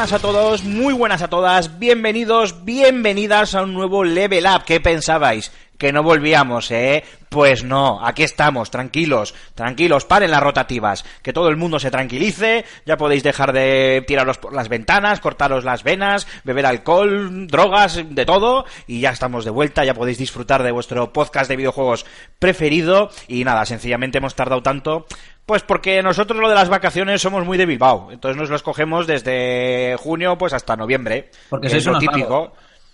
Buenas a todos, muy buenas a todas, bienvenidos, bienvenidas a un nuevo Level Up. ¿Qué pensabais? Que no volvíamos, ¿eh? Pues no, aquí estamos, tranquilos, tranquilos, paren las rotativas, que todo el mundo se tranquilice, ya podéis dejar de tiraros por las ventanas, cortaros las venas, beber alcohol, drogas, de todo, y ya estamos de vuelta, ya podéis disfrutar de vuestro podcast de videojuegos preferido, y nada, sencillamente hemos tardado tanto pues porque nosotros lo de las vacaciones somos muy de Bilbao, entonces nos lo escogemos desde junio pues hasta noviembre. Porque que es lo típico.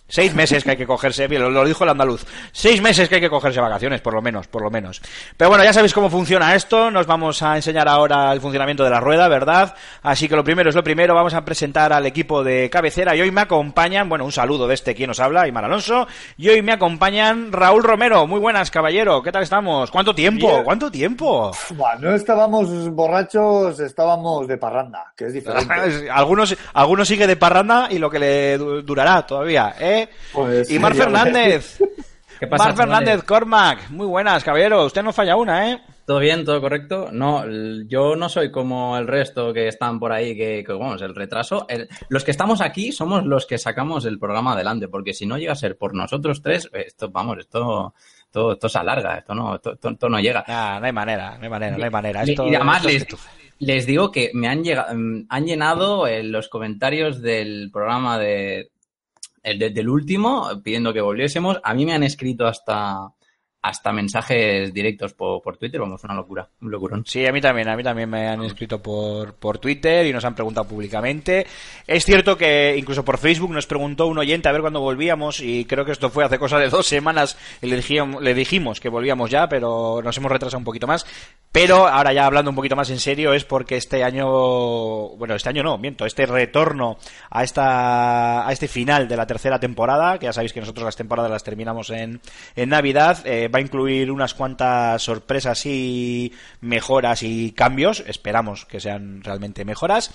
Seis meses que hay que cogerse, bien, lo, dijo el andaluz. Seis meses que hay que cogerse vacaciones, por lo menos, por lo menos. Pero bueno, ya sabéis cómo funciona esto. Nos vamos a enseñar ahora el funcionamiento de la rueda, ¿verdad? Así que lo primero es lo primero. Vamos a presentar al equipo de cabecera y hoy me acompañan, bueno, un saludo de este quien nos habla, Imar Alonso. Y hoy me acompañan Raúl Romero. Muy buenas, caballero. ¿Qué tal estamos? ¿Cuánto tiempo? Bien. ¿Cuánto tiempo? Buah, no estábamos borrachos, estábamos de parranda, que es diferente. algunos, algunos sigue de parranda y lo que le du- durará todavía, ¿eh? Pues, y Mar Fernández. ¿Qué pasa, Mar? Fernández, Cormac. Muy buenas, caballero. Usted no falla una, ¿eh? ¿Todo bien? ¿Todo correcto? No, yo no soy como el resto que están por ahí, que, que vamos, el retraso. El- los que estamos aquí somos los que sacamos el programa adelante, porque si no llega a ser por nosotros tres, esto, vamos, esto, esto, esto se alarga, esto no, esto, no llega. Ah, no hay manera, no hay manera, no hay manera. Y- Esto, y además esto les, les digo que me han, llega- mm, han llenado eh, los comentarios del programa de, el de- del último pidiendo que volviésemos. A mí me han escrito hasta, hasta mensajes directos por, por Twitter. Vamos, una locura, un locurón. Sí, a mí también, a mí también me han escrito por, por Twitter y nos han preguntado públicamente. Es cierto que incluso por Facebook nos preguntó un oyente a ver cuándo volvíamos y creo que esto fue hace cosa de dos semanas y le dijimos, le dijimos que volvíamos ya, pero nos hemos retrasado un poquito más. Pero ahora ya hablando un poquito más en serio es porque este año, bueno, este año no, miento, este retorno a esta, a este final de la tercera temporada, que ya sabéis que nosotros las temporadas las terminamos en, en Navidad, eh, va a incluir unas cuantas sorpresas y mejoras y cambios, esperamos que sean realmente mejoras,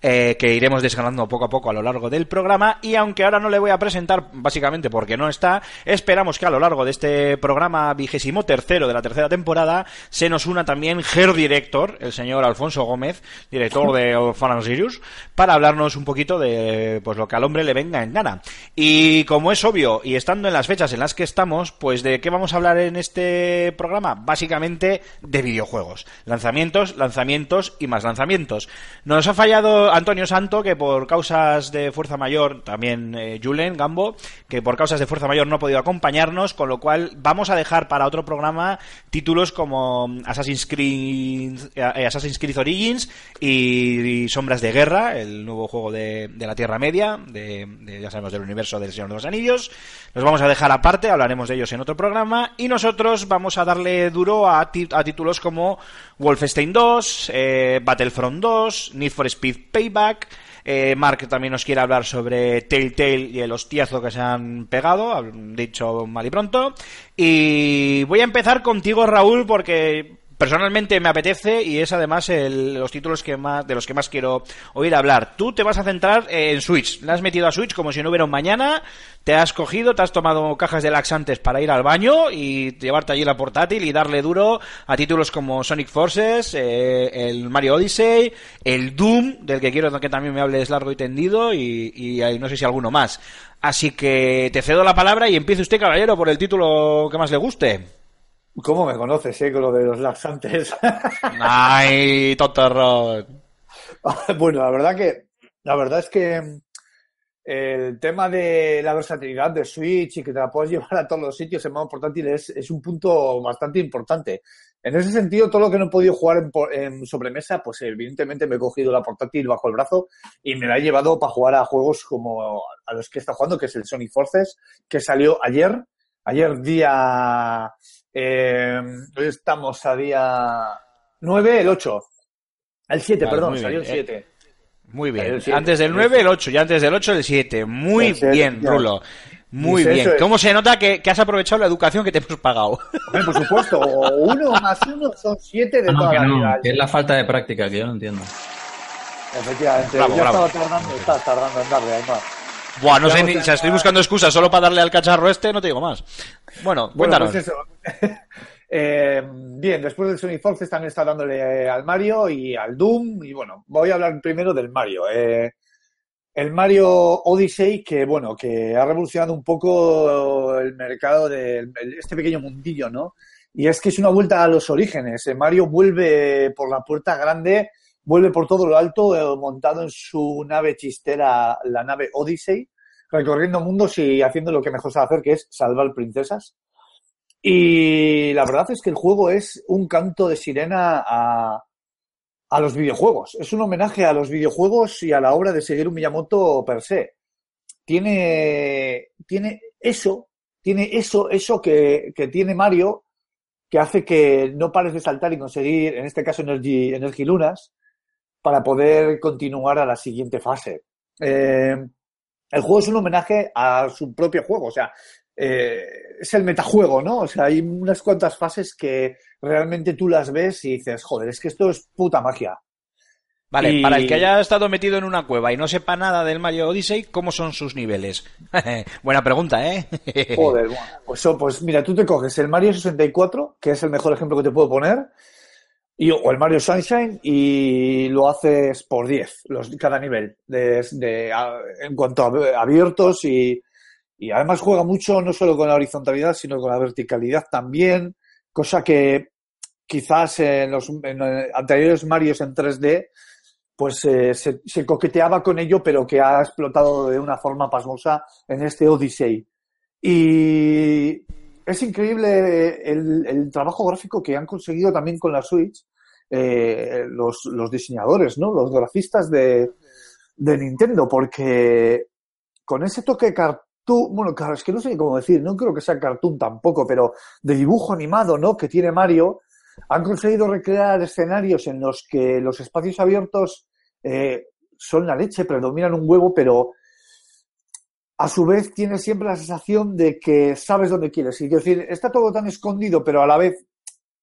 eh, que iremos desgranando poco a poco a lo largo del programa y aunque ahora no le voy a presentar básicamente porque no está, esperamos que a lo largo de este programa vigésimo tercero de la tercera temporada se nos una también Her Director, el señor Alfonso Gómez, director de Fan Sirius, para hablarnos un poquito de pues lo que al hombre le venga en gana. Y como es obvio, y estando en las fechas en las que estamos, pues de qué vamos a hablar en este programa? Básicamente de videojuegos. Lanzamientos, lanzamientos y más lanzamientos. Nos ha fallado Antonio Santo, que por causas de fuerza mayor, también eh, Julen Gambo, que por causas de fuerza mayor no ha podido acompañarnos, con lo cual vamos a dejar para otro programa títulos como Assassin's Creed, eh, Assassin's Creed Origins y, Sombras de Guerra, el nuevo juego de, la Tierra Media, de, ya sabemos del universo del Señor de los Anillos. Los vamos a dejar aparte, hablaremos de ellos en otro programa nosotros vamos a darle duro a, a títulos como Wolfenstein 2, eh, Battlefront 2, Need for Speed Payback. Eh, Mark también nos quiere hablar sobre Telltale y el hostiazo que se han pegado, dicho mal y pronto. Y voy a empezar contigo, Raúl, porque personalmente me apetece y es además el- los títulos que más, de los que más quiero oír hablar. Tú te vas a centrar en Switch. Le has metido a Switch como si no hubiera un mañana. Te has cogido, te has tomado cajas de laxantes para ir al baño y llevarte allí la portátil y darle duro a títulos como Sonic Forces, eh, el Mario Odyssey, el Doom, del que quiero que también me hables largo y tendido, y, y no sé si alguno más. Así que te cedo la palabra y empiece usted, caballero, por el título que más le guste. ¿Cómo me conoces, eh, con lo de los laxantes? Ay, totorrón. bueno, la verdad que, la verdad es que el tema de la versatilidad de Switch y que te la puedes llevar a todos los sitios en modo portátil es, es un punto bastante importante. En ese sentido, todo lo que no he podido jugar en, en sobremesa, pues evidentemente me he cogido la portátil bajo el brazo y me la he llevado para jugar a juegos como a los que está jugando, que es el Sonic Forces, que salió ayer. Ayer día... eh, hoy estamos a día 9, el 8. El 7, Vale, perdón, salió el bien. 7. Muy bien. Antes del El 9, el 8. Y antes del 8, el 7. Muy El bien, ya. Rulo. Muy bien. es. ¿Cómo se nota que, que has aprovechado la educación que te hemos pagado? Hombre, por supuesto, uno más uno son siete de no, toda que la no, vida. es la falta de práctica, que yo no entiendo. Efectivamente, Bravo, ya bravo. estaba tardando, estás tardando en darle, además. Buah, no sé, ni, estoy buscando excusas solo para darle al cacharro este, no te digo más. Bueno, Bueno, cuéntanos. pues eso. Eh, bien, después del Sonic Forces también está dándole al Mario y al Doom. Y bueno, voy a hablar primero del Mario. Eh, el Mario Odyssey, que bueno, que ha revolucionado un poco el mercado de este pequeño mundillo, ¿no? Y es que es una vuelta a los orígenes. Eh, Mario vuelve por la puerta grande, vuelve por todo lo alto, eh, montado en su nave chistera, la nave Odyssey, recorriendo mundos y haciendo lo que mejor sabe hacer, que es salvar princesas. Y la verdad es que el juego es un canto de sirena a, a los videojuegos. Es un homenaje a los videojuegos y a la obra de Shigeru Miyamoto per se. Tiene, tiene eso, tiene eso, eso que, que tiene Mario, que hace que no pares de saltar y conseguir, en este caso, Energy, Energy Lunas, para poder continuar a la siguiente fase. Eh, el juego es un homenaje a su propio juego, o sea, eh, es el metajuego, ¿no? O sea, hay unas cuantas fases que realmente tú las ves y dices, joder, es que esto es puta magia. Vale, y- para el que haya estado metido en una cueva y no sepa nada del Mario Odyssey, ¿cómo son sus niveles? Buena pregunta, ¿eh? Joder, bueno, pues, pues mira, tú te coges el Mario 64, que es el mejor ejemplo que te puedo poner, o el Mario Sunshine, y lo haces por 10, los, cada nivel, en cuanto a abiertos, y, y además juega mucho no solo con la horizontalidad, sino con la verticalidad también, cosa que quizás en los anteriores Marios en 3D, pues eh, se, se coqueteaba con ello, pero que ha explotado de una forma pasmosa en este Odyssey. Y es increíble el, el trabajo gráfico que han conseguido también con la Switch eh, los, los diseñadores, ¿no? Los grafistas de, de Nintendo, porque con ese toque cartoon, bueno, claro, es que no sé cómo decir, no creo que sea cartoon tampoco, pero de dibujo animado, ¿no? Que tiene Mario, han conseguido recrear escenarios en los que los espacios abiertos eh, son la leche, predominan un huevo, pero a su vez tienes siempre la sensación de que sabes dónde quieres ir. Es decir, está todo tan escondido, pero a la vez,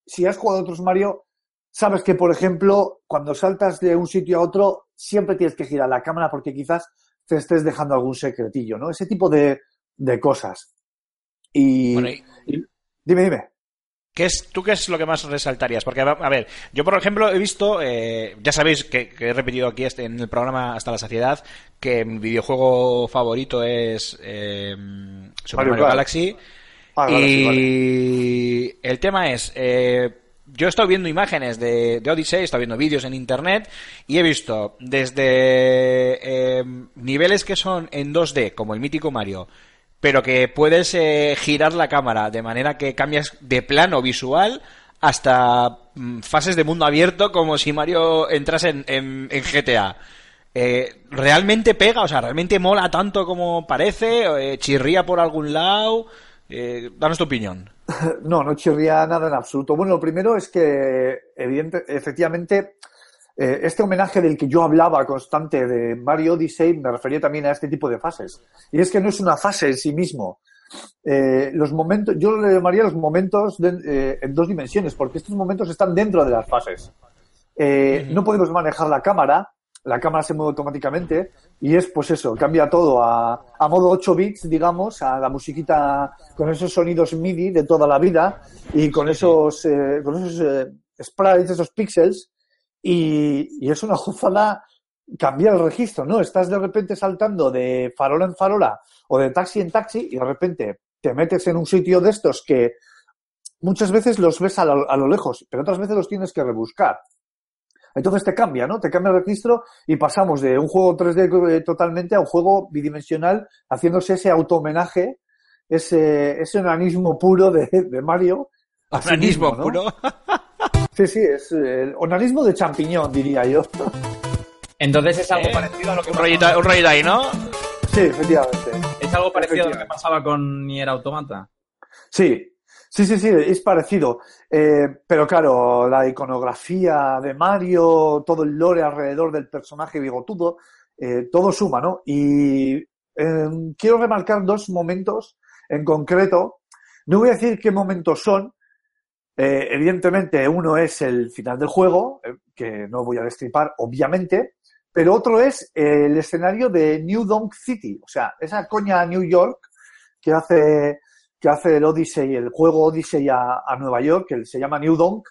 si has jugado a otros Mario, sabes que, por ejemplo, cuando saltas de un sitio a otro, siempre tienes que girar la cámara porque quizás te estés dejando algún secretillo, ¿no? Ese tipo de, de cosas. Y, Bueno, y- y- dime, dime. ¿Qué es, ¿Tú qué es lo que más resaltarías? Porque, a ver, yo por ejemplo he visto, eh, ya sabéis que, que he repetido aquí este- en el programa hasta la saciedad, que mi videojuego favorito es eh, Super Mario. Galaxy. Ah, y vale. el tema es, eh, yo he estado viendo imágenes de, de Odyssey, he estado viendo vídeos en internet y he visto desde eh, niveles que son en 2D, como el mítico Mario, pero que puedes eh, girar la cámara de manera que cambias de plano visual hasta mm, fases de mundo abierto como si Mario entrase en, en- en GTA. Eh, ¿Realmente pega? O sea, ¿realmente mola tanto como parece? Eh, ¿Chirría por algún lado? Eh, danos tu opinión. No, no chirría nada en absoluto. Bueno, lo primero es que, evidente, efectivamente, eh, este homenaje del que yo hablaba constante de Mario Odyssey me refería también a este tipo de fases. Y es que no es una fase en sí mismo. Eh, los momentos, yo le llamaría los momentos de- eh, en dos dimensiones, porque estos momentos están dentro de las fases. Eh, No podemos manejar la cámara, la cámara se mueve automáticamente y es pues eso, cambia todo a, a modo 8 bits, digamos, a la musiquita con esos sonidos MIDI de toda la vida y con esos, con esos sprites, esos píxeles y, y es una gozada cambiar el registro, ¿no? Estás de repente saltando de farola en farola o de taxi en taxi y de repente te metes en un sitio de estos que muchas veces los ves a lo, a lo lejos, pero otras veces los tienes que rebuscar. Entonces te cambia, ¿no? Te cambia el registro y pasamos de un juego 3D eh, totalmente a un juego bidimensional, haciéndose ese auto-homenaje, ese, ese onanismo puro de, de Mario. sí Onanismo mismo, ¿no? puro. Sí, sí, es el onanismo de champiñón, diría yo. Entonces es algo Eh, parecido a lo que Un rollito, un rollito ahí, ¿no? Sí, efectivamente. es algo parecido a lo que pasaba con Nier Automata. Sí, sí, sí, sí, es parecido. Eh, pero claro, la iconografía de Mario, todo el lore alrededor del personaje bigotudo, eh, todo suma, ¿no? Y eh, quiero remarcar dos momentos en concreto. No voy a decir qué momentos son. Eh, evidentemente, uno es el final del juego, eh, que no voy a destripar, obviamente, pero otro es el escenario de New Donk City, o sea, esa coña New York que hace que hace el Odyssey, el juego Odyssey a, Nueva York, que se llama New Donk,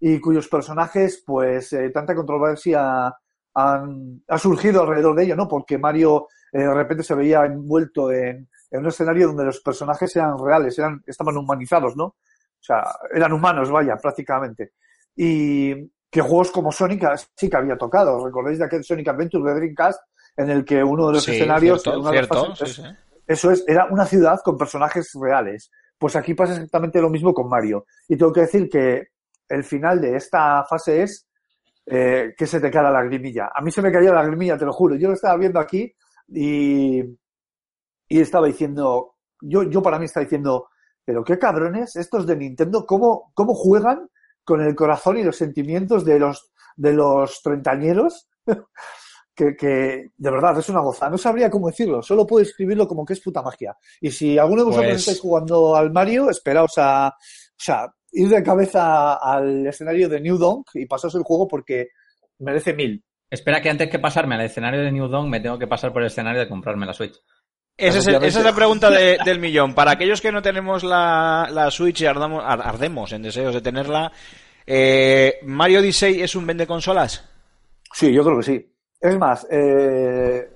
y cuyos personajes, pues, eh, tanta controversia ha surgido alrededor de ello, ¿no? Porque Mario eh, de repente se veía envuelto en, en un escenario donde los personajes eran reales, eran, estaban humanizados, ¿no? O sea, eran humanos, vaya, prácticamente. Y que juegos como Sonic sí que había tocado. ¿Recordáis de aquel Sonic Adventure de Dreamcast en el que uno de los Sí, escenarios, cierto, una de las cierto, fases- sí, sí. eso es, era una ciudad con personajes reales. Pues aquí pasa exactamente lo mismo con Mario. Y tengo que decir que el final de esta fase es eh, que se te cae la lagrimilla. A mí se me caía la lagrimilla, te lo juro. Yo lo estaba viendo aquí y, y estaba diciendo, yo, yo para mí estaba diciendo, pero qué cabrones estos de Nintendo, cómo, cómo juegan con el corazón y los sentimientos de los, de los treintañeros. Que, que de verdad es una goza. No sabría cómo decirlo, solo puedo escribirlo como que es puta magia. Y si alguno de vosotros Pues- estáis jugando al Mario, esperaos a, o sea, ir de cabeza al escenario de New Donk y pasaos el juego porque merece mil. Espera que antes que pasarme al escenario de New Dawn me tengo que pasar por el escenario de comprarme la Switch. Es esa es la pregunta de- del millón. Para aquellos que no tenemos la, la Switch y ardamos- ardemos en deseos de tenerla, eh, ¿Mario Odyssey es un vende consolas? Sí, yo creo que sí. Es más, eh,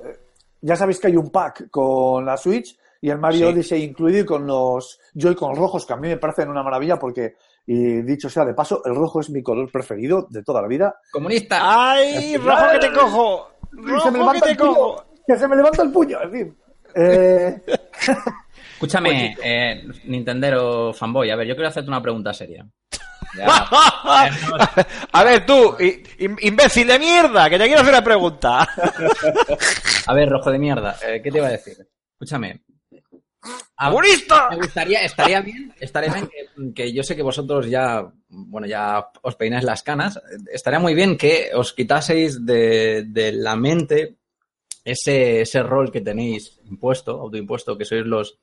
ya sabéis que hay un pack con la Switch y el Mario Sí. Odyssey incluido y con los Joy-Con rojos, que a mí me parecen una maravilla porque, y dicho sea de paso, el rojo es mi color preferido de toda la vida. ¡Comunista! ¡Ay, rojo que te cojo! ¡Rojo que te cojo! que se me levanta el puño, en fin. Eh, Escúchame, eh, Nintendero fanboy, a ver, yo quiero hacerte una pregunta seria. A ver, tú, imbécil de mierda, que te quiero hacer una pregunta. a ver, rojo de mierda, eh, ¿qué te iba a decir? Escúchame. A- ¡Comunista! Me gustaría, estaría bien, estaría bien que, que yo sé que vosotros ya, bueno, ya os peináis las canas. Estaría muy bien que os quitaseis de, de la mente ese, ese rol que tenéis impuesto, autoimpuesto, que sois los,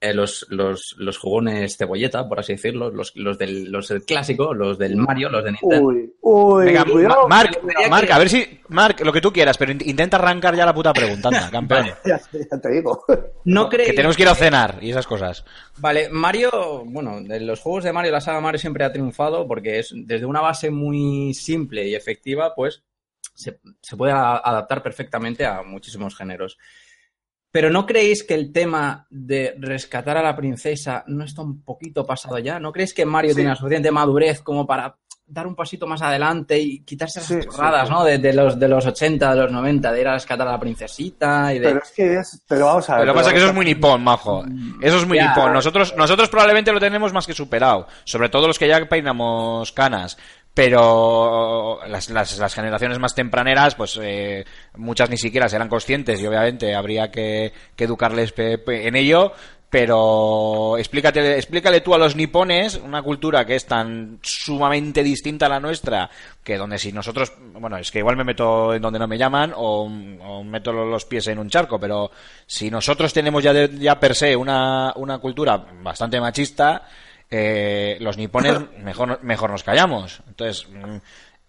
eh, los, los, los jugones cebolleta, por así decirlo, los, los, del, los del clásico, los del Mario, los de Nintendo. uy, uy, Venga, cuidado. Ma- Marc, Cuidado Marc, que- a ver si. Marc, lo que tú quieras, pero in- intenta arrancar ya la puta pregunta, anda, campeón. Ya, ya te digo. ¿No Que creéis tenemos que ir a cenar y esas cosas. Vale, Mario, bueno, de los juegos de Mario, la saga Mario siempre ha triunfado porque es desde una base muy simple y efectiva, pues se, se puede a- adaptar perfectamente a muchísimos géneros. Pero ¿no creéis que el tema de rescatar a la princesa no está un poquito pasado ya? ¿No creéis que Mario Sí. tiene la suficiente madurez como para dar un pasito más adelante y quitarse esas sí, chorradas, sí. ¿no? De, de los, de los 80, de los 90, de ir a rescatar a la princesita y de... Pero es que es, pero vamos a ver. Pero lo que pasa es que eso es muy nipón, majo. Eso es muy Ya. nipón. Nosotros, nosotros probablemente lo tenemos más que superado. Sobre todo los que ya peinamos canas. Pero las, las, las generaciones más tempraneras, pues eh, muchas ni siquiera serán conscientes y obviamente habría que, educarles pe- en ello. Pero explícate, explícale tú a los nipones una cultura que es tan sumamente distinta a la nuestra, que donde si nosotros, bueno, es que igual me meto en donde no me llaman o, o meto los pies en un charco, pero si nosotros tenemos ya, de- ya per se una, una cultura bastante machista, eh, los nipones mejor, mejor nos callamos. Entonces, mm,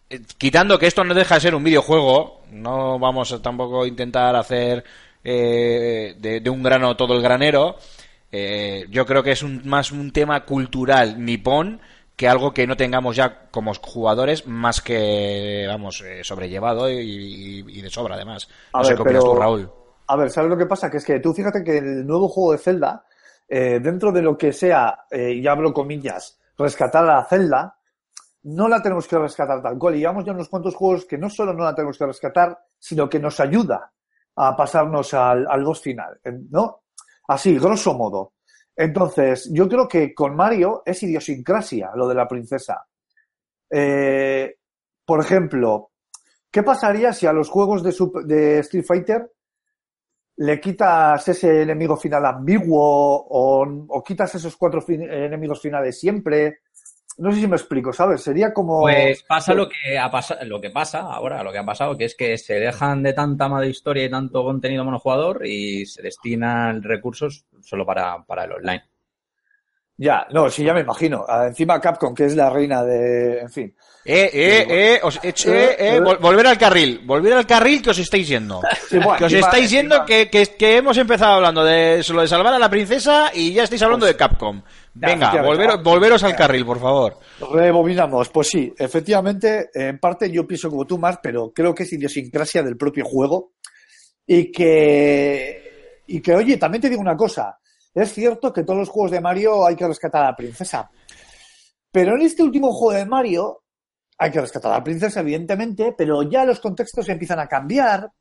eh, quitando que esto no deja de ser un videojuego, no vamos a tampoco intentar hacer eh, de, de un grano todo el granero. eh, yo creo que es un, más un tema cultural nipón que algo que no tengamos ya como jugadores más que, vamos, eh, sobrellevado y, y- y de sobra además. No A sé ver, qué opinas pero- tú, Raúl. A ver, ¿sabes lo que pasa? Que es que tú fíjate que el nuevo juego de Zelda, eh, dentro de lo que sea, eh, y abro comillas, rescatar a Zelda, no la tenemos que rescatar tal cual. Y llevamos ya unos cuantos juegos que no solo no la tenemos que rescatar, sino que nos ayuda a pasarnos al, al boss final, ¿no? Así, grosso modo. Entonces, yo creo que con Mario es idiosincrasia lo de la princesa. Eh, por ejemplo, ¿qué pasaría si a los juegos de, Sup- de Street Fighter le quitas ese enemigo final ambiguo o, o quitas esos cuatro fin- enemigos finales siempre? No sé si me explico, ¿sabes? Sería como... Pues pasa lo que ha lo que pasa ahora, lo que ha pasado, que es que se dejan de tanta mala historia y tanto contenido monojugador y se destinan recursos solo para, para el online. Ya, no, sí, ya me imagino. Ah, Encima Capcom, que es la reina de... En fin. Eh, eh, eh, os- eh, eh, eh, vol- volver al carril, volver al carril que os estáis yendo. Sí, bueno, que os encima- estáis yendo encima- que, que, que hemos empezado hablando de solo de salvar a la princesa y ya estáis hablando de Capcom. Venga, volveros, volveros al carril, por favor. Rebobinamos, pues sí, efectivamente, en parte yo pienso como tú más, pero creo que es idiosincrasia del propio juego y que, y que, oye, también te digo una cosa, es cierto que todos los juegos de Mario hay que rescatar a la princesa, pero en este último juego de Mario hay que rescatar a la princesa, evidentemente, pero ya los contextos empiezan a cambiar,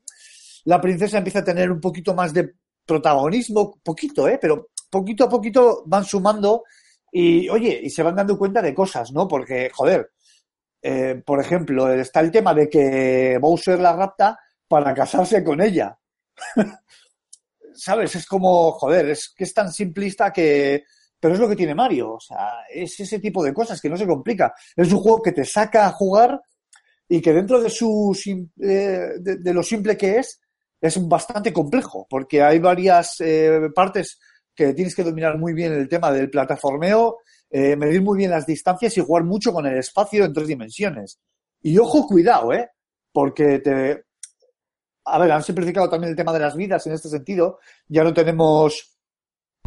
la princesa empieza a tener un poquito más de protagonismo, poquito, ¿eh? Pero poquito a poquito van sumando y, oye, y se van dando cuenta de cosas, ¿no? Porque, joder, eh, por ejemplo, está el tema de que Bowser la rapta para casarse con ella. ¿Sabes? Es como, joder, es que es tan simplista que... Pero es lo que tiene Mario, o sea, es ese tipo de cosas que no se complica. Es un juego que te saca a jugar y que dentro de, su, de lo simple que es, es bastante complejo, porque hay varias eh, partes que tienes que dominar muy bien el tema del plataformeo, eh, medir muy bien las distancias y jugar mucho con el espacio en tres dimensiones. Y ojo, cuidado, ¿eh? Porque te... A ver, han simplificado también el tema de las vidas en este sentido. Ya no tenemos...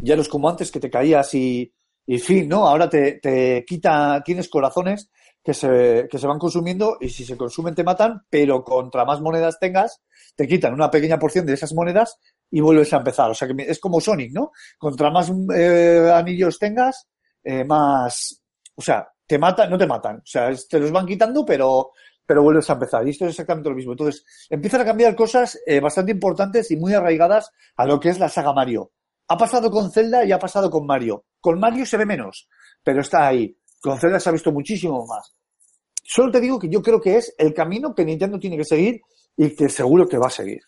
Ya no es como antes que te caías y, y fin, ¿no? Ahora te, te quita... Tienes corazones que se, que se van consumiendo y si se consumen te matan, pero contra más monedas tengas, te quitan una pequeña porción de esas monedas y vuelves a empezar. O sea que es como Sonic, ¿no? Contra más eh, anillos tengas, eh, más, o sea, te matan, no te matan, o sea, te los van quitando, pero, pero vuelves a empezar. Y esto es exactamente lo mismo. Entonces, empiezan a cambiar cosas eh, bastante importantes y muy arraigadas a lo que es la saga Mario. Ha pasado con Zelda y ha pasado con Mario. Con Mario se ve menos, pero está ahí. Con Zelda se ha visto muchísimo más. Solo te digo que yo creo que es el camino que Nintendo tiene que seguir y que seguro que va a seguir.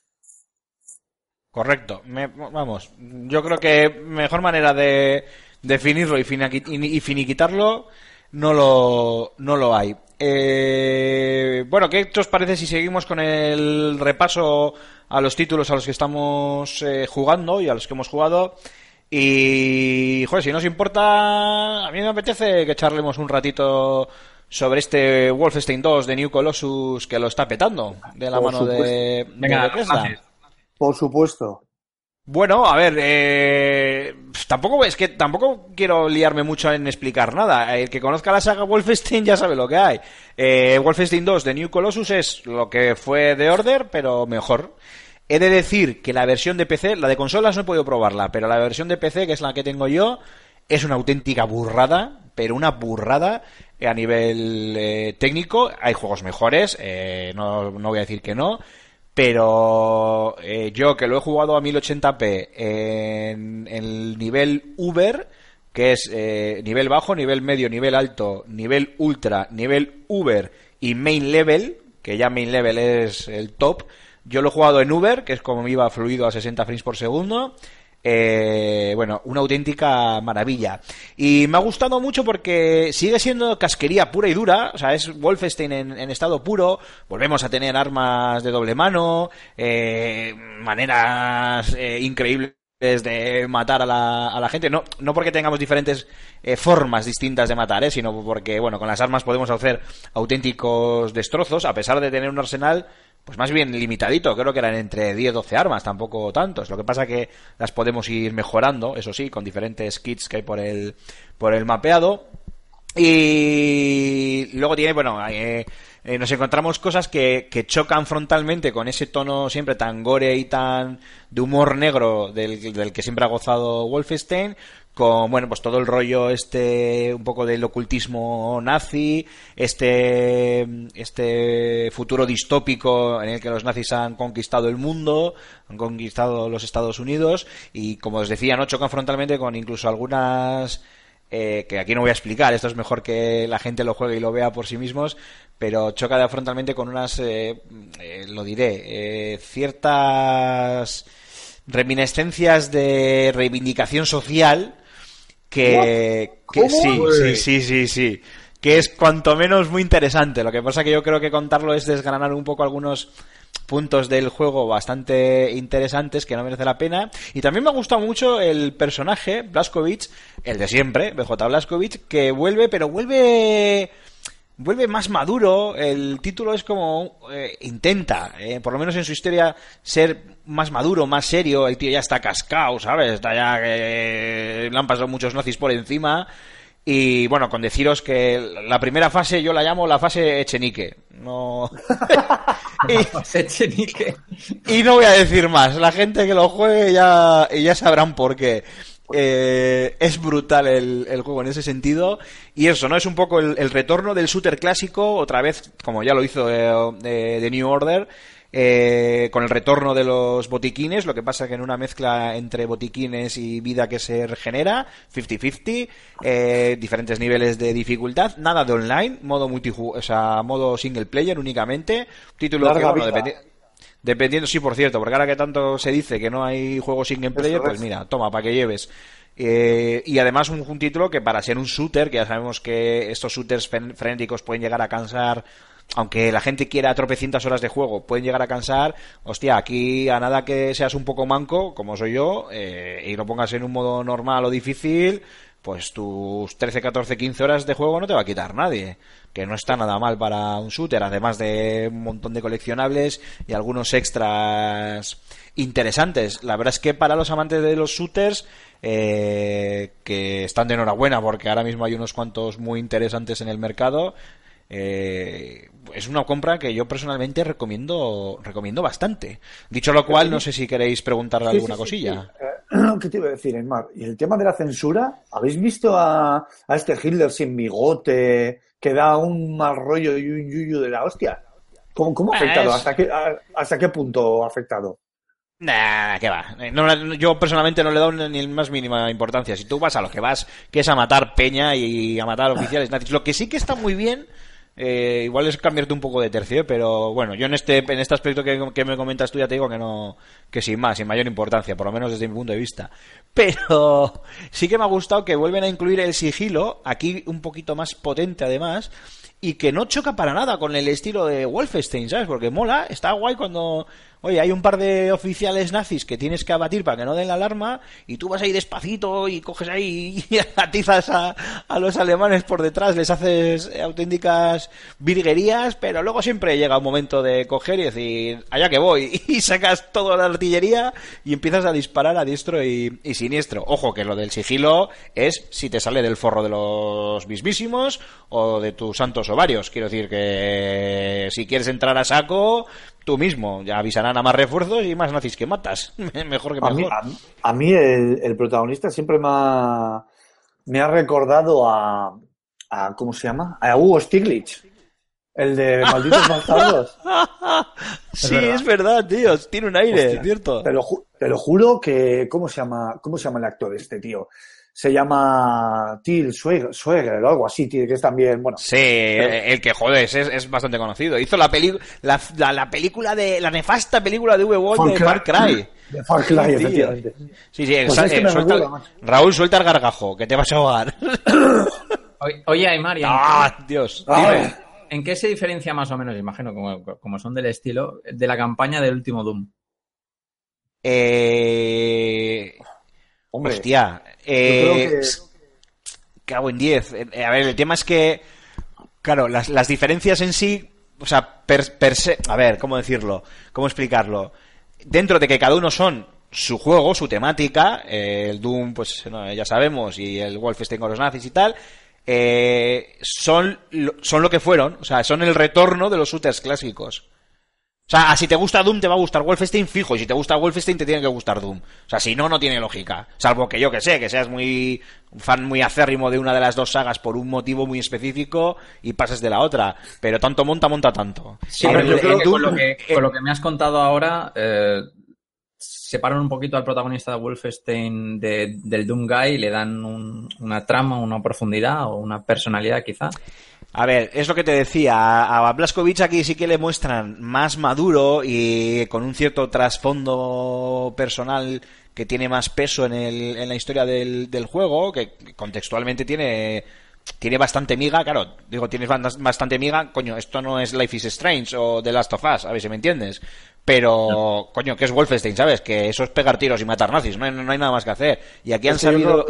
Correcto. Me- vamos, yo creo que mejor manera de definirlo y, finiquitarlo no lo, no lo hay. Eh, bueno, ¿qué os parece si seguimos con el repaso a los títulos a los que estamos eh, jugando y a los que hemos jugado? Y, joder, si no os importa, a mí me apetece que charlemos un ratito sobre este Wolfenstein 2 de New Colossus que lo está petando de la Por mano de, de Venga, haces. Por supuesto. Bueno, a ver, eh, tampoco es que tampoco quiero liarme mucho en explicar nada. El que conozca la saga Wolfenstein ya sabe lo que hay. Eh, Wolfenstein 2 de New Colossus es lo que fue de Order, pero mejor. He de decir que la versión de PC, la de consolas no he podido probarla, pero la versión de PC, que es la que tengo yo, es una auténtica burrada, pero una burrada a nivel eh, técnico. Hay juegos mejores, eh, no, no voy a decir que no, pero eh, yo que lo he jugado a 1080p en, el nivel Uber, que es eh, nivel bajo, nivel medio, nivel alto, nivel ultra, nivel Uber y main level, que ya main level es el top, yo lo he jugado en Uber, que es como iba fluido a 60 frames por segundo. Eh, bueno, una auténtica maravilla. Y me ha gustado mucho porque sigue siendo casquería pura y dura. O sea, es Wolfenstein en, en estado puro. Volvemos a tener armas de doble mano, eh, maneras eh, increíbles de matar a la, a la gente. No, no porque tengamos diferentes eh, formas distintas de matar, ¿eh? sino porque, bueno, con las armas podemos hacer auténticos destrozos, a pesar de tener un arsenal pues más bien limitadito, creo que eran entre 10 12 armas, tampoco tantos. Lo que pasa que las podemos ir mejorando, eso sí, con diferentes kits que hay por el por el mapeado. Y luego tiene, bueno, eh, eh, nos encontramos cosas que, chocan frontalmente con ese tono siempre tan gore y tan de humor negro del que siempre ha gozado Wolfenstein, con bueno pues todo el rollo este un poco del ocultismo nazi este este futuro distópico en el que los nazis han conquistado el mundo han conquistado los Estados Unidos y como os decía no chocan frontalmente con incluso algunas eh, que aquí no voy a explicar, esto es mejor que la gente lo juegue y lo vea por sí mismos, pero choca frontalmente con unas, eh, eh, lo diré, ciertas reminiscencias de reivindicación social que, sí, sí, sí, sí, sí, que es cuanto menos muy interesante. Lo que pasa que yo creo que contarlo es desgranar un poco algunos puntos del juego bastante interesantes que no merece la pena. Y también me ha gustado mucho el personaje, Blaskovic, el de siempre, BJ Blaskovic, que vuelve, pero vuelve vuelve más maduro. El título es como eh, intenta, eh, por lo menos en su historia, ser más maduro, más serio. El tío ya está cascado, ¿sabes? Está ya que le han pasado muchos nazis por encima. Y bueno, con deciros que la primera fase yo la llamo la fase Echenique. No. y, Echenique. y no voy a decir más. La gente que lo juegue ya, ya sabrán por qué. Eh, es brutal el, el juego en ese sentido. Y eso, ¿no? Es un poco el, el retorno del shooter clásico, otra vez, como ya lo hizo eh, de, de New Order. eh, con el retorno de los botiquines, lo que pasa que en una mezcla entre botiquines y vida que se regenera, 50-50, eh, diferentes niveles de dificultad, nada de online, modo multijugador, o sea, modo single player únicamente, título que, Larga bueno, dependi- Dependiendo, sí, por cierto, porque ahora que tanto se dice que no hay juegos single player, Eso pues es. mira, toma, para que lleves. Eh, y además un, un título que para ser un shooter, que ya sabemos que estos shooters frenéticos pueden llegar a cansar, aunque la gente quiera tropecientas horas de juego, pueden llegar a cansar. Hostia, aquí a nada que seas un poco manco, como soy yo, eh, y lo pongas en un modo normal o difícil, pues tus 13, 14, 15 horas de juego no te va a quitar nadie. Que no está nada mal para un shooter, además de un montón de coleccionables y algunos extras interesantes. La verdad es que para los amantes de los shooters, eh, que están de enhorabuena porque ahora mismo hay unos cuantos muy interesantes en el mercado, eh, es una compra que yo personalmente recomiendo recomiendo bastante. Dicho lo cual, no sé si queréis preguntarle Sí, alguna sí, sí, cosilla. Eh, ¿Qué te iba a decir, Enmar? Y el tema de la censura, ¿habéis visto a, a este Hitler sin bigote que da un mal rollo y un yuyu de la hostia? ¿Cómo, cómo ha afectado? es- ¿Hasta qué, a- ¿Hasta qué punto ha afectado? Nah, que va. No, yo personalmente no le he dado ni el más mínima importancia. Si tú vas a lo que vas, que es a matar peña y a matar oficiales nazis. Lo que sí que está muy bien, eh, igual es cambiarte un poco de tercio, pero bueno, yo en este en este aspecto que, que me comentas tú ya te digo que no que sin más, sin mayor importancia, por lo menos desde mi punto de vista. Pero sí que me ha gustado que vuelven a incluir el sigilo, aquí un poquito más potente además, y que no choca para nada con el estilo de Wolfenstein, ¿sabes? Porque mola, está guay cuando, oye, hay un par de oficiales nazis que tienes que abatir para que no den la alarma y tú vas ahí despacito y coges ahí y atizas a, a los alemanes por detrás, les haces auténticas virguerías, pero luego siempre llega un momento de coger y decir, allá que voy, y sacas toda la artillería y empiezas a disparar a diestro y, y siniestro. Ojo, que lo del sigilo es si te sale del forro de los mismísimos o de tus santos ovarios. Quiero decir que si quieres entrar a saco, tú mismo. Ya avisarán a más refuerzos y más nazis que matas. mejor que A mí, mejor. a, mí- a mí el, el protagonista siempre me ha, me ha recordado a, a- ¿cómo se llama? A Hugo Stiglitz, el de Malditos Bastardos. sí, verdad. es verdad, tío. Tiene un aire, Hostia, ¿cierto? Te lo, ju- te lo juro que, ¿cómo se llama, cómo se llama el actor este tío? Se llama Till Schweiger, o algo así, tío, que es también, bueno, Sí, el que joder, es, es bastante conocido. Hizo la, peli la, la, la película de. La nefasta película de V-Wall de Far Cry. De Far Cry, Sí, efectivamente. Sí, sí, Pues exa- es que eh, suelta. Raúl, suelta el gargajo, que te vas a ahogar. Oye, Aymar, ¿y en, ¡Ah, Dios! Ah, Dime. en qué se diferencia más o menos, imagino, como, como son del estilo, de la campaña del último Doom? Eh... Hombre, Hostia. yo Eh... creo que, Cago en 10. Eh, a ver, el tema es que, claro, las, las diferencias en sí, o sea, per, per se, a ver, ¿cómo decirlo? ¿Cómo explicarlo? Dentro de que cada uno son su juego, su temática, eh, el Doom, pues no, ya sabemos, y el Wolfenstein con los nazis y tal, eh, son, son lo que fueron, o sea, son el retorno de los shooters clásicos. O sea, si te gusta Doom, te va a gustar Wolfenstein fijo. Y si te gusta Wolfenstein, te tiene que gustar Doom. O sea, si no, no tiene lógica. Salvo que yo que sé, que seas muy un fan muy acérrimo de una de las dos sagas por un motivo muy específico y pases de la otra. Pero tanto monta, monta tanto. Sí, pero yo creo que que con, lo que, con lo que me has contado ahora, eh, separan un poquito al protagonista de Wolfenstein de- del Doom Guy y le dan un- una trama, una profundidad o una personalidad quizá. A ver, es lo que te decía. A Blaskovic aquí sí que le muestran más maduro y con un cierto trasfondo personal que tiene más peso en, el, en la historia del, del juego, que contextualmente tiene tiene bastante miga, claro, digo, tienes bastante miga, coño, esto no es Life is Strange o The Last of Us, a ver si me entiendes. Pero, coño, que es Wolfenstein, ¿sabes? Que eso es pegar tiros y matar nazis, no hay, no hay nada más que hacer. Y aquí han sabido,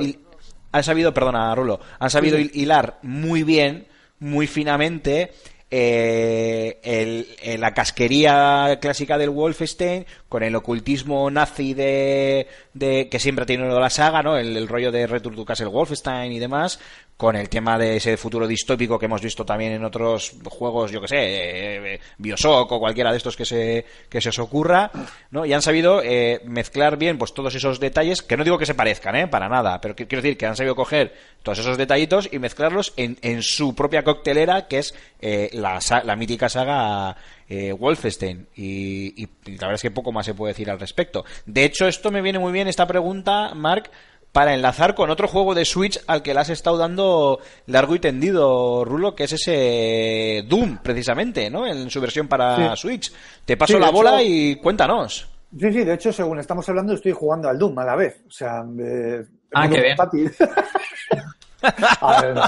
han sabido, perdona, Rulo, han sabido hil- hilar muy bien, muy finamente, eh, el- eh, la casquería clásica del Wolfenstein con el ocultismo nazi de, de que siempre ha tenido la saga, ¿no? El, el rollo de Return to Castle Wolfenstein y demás, con el tema de ese futuro distópico que hemos visto también en otros juegos, yo que sé, eh, eh, Bioshock o cualquiera de estos que se, que se os ocurra, ¿no? Y han sabido eh, mezclar bien pues todos esos detalles, que no digo que se parezcan, ¿eh? Para nada, pero quiero decir que han sabido coger todos esos detallitos y mezclarlos en, en su propia coctelera, que es eh, la, la mítica saga eh, Wolfenstein. Y, y la verdad es que poco más se puede decir al respecto. De hecho, esto me viene muy bien esta pregunta, Mark, para enlazar con otro juego de Switch al que le has estado dando largo y tendido, Rulo, que es ese Doom, precisamente, ¿no? En su versión para Sí. Switch. Te paso Sí, la bola hecho- y cuéntanos. Sí, sí, de hecho, según estamos hablando, estoy jugando al Doom a la vez. O sea, eh, Ah, qué bien. a ver,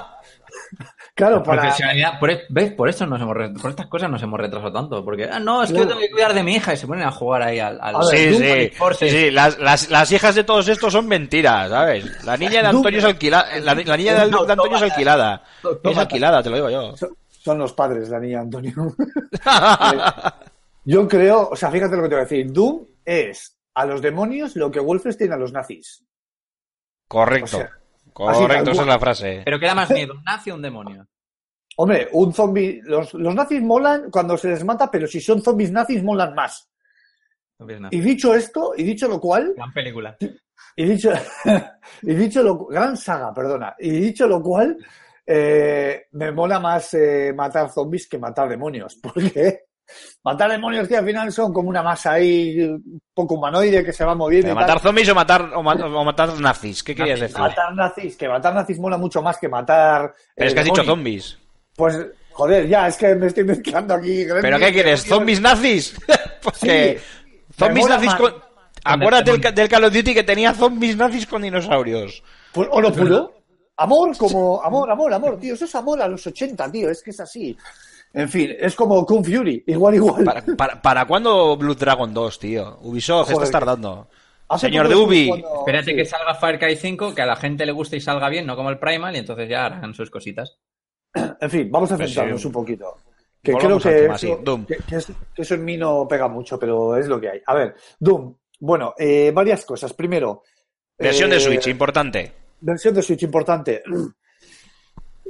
claro, para. Profesionalidad. Por, e- ¿Ves? Por eso nos hemos por estas cosas nos hemos retrasado tanto. Porque, ah, no, es que yo tengo que cuidar de mi hija y se ponen a jugar ahí al. Sí, sí, sí, las, las, las hijas de todos estos son mentiras, ¿sabes? La niña de Antonio es alquilada, la, la niña de, de Antonio es alquilada. Es alquilada, te lo digo yo. Son, son los padres, la niña Antonio. Eh, Yo creo, o sea, fíjate lo que te voy a decir. Doom es a los demonios lo que Wolfenstein a los nazis. Correcto, O sea, así correcto, esa es la frase. Pero que da más miedo, un nazi o un demonio. Hombre, un zombie. Los, los nazis molan cuando se les mata, pero si son zombies nazis, molan más. No. Y dicho esto, y dicho lo cual, Gran película. y dicho, y dicho lo gran saga, perdona, y dicho lo cual, eh, me mola más eh, matar zombies que matar demonios, porque matar demonios que al final son como una masa ahí un poco humanoide que se va moviendo. ¿Pero y tal. ¿Matar zombies o matar, o, ma- o matar nazis? ¿Qué querías decir? Matar nazis, que matar nazis mola mucho más que matar. Pero eh, es que has dicho zombies. Pues, joder, ya, es que me estoy mezclando aquí. ¿Pero qué quieres? ¿Zombies nazis? Porque Sí, zombies nazis más. con... Acuérdate del Call of Duty que tenía zombies nazis con dinosaurios. Pues, o lo puro. Amor, como amor, amor, amor, tío. Eso es amor a los 80, tío. Es que es así. En fin, es como Kung Fury. Igual, igual. ¿Para, para, para cuándo Blood Dragon 2, tío? Ubisoft, Joder, estás tardando. Señor de Ubi. jugando- Espérate sí. que salga Far Cry 5, que a la gente le guste y salga bien, no como el Primal, y entonces ya harán sus cositas. En fin, vamos a Pues centrarnos sí. un poquito. Que creo Volvamos al que tema, eso, sí, Doom. que- que es- que eso en mí no pega mucho, pero es lo que hay. A ver, Doom. Bueno, eh, varias cosas. Primero. Versión de eh, Switch, importante. Versión de Switch, importante.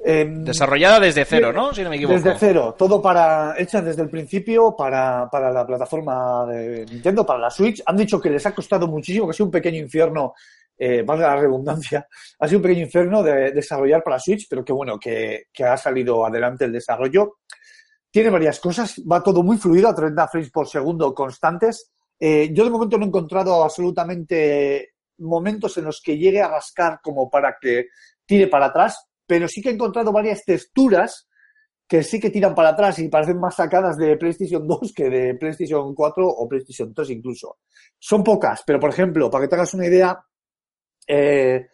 Em, Desarrollada desde cero, ¿no? Si no me equivoco. Desde cero, todo para hecha desde el principio para, para la plataforma de Nintendo, para la Switch. Han dicho que les ha costado muchísimo, que ha sido un pequeño infierno, eh, valga la redundancia, ha sido un pequeño infierno de desarrollar para Switch, pero que bueno, que, que ha salido adelante el desarrollo. Tiene varias cosas, va todo muy fluido, a 30 frames por segundo constantes. Eh, yo de momento no he encontrado absolutamente momentos en los que llegue a rascar como para que tire para atrás, pero sí que he encontrado varias texturas que sí que tiran para atrás y parecen más sacadas de PlayStation 2 que de PlayStation 4 o PlayStation 3 incluso. Son pocas, pero por ejemplo, para que te hagas una idea, eh,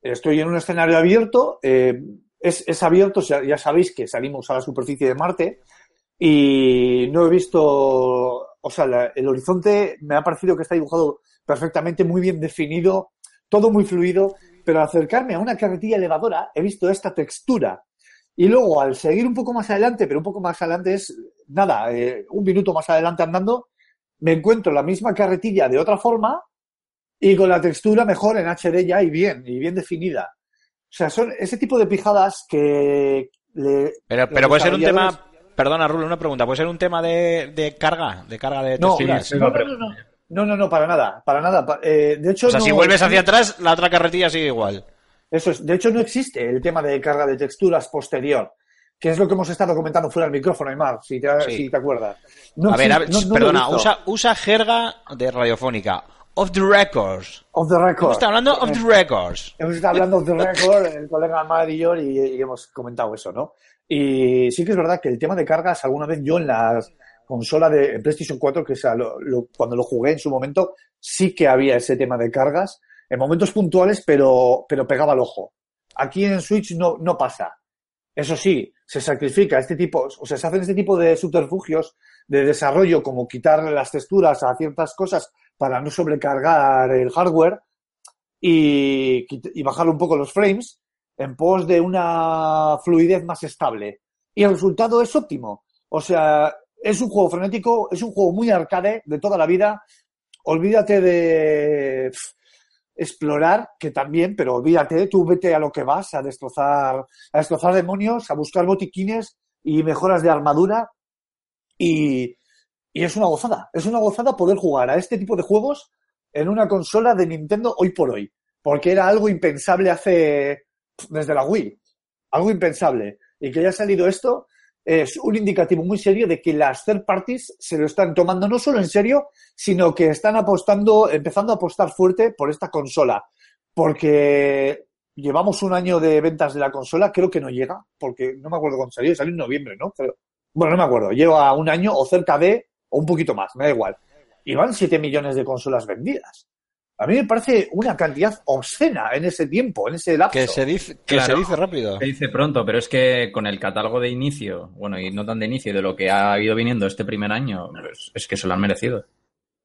estoy en un escenario abierto, eh, es, es abierto, ya, sabéis que salimos a la superficie de Marte y no he visto, o sea, el horizonte me ha parecido que está dibujado perfectamente, muy bien definido, todo muy fluido, pero al acercarme a una carretilla elevadora he visto esta textura. Y luego, al seguir un poco más adelante, pero un poco más adelante es, nada, eh, un minuto más adelante andando, me encuentro la misma carretilla de otra forma y con la textura mejor en HD ya y bien, y bien definida. O sea, son ese tipo de pijadas que... Le, Pero, pero puede ser un tema perdona, Rulo, una pregunta. ¿Puede ser un tema de, de carga? ¿De carga de No, texturas? sí, no, no, no, no. No, no, para nada, para nada. Eh, de hecho, O sea, no- si vuelves hacia atrás, la otra carretilla sigue igual. Eso es. De hecho, no existe el tema de carga de texturas posterior, que es lo que hemos estado comentando fuera del micrófono, Aymar, si te, Sí. si te acuerdas. No a ver, a ver, no- perdona, usa, usa jerga de radiofónica. Off the records. Off the record. ¿Cómo está hablando? Off the records. Hemos estado hablando off the record, el colega Aymar y yo, y, y hemos comentado eso, ¿no? Y sí que es verdad que el tema de cargas, alguna vez yo en la consola de PlayStation 4, que lo- cuando lo jugué en su momento, sí que había ese tema de cargas, en momentos puntuales, pero, pero pegaba al ojo. Aquí en Switch no, no pasa. Eso sí, se sacrifica este tipo, o sea, se hacen este tipo de subterfugios de desarrollo, como quitar las texturas a ciertas cosas para no sobrecargar el hardware y bajar un poco los frames en pos de una fluidez más estable. Y el resultado es óptimo. O sea, es un juego frenético, es un juego muy arcade de toda la vida. Olvídate de explorar, que también, pero olvídate, tú vete a lo que vas, a destrozar, a destrozar demonios, a buscar botiquines y mejoras de armadura. Y, y es una gozada, es una gozada poder jugar a este tipo de juegos en una consola de Nintendo hoy por hoy. Porque era algo impensable hace, desde la Wii. Algo impensable. Y que haya salido esto es un indicativo muy serio de que las third parties se lo están tomando no solo en serio, sino que están apostando, empezando a apostar fuerte por esta consola. Porque llevamos un año de ventas de la consola, creo que no llega, porque no me acuerdo cuándo salió, salió en noviembre, ¿no? Pero, bueno, no me acuerdo, lleva un año o cerca de, o un poquito más, me da igual. Y van 7 millones de consolas vendidas. A mí me parece una cantidad obscena en ese tiempo, en ese lapso. Que se dice, que Claro. se dice rápido. Se dice pronto, pero es que con el catálogo de inicio, bueno, y no tan de inicio, de lo que ha ido viniendo este primer año, pues, es que se lo han merecido.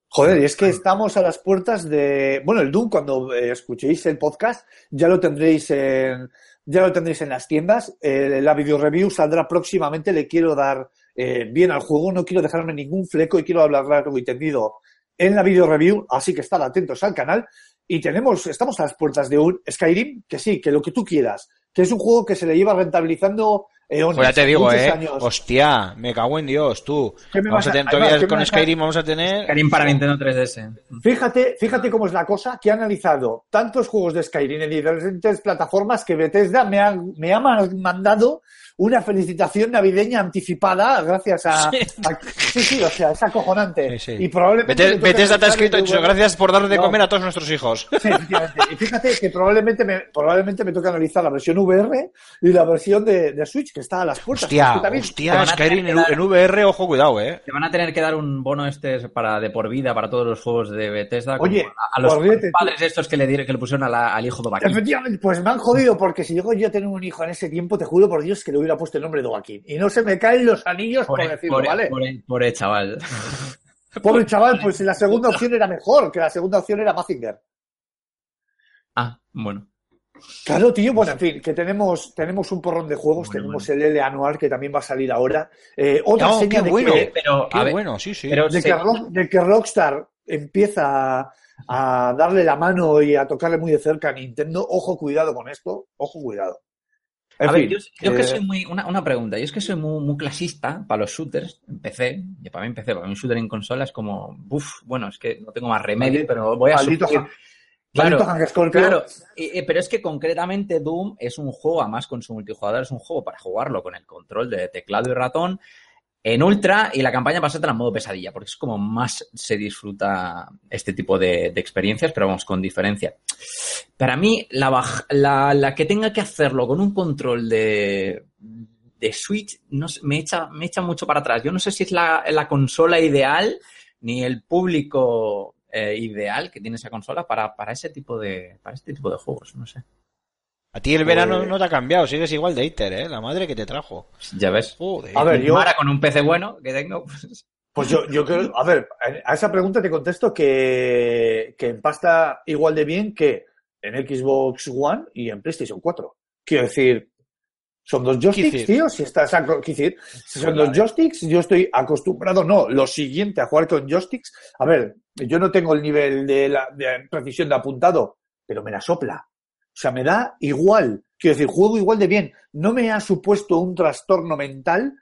Joder, y es que estamos a las puertas de. Bueno, el Doom, cuando eh, escuchéis el podcast, ya lo tendréis en. Ya lo tendréis en las tiendas. Eh, la video review saldrá próximamente. Le quiero dar eh, bien al juego. No quiero dejarme ningún fleco y quiero hablar largo y tendido en la video review. Así que estad atentos al canal. Y tenemos, estamos a las puertas de un Skyrim, que sí, que lo que tú quieras. Que es un juego que se le lleva rentabilizando eones, Pues ya te digo, eh. años. Hostia, me cago en Dios, tú. ¿Qué me Vamos a a- tener, todavía ¿qué me con a- Skyrim vamos a tener. Karim para Nintendo 3DS. Fíjate, fíjate cómo es la cosa que ha analizado tantos juegos de Skyrim en diferentes plataformas que Bethesda me ha, me ha ma- mandado una felicitación navideña anticipada gracias a... Sí. a- sí, sí, o sea, es acojonante. Sí, sí. Y probablemente... Bethesda te ha escrito y dicho, gracias por dar de No. comer a todos nuestros hijos. Sí, efectivamente. Y fíjate que probablemente me, probablemente me toque analizar la versión VR y la versión de, de Switch que está a las puertas. Hostia, también- Skyrim en, VR, ojo, cuidado, eh. Te van a tener que dar un bono este para de por vida para todos los juegos de Bethesda. como Oye, a, a los olvídate, padres estos que le, dieron- que le pusieron a la- al hijo de Joaquín. Efectivamente, pues me han jodido porque si llego yo a tener un hijo en ese tiempo, te juro por Dios que le hubiera puesto el nombre de Joaquín. Y no se me caen los anillos por, decirlo, pobre- ¿vale? pobre- pobre chaval. Pobre chaval, pues la segunda opción era mejor, que la segunda opción era Mazinger. Ah, bueno. Claro, tío, bueno, en fin, que tenemos, tenemos un porrón de juegos, Bueno, tenemos el L anual que también va a salir ahora. Eh, otra No, señal qué de bueno. que, Pero, Qué ver, bueno, sí, sí. pero de, se- que Rock- de que Rockstar empieza a, a darle la mano y a tocarle muy de cerca a Nintendo, ojo, cuidado con esto, ojo, cuidado. En a ver, fin, yo, yo que eh, soy muy. Una, una pregunta. Yo es que soy muy, muy clasista para los shooters. Empecé. Y para mí empecé. Para mí un shooter en consola es como. Uf, bueno, es que no tengo más remedio, pero voy a Maldito sufrir. Claro, y- pero es que concretamente Doom es un juego, además con su multijugador, es un juego para jugarlo con el control de teclado y ratón en ultra y la campaña pasártela en modo pesadilla, porque es como más se disfruta este tipo de, de experiencias, pero vamos, con diferencia. Para mí, la, baj- la, la que tenga que hacerlo con un control de, de Switch no sé, me, echa, me echa mucho para atrás. Yo no sé si es la, la consola ideal ni el público eh, ideal que tiene esa consola para, para ese tipo de para este tipo de juegos, no sé. A ti el verano Pues- no te ha cambiado, sigues igual de hater, eh. La madre que te trajo. Ya ves. Joder. A ver, yo- Ahora con un PC bueno que tengo, pues, Pues yo, yo creo, a ver, a esa pregunta te contesto que, que empasta igual de bien que en Xbox One y en PlayStation 4. Quiero decir, son dos joysticks, tío, si estás a, decir, si son dos joysticks, yo estoy acostumbrado, no, lo siguiente a jugar con joysticks. A ver, yo no tengo el nivel de, la, de precisión de apuntado, pero me la sopla. O sea, me da igual. Quiero decir, juego igual de bien. No me ha supuesto un trastorno mental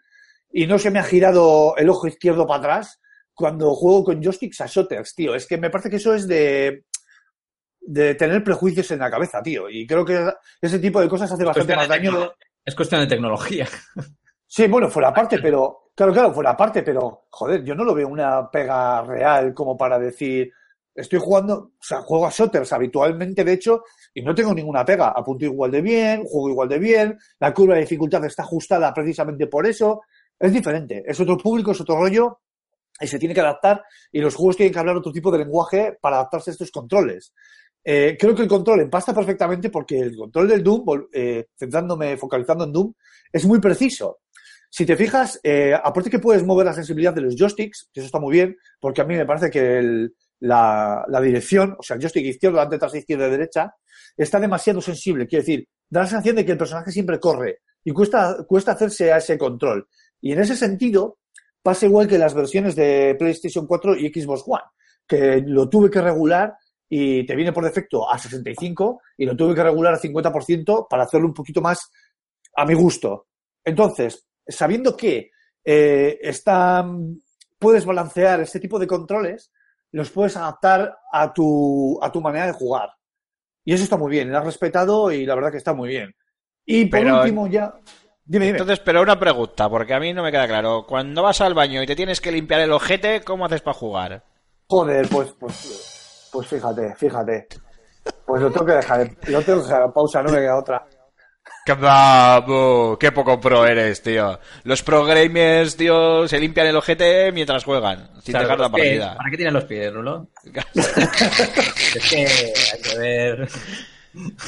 y no se me ha girado el ojo izquierdo para atrás cuando juego con joysticks a shooters, tío. Es que me parece que eso es de, de tener prejuicios en la cabeza, tío. Y creo que ese tipo de cosas hace bastante más daño. Es cuestión de tecnología. Sí, bueno, fuera parte, pero. Claro, claro, fuera parte, pero. Joder, yo no lo veo una pega real como para decir. Estoy jugando. O sea, juego a shooters habitualmente, de hecho, y no tengo ninguna pega. Apunto igual de bien, juego igual de bien. La curva de dificultad está ajustada precisamente por eso. Es diferente. Es otro público, es otro rollo. Y se tiene que adaptar. Y los juegos tienen que hablar otro tipo de lenguaje para adaptarse a estos controles. Eh, creo que el control empasta perfectamente porque el control del Doom, eh, centrándome, focalizando en Doom, es muy preciso. Si te fijas, eh, aparte que puedes mover la sensibilidad de los joysticks, que eso está muy bien, porque a mí me parece que la, dirección, o sea, el joystick izquierdo, delante, atrás, izquierda, derecha, está demasiado sensible. Quiere decir, da la sensación de que el personaje siempre corre y cuesta, cuesta hacerse a ese control. Y en ese sentido, pasa igual que las versiones de PlayStation 4 y Xbox One, que lo tuve que regular y te viene por defecto a 65 y lo tuve que regular a 50% para hacerlo un poquito más a mi gusto. Entonces, sabiendo que eh, están, puedes balancear este tipo de controles, los puedes adaptar a tu, a tu manera de jugar. Y eso está muy bien, lo has respetado y la verdad que está muy bien. Y por Pero- último ya... Dime, dime. Entonces, pero una pregunta, porque a mí no me queda claro. Cuando vas al baño y te tienes que limpiar el ojete, ¿cómo haces para jugar? Joder, pues, pues, pues fíjate, fíjate. Pues lo tengo que dejar, lo tengo que dejar pausa, no me queda otra. ¡Qué poco pro eres, tío! Los pro gamers, tío, se limpian el ojete mientras juegan, sin dejar la partida. ¿Para qué tienes los pies, Rulo? es que hay que ver.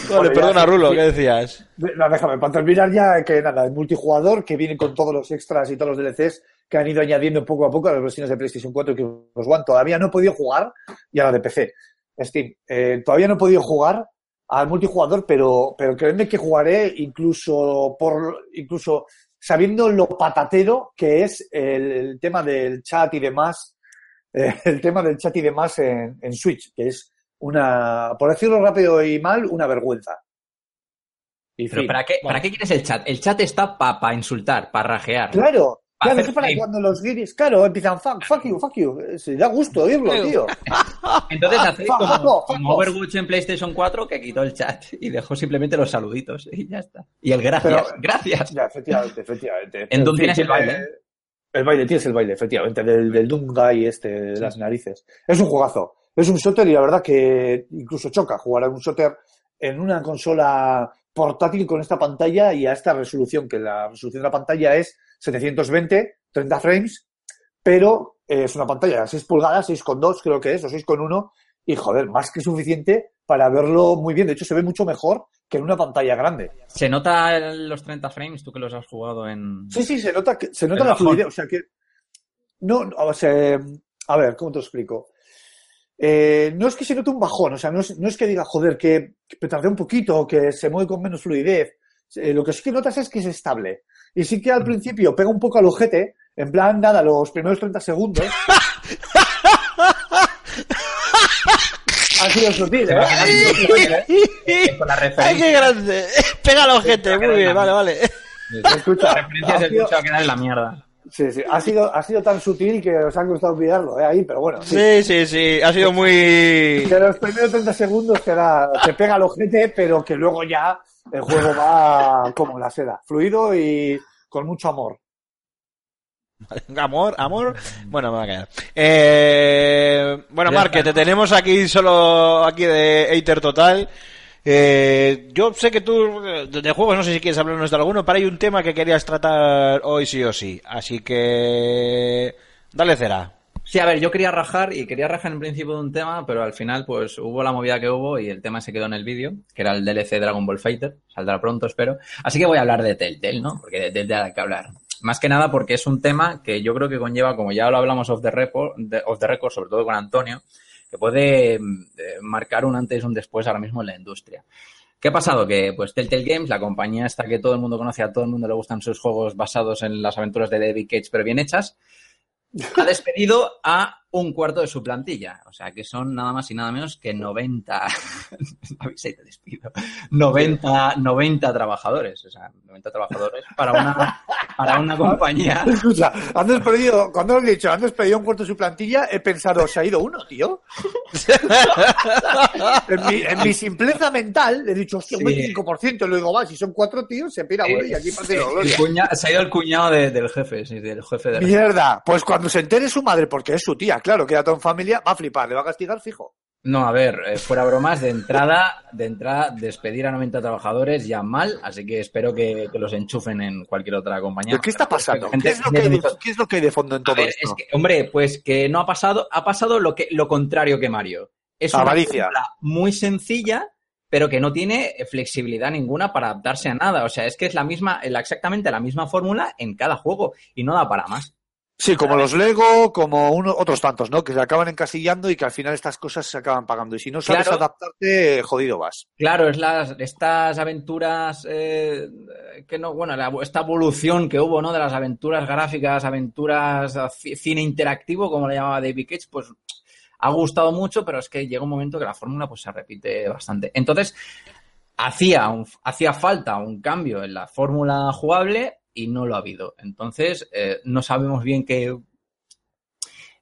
Vale, perdona, ya, Rulo. ¿qué decías? No, déjame, para terminar ya, que nada, el multijugador que viene con todos los extras y todos los DLCs que han ido añadiendo poco a poco a las versiones de PlayStation 4 y Xbox One. Todavía no he podido jugar, y a la de PC, Steam. Eh, todavía no he podido jugar al multijugador, pero, pero créeme que jugaré incluso por, incluso sabiendo lo patatero que es el, el tema del chat y demás, eh, el tema del chat y demás en, en Switch, que es una, por decirlo rápido y mal, una vergüenza. Y Pero. ¿para qué, ¿para qué quieres el chat? El chat está para insultar, para rajear. Claro, Hacer es para cuando los guiris, claro, empiezan fuck, fuck you, fuck you. Eh, Se da gusto oírlo, tío. Entonces hacéis fuck como, como. Overwatch en PlayStation 4 que quitó el chat y dejó simplemente los saluditos y ya está. Y el gracias, Pero- gracias. Ya, efectivamente, efectivamente. En Doom fin, tienes el baile. El baile, tienes el baile, efectivamente, del, del Guy este, de las narices. Es un juegazo. Es un shooter y la verdad que incluso choca jugar a un shooter en una consola portátil con esta pantalla y a esta resolución, que la resolución de la pantalla es 720, 30 frames, pero eh, es una pantalla de 6 pulgadas, 6,2 creo que es, o 6,1, y joder, más que suficiente para verlo muy bien. De hecho, se ve mucho mejor que en una pantalla grande. ¿Se nota los 30 frames tú que los has jugado en... Sí, sí, se nota, que, se nota la fluidez. O sea que. No, no, o sea, a ver, ¿cómo te lo explico? Eh, no es que se note un bajón, o sea, no es, no es que diga, joder, que, que tardé un poquito, que se mueve con menos fluidez. Eh, lo que sí que notas es que es estable. Y sí que al principio pega un poco al ojete, en plan, nada, los primeros 30 segundos. ha sido sutil, ¿eh? Ha sido sutil, ¿eh? Con la ¡Ay, referencia. qué grande! Pega el ojete, muy bien, vale, vale. Escucha, La referencia se escucha quedar en la mierda. Sí, sí, ha sido, ha sido tan sutil que os ha costado olvidarlo, ¿eh? Ahí, pero bueno. sí. Sí, sí, sí, ha sido muy... que los primeros 30 segundos te, da- te pega el ojete, pero que luego ya el juego va como la seda, fluido y con mucho amor. Amor, amor. Bueno, me va a quedar. Eh, bueno, Ya Marc, está, que te tenemos aquí solo aquí de hater total. Eh, yo sé que tú eh, de juegos no sé si quieres hablarnos de alguno, pero hay un tema que querías tratar hoy sí o sí. Así que dale cera. Sí, a ver, yo quería rajar y quería rajar en principio de un tema, pero al final pues hubo la movida que hubo y el tema se quedó en el vídeo, que era el DLC Dragon Ball Fighter, saldrá pronto espero. Así que voy a hablar de Telltale, ¿no? Porque de Telltale hay que hablar. Más que nada porque es un tema que yo creo que conlleva, como ya lo hablamos off the record, off the record sobre todo con Antonio, que puede eh, marcar un antes y un después ahora mismo en la industria. ¿Qué ha pasado? Que pues Telltale Games, la compañía esta que todo el mundo conoce, a todo el mundo le gustan sus juegos basados en las aventuras de David Cage, pero bien hechas, ha despedido a un cuarto de su plantilla. O sea, que son nada más y nada menos que 90. Aviséis de despido. 90, 90 trabajadores. O sea, 90 trabajadores para una, para una compañía. Escucha, han despedido, cuando han dicho, han despedido un cuarto de su plantilla, he pensado, se ha ido uno, tío. en, mi, en mi simpleza mental, he dicho, hostia, un Sí. 25%, y luego va, si son cuatro tíos, se pira uno y aquí parte se ha ido el cuñado de- del jefe, sí, del jefe de Mierda, pues cuando se entere su madre, porque es su tía, claro, queda todo en familia, va a flipar, le va a castigar fijo. No, a ver, eh, fuera bromas, de entrada, de entrada, despedir a 90 trabajadores ya mal, así que espero que, que los enchufen en cualquier otra compañía. ¿Pero qué está pasando? Gente- ¿Qué es, lo que hay de, mucho- qué es lo que hay de fondo en todo ver, esto? es que, hombre, pues que no ha pasado, ha pasado lo que lo contrario que Mario. Es una muy sencilla, pero que no tiene flexibilidad ninguna para adaptarse a nada. O sea, es que es la misma, exactamente la misma fórmula en cada juego y no da para más. Sí, como los Lego, como uno, otros tantos, ¿no? Que se acaban encasillando y que al final estas cosas se acaban pagando. Y si no sabes Claro. adaptarte, jodido vas. Claro, es las, estas aventuras eh, que no, bueno, la- esta evolución que hubo, ¿no? De las aventuras gráficas, aventuras ci- cine interactivo, como le llamaba David Cage, pues ha gustado mucho, pero es que llega un momento que la fórmula pues se repite bastante. Entonces, hacía, un- hacía falta un cambio en la fórmula jugable y no lo ha habido. Entonces, eh, no sabemos bien qué,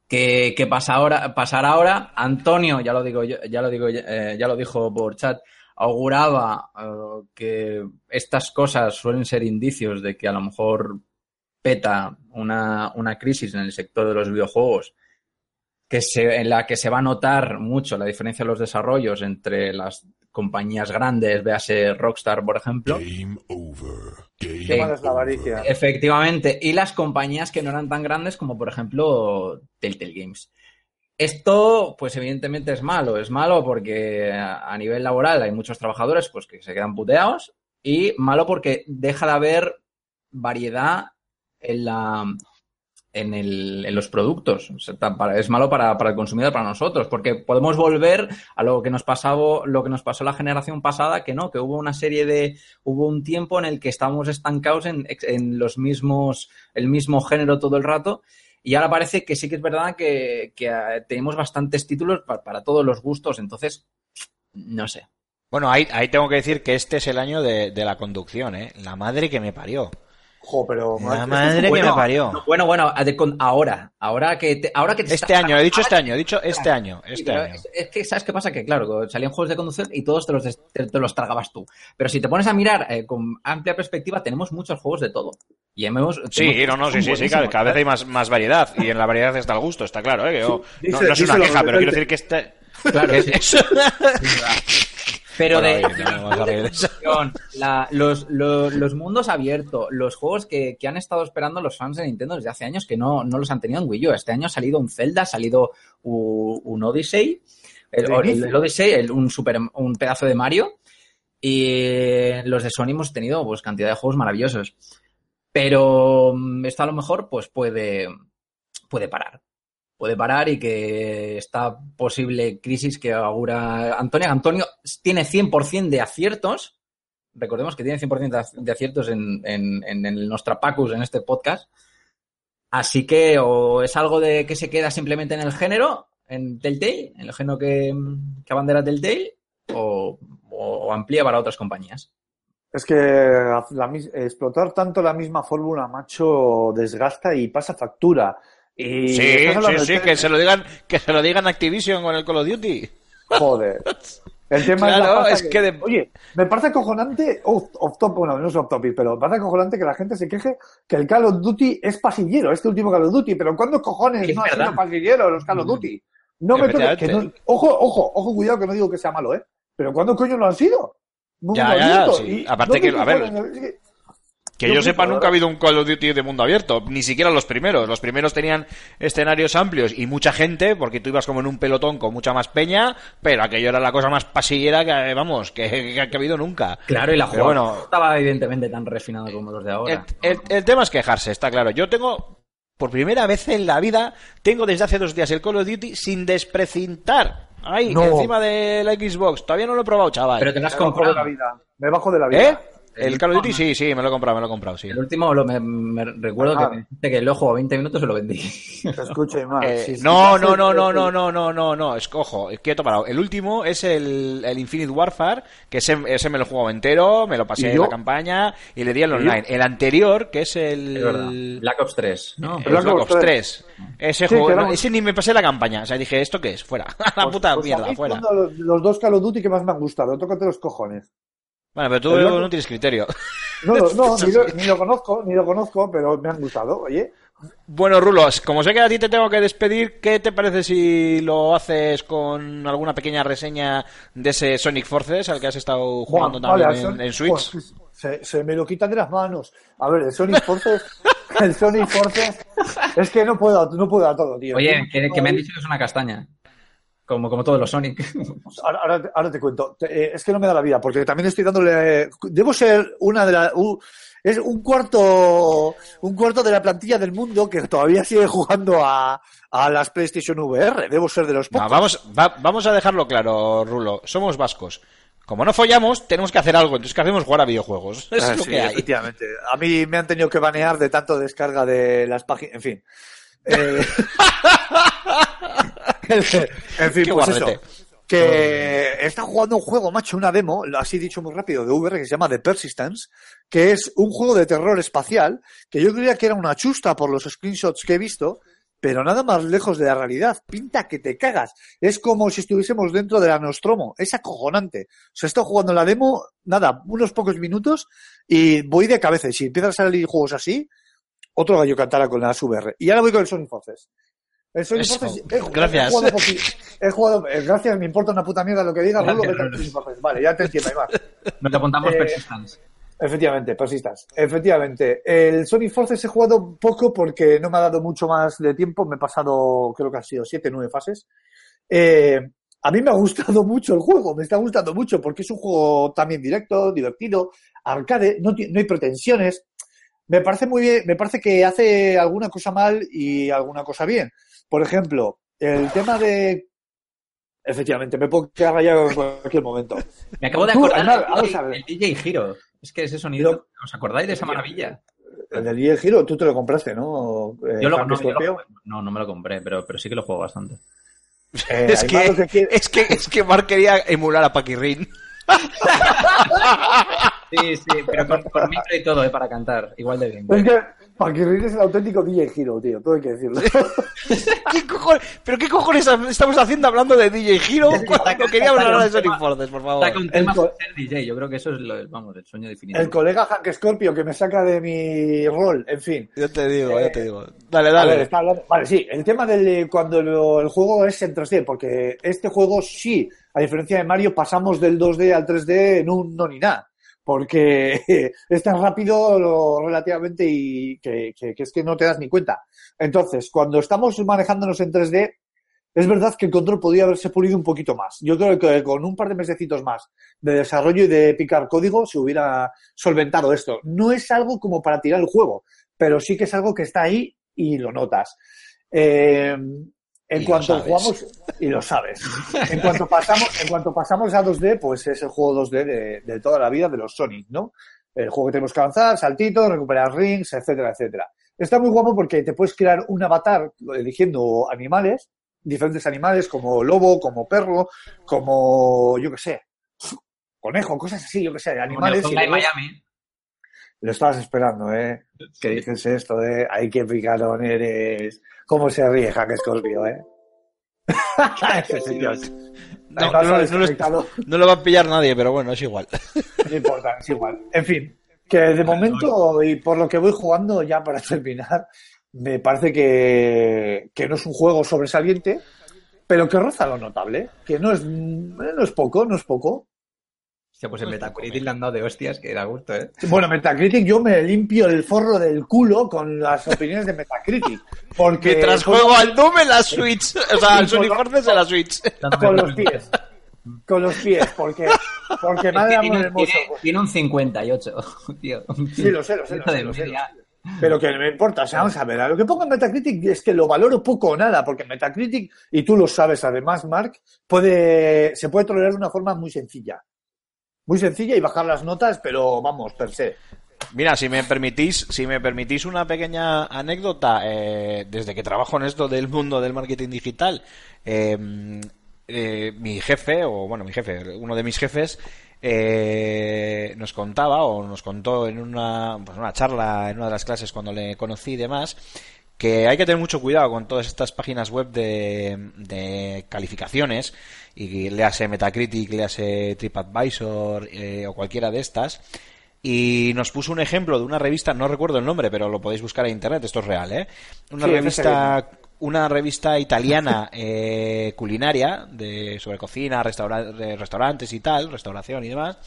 qué, pasa ahora, pasará ahora. Antonio, ya lo digo, ya lo digo, eh, ya lo dijo por chat, auguraba eh, que estas cosas suelen ser indicios de que a lo mejor peta una, una crisis en el sector de los videojuegos que se, en la que se va a notar mucho la diferencia de los desarrollos entre las compañías grandes, véase Rockstar, por ejemplo, Game over. Game Qué mala es la avaricia. Efectivamente, y las compañías que no eran tan grandes como por ejemplo Telltale Games. Esto, pues evidentemente es malo, es malo porque a a nivel laboral hay muchos trabajadores pues que se quedan puteados y malo porque deja de haber variedad en la en, el- en los productos. Es malo para, el consumidor, para nosotros, porque podemos volver a lo que nos pasaba, lo que nos pasó la generación pasada, que no, que hubo una serie de, hubo un tiempo en el que estábamos estancados en, los mismos, el mismo género todo el rato. Y ahora parece que sí que es verdad que, que, eh, tenemos bastantes títulos pa- para, todos los gustos, entonces, no sé. Bueno, ahí, ahí tengo que decir que este es el año de, de la conducción, ¿eh? La madre que me parió. Jo, pero... La madre que bueno. me parió. Bueno, bueno, ahora, ahora que te- ahora que te Este está- año, he dicho este año, he dicho este año, este año. Es, es que, ¿sabes qué pasa? Que, claro, salían juegos de conducción y todos te los, te, te los tragabas tú. Pero si te pones a mirar eh, con amplia perspectiva, tenemos muchos juegos de todo. Y hemos, Sí, no, no, sí, sí, sí, cada, vez hay más, más variedad y en la variedad está el gusto, está claro, ¿eh? Que yo- no, Dice- no es una queja, pero quiero decir que este... Claro, que sí. eso- Pero de, la- los, los- los mundos abiertos, los juegos que, que han estado esperando los fans de Nintendo desde hace años que no, no los han tenido en Wii U. Este año ha salido un Zelda, ha salido un Odyssey, el, Odyssey, el- un, super, un pedazo de Mario. Y los de Sony hemos tenido pues cantidad de juegos maravillosos. Pero mm, esto a lo mejor pues puede, puede parar. Puede parar y que esta posible crisis que augura Antonio. Antonio tiene 100% de aciertos. Recordemos que tiene 100% de ac- de aciertos en, en, en el Nostrapacus, en este podcast. Así que o es algo de que se queda simplemente en el género, en Telltale, en el género que, que abandera Telltale, o, amplía para otras compañías. Es que la explotar tanto la misma fórmula, macho, desgasta y pasa factura. Y Sí, sí, sí, que se lo digan, que se lo digan Activision con el Call of Duty. Joder. El tema es, la Claro, es que de- Oye, me parece acojonante, off, off top, bueno, no es off topic, pero me parece acojonante que la gente se queje que el Call of Duty es pasillero, este último Call of Duty, pero ¿cuándo cojones Es no ha verdad. sido pasillero los Call of Duty? No me toques, que no- Efectivamente. ojo, ojo, ojo, cuidado que no digo que sea malo, ¿eh? Pero ¿cuándo coño lo han sido? Mundo Ya, ya, sí. y Aparte no que, a ver, que- Yo sepa, nunca ha habido un Call of Duty de mundo abierto, ni siquiera los primeros. Los primeros tenían escenarios amplios y mucha gente, porque tú ibas como en un pelotón con mucha más peña, pero aquello era la cosa más pasillera que, vamos, que, que- que ha habido nunca. Claro, y la jugada bueno. no estaba evidentemente tan refinada como los de El, ahora. el- el tema es quejarse, está claro. Yo tengo, por primera vez en la vida, tengo desde hace dos días el Call of Duty sin desprecintar. Ahí, No. encima de la Xbox. Todavía no lo he probado, chaval. Pero te lo has me bajo de la vida, me bajo de la vida. ¿Eh? El El Call of Duty sí, sí, me lo he comprado, me lo he comprado, sí. El último lo- me, me recuerdo Ajá. que me dijiste que lo juego 20 minutos y lo vendí. Escuche, más. Eh, si- si no, te no, no, no, no, no, no, no, no, es cojo, quieto parado. El último es el, el Infinite Warfare, que ese, ese me lo he jugado entero, me lo pasé ¿Y en la campaña y le di al online. El anterior, que es el... Es. Black Ops 3, ¿no? el Black Black, Ops Ops 3. Ese Sí, juego, no, ese ni me pasé la campaña. O sea, dije, ¿esto qué es? Fuera. A la Pues- puta pues a mierda, fuera. Los, los dos Call of Duty que más me han gustado. Tócate los cojones. Bueno, pero tú no tienes criterio. No, no ni, lo, ni lo conozco, ni lo conozco, pero me han gustado. Oye, Bueno, Rulos, como sé que a ti te tengo que despedir, ¿qué te parece si lo haces con alguna pequeña reseña de ese Sonic Forces al que has estado jugando también en, Sonic- en Switch? Pues, se, se me lo quitan de las manos. A ver, el Sonic Forces, el Sonic Forces, es que no puedo, no puedo a todo, tío. Oye, que, que me han dicho que es una castaña. Como, como todos los Sonic. Ahora, ahora te- ahora te cuento. Eh, es que no me da la vida, porque también estoy dándole. Debo ser una de las. es un cuarto. Un cuarto de la plantilla del mundo que todavía sigue jugando a, a las PlayStation VR. Debo ser de los No, pocos. vamos, va- vamos a dejarlo claro, Rulo. Somos vascos. Como no follamos, tenemos que hacer algo. Entonces, ¿qué hacemos? Jugar a videojuegos. Es Ah, lo sí, que hay. efectivamente. A mí me han tenido que banear de tanto descarga de las páginas. En fin. Eh, en fin, pues eso. Que está jugando un juego, macho, una demo, así dicho muy rápido, de VR que se llama The Persistence, que es un juego de terror espacial, que yo creía que era una chusta por los screenshots que he visto, pero nada más lejos de la realidad. Pinta que te cagas. Es como si estuviésemos dentro de la Nostromo. Es acojonante. He estado jugando la demo, nada, unos pocos minutos y voy de cabeza. Y si empiezan a salir juegos así, otro gallo cantará con las VR. Y ahora voy con el Sonic Forces. El Sonic Eso. Forces. he- Gracias. He jugado, he jugado- eh, gracias, me importa una puta mierda lo que diga. Rulo, Gracias, Forces. Vale, ya te entiendo, Aymar. Nos te apuntamos Eh, Persistence. Efectivamente, persistas. Efectivamente. El Sonic Forces he jugado poco porque no me ha dado mucho más de tiempo. Me he pasado, creo que han sido siete, nueve fases. Eh, a mí me ha gustado mucho el juego, me está gustando mucho porque es un juego también directo, divertido, arcade, no, no hay pretensiones. Me parece muy bien, me parece que hace alguna cosa mal y alguna cosa bien. Por ejemplo, el tema de... Efectivamente, me puedo quedar rayado en cualquier momento. Me acabo de acordar del vamos DJ, a ver. el DJ Giro. Es que ese sonido, ¿os acordáis de esa maravilla? El del DJ Giro, tú te lo compraste, ¿no? Eh, Yo lo, no, yo lo- Scorpio. no, no me lo compré, pero, pero sí que lo juego bastante. Eh, Es que, quiere- es que, es que Mark quería emular a Paquirrin. Sí, sí, pero con, con micro y todo, ¿eh? Para cantar. Igual de bien. Es que Paquirrin es el auténtico DJ Giro, tío, todo hay que decirlo. ¿Qué cojones? ¿Pero qué cojones estamos haciendo hablando de DJ Hero cuando queríamos hablar de Sonic Forces, por favor? De ser DJ. Yo creo que eso es lo, vamos, el sueño definitivo. el colega Hank Scorpio que me saca de mi rol, en fin. Yo te digo, yo te digo. Dale, dale. ver, está hablando- Vale, sí, el tema del eh, cuando lo- el juego es en 3D, porque este juego sí, a diferencia de Mario, pasamos del 2D al 3D en un no ni nada. Porque es tan rápido relativamente y que, que- que es que no te das ni cuenta. Entonces, cuando estamos manejándonos en 3D, es verdad que el control podría haberse pulido un poquito más. Yo creo que con un par de mesecitos más de desarrollo y de picar código se hubiera solventado esto. No es algo como para tirar el juego, pero sí que es algo que está ahí y lo notas. Eh, en Y cuanto jugamos, y lo sabes. En cuanto pasamos, en cuanto pasamos a 2D, pues es el juego 2D de, de toda la vida de los Sonic, ¿no? El juego que tenemos que avanzar, saltitos, recuperar rings, etcétera, etcétera. Está muy guapo porque te puedes crear un avatar eligiendo animales, diferentes animales como lobo, como perro, como, yo qué sé, conejo, cosas así, yo qué sé, Como animales. Neozonga y en luego- Miami. Lo estabas esperando, ¿eh? Que- Fíjense esto de, ay, qué picarón eres. ¿Cómo se ríe Hank Scorpio, eh? Ese señor. No, no, no lo va a pillar nadie, pero bueno, es igual. No importa, es igual. En fin, que de momento, y por lo que voy jugando, ya para terminar, me parece que, que no es un juego sobresaliente, pero que roza lo notable, que no es, no es poco, no es poco. Hostia, pues en Metacritic le han dado de hostias que da gusto, ¿eh? Bueno, Metacritic, yo me limpio el forro del culo con las opiniones de Metacritic. Porque Mientras con- juego al Doom en la Switch. O sea, al con- Forces en la Switch. con los pies. Con los pies, porque, porque madre tiene, hermoso. tiene- tiene un 58, tío. Sí, lo sé, lo sé, lo sé, De lo sé. Pero que no me importa, o sea, vamos a ver, a lo que pongo en Metacritic es que lo valoro poco o nada, porque Metacritic, y tú lo sabes además, Mark, puede, se puede trolear de una forma muy sencilla. Muy sencilla y bajar las notas, pero vamos, per se. Mira, si me permitís, si me permitís una pequeña anécdota, eh, desde que trabajo en esto del mundo del marketing digital, eh, eh, mi jefe, o bueno, mi jefe, uno de mis jefes, eh, nos contaba o nos contó en una, pues una charla, en una de las clases cuando le conocí y demás, que hay que tener mucho cuidado con todas estas páginas web de, de calificaciones y léase Metacritic, léase TripAdvisor eh, o cualquiera de estas y nos puso un ejemplo de una revista, no recuerdo el nombre, pero lo podéis buscar en internet, esto es real, ¿eh? Una Sí, revista una revista italiana eh, culinaria de sobre cocina, restaura- restaurantes y tal, restauración y demás,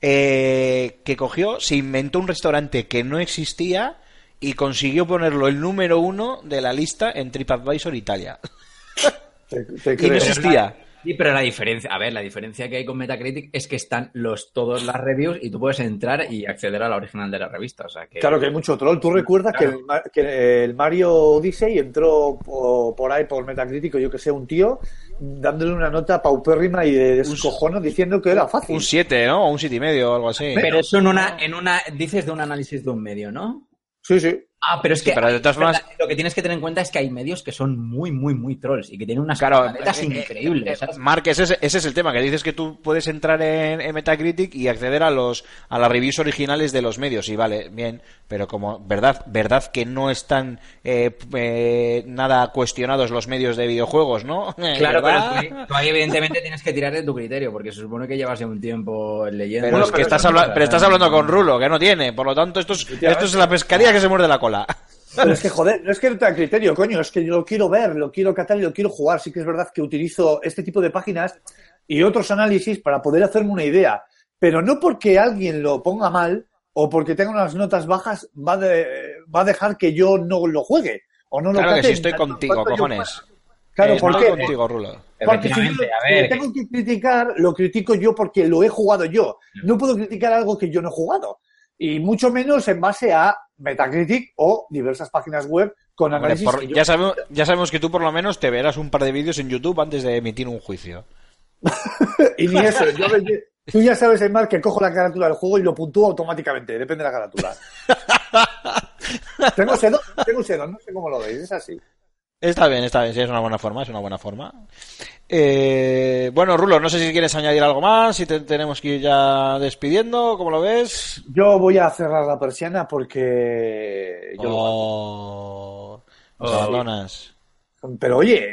eh, que cogió, se inventó un restaurante que no existía y consiguió ponerlo el número uno de la lista en TripAdvisor Italia. Te, te Y creo. no existía. Sí, pero la diferencia, a ver, la diferencia que hay con Metacritic es que están los todas las reviews y tú puedes entrar y acceder a la original de la revista. O sea que Claro que hay mucho troll. ¿Tú recuerdas Claro. que, el, Ma- que el Mario Odyssey entró po- por, ahí por Metacritic, o yo que sé, un tío, dándole una nota paupérrima y de descojono diciendo que era fácil? Un 7, ¿no? O un 7 y medio o algo así. Pero eso en una, en una, dices de un análisis de un medio, ¿no? Sí, sí. Ah, pero es Sí, que pero de todas formas- lo que tienes que tener en cuenta es que hay medios que son muy, muy, muy trolls y que tienen unas Claro, eh, eh, increíbles. eh, ese es, ese es el tema, que dices que tú puedes entrar en, en Metacritic y acceder a los a las reviews originales de los medios, y vale, bien, pero como verdad verdad que no están eh, nada cuestionados los medios de videojuegos, ¿no? Claro, pero ¿Verdad? tú, ahí- tú ahí evidentemente tienes que tirar de tu criterio, porque se supone que llevas ya un tiempo leyendo. Pero, Bueno, es que pero estás, habla- pero estás hablando con Rulo, que no tiene, por lo tanto esto es, esto es la pescaría que se muerde la cola. Pero es que, joder, no es que no tenga criterio, coño, es que yo lo quiero ver, lo quiero catar y lo quiero jugar. Sí que es verdad que utilizo este tipo de páginas y otros análisis para poder hacerme una idea. Pero no porque alguien lo ponga mal o porque tenga unas notas bajas va, de- va a dejar que yo no lo juegue. O no lo Claro que cate sí, estoy en tanto contigo, cojones. Claro, Eh, ¿por estoy qué? contigo, Rulo. Porque si yo a si ver, tengo que criticar, lo critico yo porque lo he jugado yo. No puedo criticar algo que yo no he jugado. Y mucho menos en base a Metacritic o diversas páginas web con Hombre, análisis. por- que yo- ya, sabemos, ya sabemos que tú por lo menos te verás un par de vídeos en YouTube antes de emitir un juicio. Y ni eso. yo tú ya sabes, Emar, que cojo la carátula del juego y lo puntúo automáticamente. Depende de la carátula. tengo sedo, tengo sedo, no sé cómo lo veis. Es así. Está bien, está bien, sí, es una buena forma, es una buena forma. Eh, bueno, Rulo, no sé si quieres añadir algo más, si te tenemos que ir ya despidiendo, ¿cómo lo ves? Yo voy a cerrar la persiana porque. Yo. Oh, Oh. abandonas. Pero oye,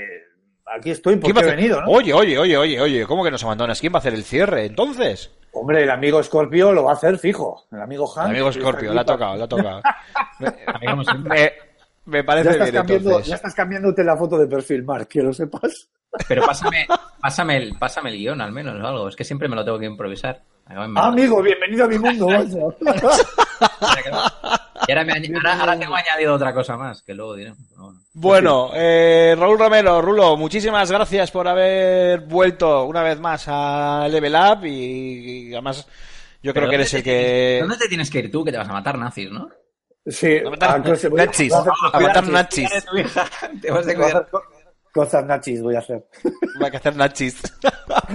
aquí estoy ¿Quién porque va he a hacer- venido, ¿no? Oye, oye, oye, oye, oye, ¿cómo que nos abandonas? ¿Quién va a hacer el cierre entonces? Hombre, el amigo Scorpio lo va a hacer fijo. El amigo Han. El amigo Scorpio, le ha tocado, le ha tocado. Amigo, siempre. Me, Ya parece estás, bien cambiando, entonces. ya estás cambiándote la foto de perfil, Mark, que lo sepas. Pero pásame, pásame, el, pásame el guion al menos o algo. Es que siempre me lo tengo que improvisar. Ah, amigo, bienvenido a mi mundo. Y ahora, me ahora, ahora tengo añadido otra cosa más, que luego diré. Bueno. Bueno, eh, Raúl Romero, Rulo, muchísimas gracias por haber vuelto una vez más a Level Up y, y además yo creo que eres ¿dónde el tienes- que... ¿Dónde te tienes que ir tú que te vas a matar nazis, no? Sí, A ah, voy a- matar te vas a cuidar. co- Cosas nachis voy a hacer. Va a hacer nachis.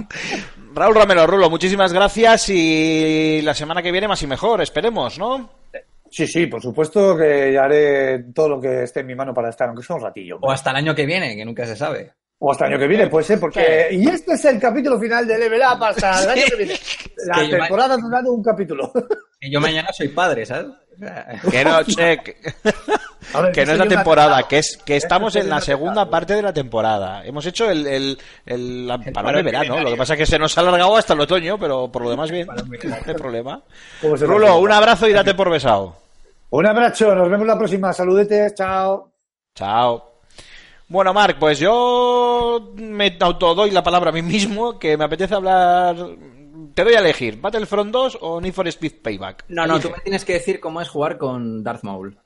Raúl Romero, Rulo, muchísimas gracias y la semana que viene más y mejor, esperemos, ¿no? Sí, sí, por supuesto que haré todo lo que esté en mi mano para estar, aunque sea un ratillo. O hasta el año que viene, que nunca se sabe. O hasta el año que viene, puede ser, porque... Y este es el capítulo final de Level Up hasta el año que viene. La temporada ha durado un capítulo. Que yo mañana soy padre, ¿sabes? Que no, che, que, A ver, que no es la temporada, que es que estamos en la segunda parte de la temporada. Hemos hecho el, el, el, la- parón de verano, lo que pasa es que se nos ha alargado hasta el otoño, pero por lo demás bien, no hay problema. ¿Cómo se Rulo, un abrazo y date por besado. Un abrazo, nos vemos la próxima. Saludetes, chao. Chao. Bueno, Marc, pues yo me autodoy la palabra a mí mismo, que me apetece hablar... Te doy a elegir, Battlefront 2 o Need for Speed Payback. No, no, Elige. tú me tienes que decir cómo es jugar con Darth Maul.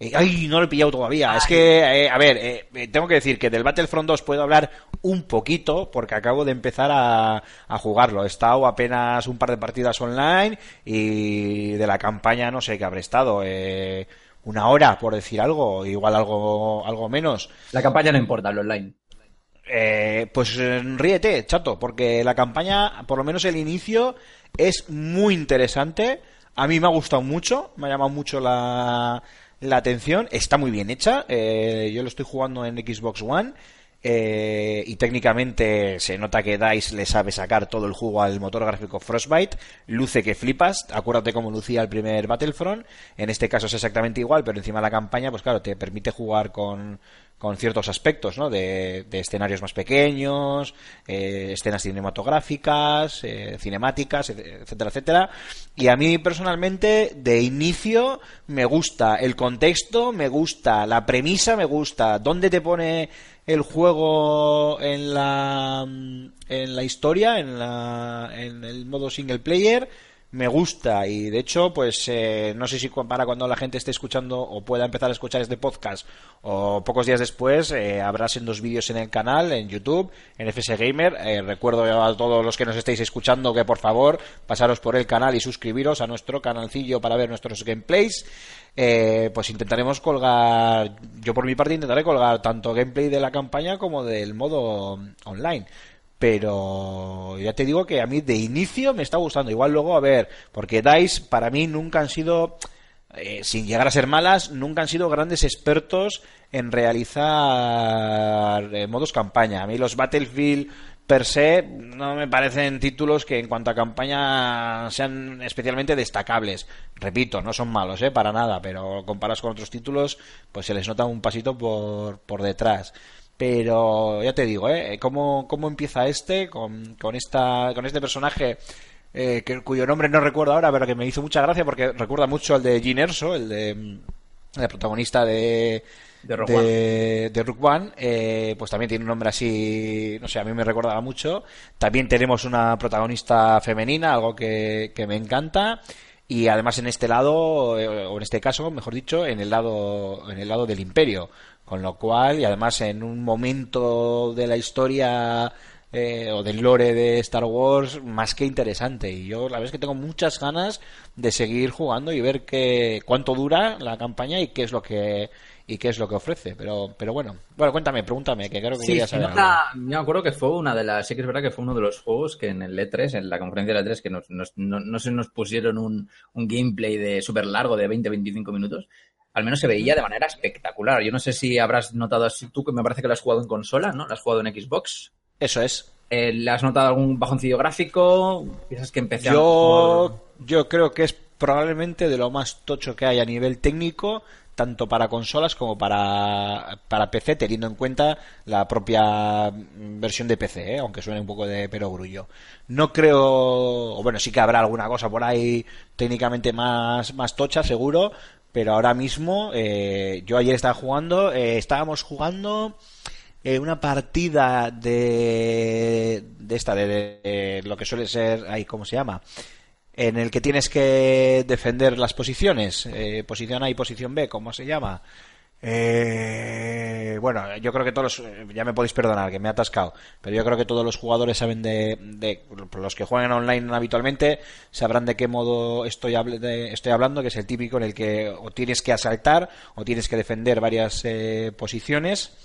Eh, Ay, no lo he pillado todavía. Es que, eh, a ver, eh, eh, tengo que decir que del Battlefront 2 puedo hablar un poquito porque acabo de empezar a, a jugarlo. He estado apenas un par de partidas online y de la campaña no sé qué habré estado. eh, una hora, por decir algo, igual algo, algo menos. La campaña no importa, el online. Eh, pues eh, ríete, chato, porque la campaña, por lo menos el inicio, es muy interesante. A mí me ha gustado mucho, me ha llamado mucho la, la atención. Está muy bien hecha. eh, yo lo estoy jugando en Xbox One. Eh, y técnicamente se nota que DICE le sabe sacar todo el jugo al motor gráfico Frostbite. Luce que flipas. Acuérdate cómo lucía el primer Battlefront. En este caso es exactamente igual, pero encima la campaña, pues claro, te permite jugar con, con ciertos aspectos, ¿no? De, de escenarios más pequeños, eh, escenas cinematográficas, eh, cinemáticas, et- etcétera, etcétera. Y a mí personalmente, de inicio, me gusta el contexto, me gusta la premisa, me gusta dónde te pone el juego en la en la historia, en la en el modo single player me gusta y de hecho pues eh, no sé si para cuando la gente esté escuchando o pueda empezar a escuchar este podcast o pocos días después eh, habrá dos vídeos en el canal en YouTube en FS Gamer. Eh, recuerdo a todos los que nos estéis escuchando que por favor pasaros por el canal y suscribiros a nuestro canalcillo para ver nuestros gameplays. Eh, pues intentaremos colgar yo por mi parte intentaré colgar tanto gameplay de la campaña como del modo online pero ya te digo que a mí de inicio me está gustando. Igual luego, a ver, porque DICE para mí nunca han sido, eh, sin llegar a ser malas, nunca han sido grandes expertos en realizar eh, modos campaña. A mí los Battlefield per se no me parecen títulos que en cuanto a campaña sean especialmente destacables. Repito, no son malos, ¿eh? Para nada, pero comparas con otros títulos, pues se les nota un pasito por, por detrás. Pero ya te digo, ¿eh? ¿Cómo, cómo empieza este con, con, esta, con este personaje eh, que, cuyo nombre no recuerdo ahora, pero que me hizo mucha gracia porque recuerda mucho al de Gene Erso, el de el protagonista de De Rogue de, de Rogue One, eh, pues también tiene un nombre así, no sé, a mí me recordaba mucho. También tenemos una protagonista femenina, algo que, que me encanta. Y además en este lado, eh, o en este caso, mejor dicho, en el lado, en el lado del imperio. Con lo cual, y además en un momento de la historia eh, o del lore de Star Wars más que interesante. Y yo la verdad es que tengo muchas ganas de seguir jugando y ver qué, cuánto dura la campaña y qué es lo que y qué es lo que ofrece. Pero, pero bueno, bueno, cuéntame, pregúntame, que creo que Sí, saber. nota- me acuerdo que fue una de las, sí que es verdad que fue uno de los juegos que en el E3, en la conferencia del E3, que nos, nos- no, no se nos pusieron un, un gameplay de súper largo de 20-25 minutos, al menos se veía de manera espectacular. Yo no sé si habrás notado así tú, que me parece que lo has jugado en consola, ¿no? Lo has jugado en Xbox. Eso es. Eh, ¿Le has notado algún bajoncillo gráfico? ¿Piensas que empecé Yo, yo creo que es probablemente de lo más tocho que hay a nivel técnico, tanto para consolas como para, para PC, teniendo en cuenta la propia versión de PC, ¿eh? aunque suene un poco de perogrullo. No creo, o bueno, sí que habrá alguna cosa por ahí técnicamente más, más tocha, seguro, pero ahora mismo, eh, yo ayer estaba jugando, eh, estábamos jugando eh, una partida de, de esta, de, de lo que suele ser, ahí, ¿cómo se llama? En el que tienes que defender las posiciones, eh, posición A y posición B, ¿cómo se llama? Eh, bueno, yo creo que todos, los- eh, ya me podéis perdonar que me he atascado, pero yo creo que todos los jugadores saben de, de los que juegan online habitualmente, sabrán de qué modo estoy, hable- de- estoy hablando, que es el típico en el que o tienes que asaltar o tienes que defender varias eh, posiciones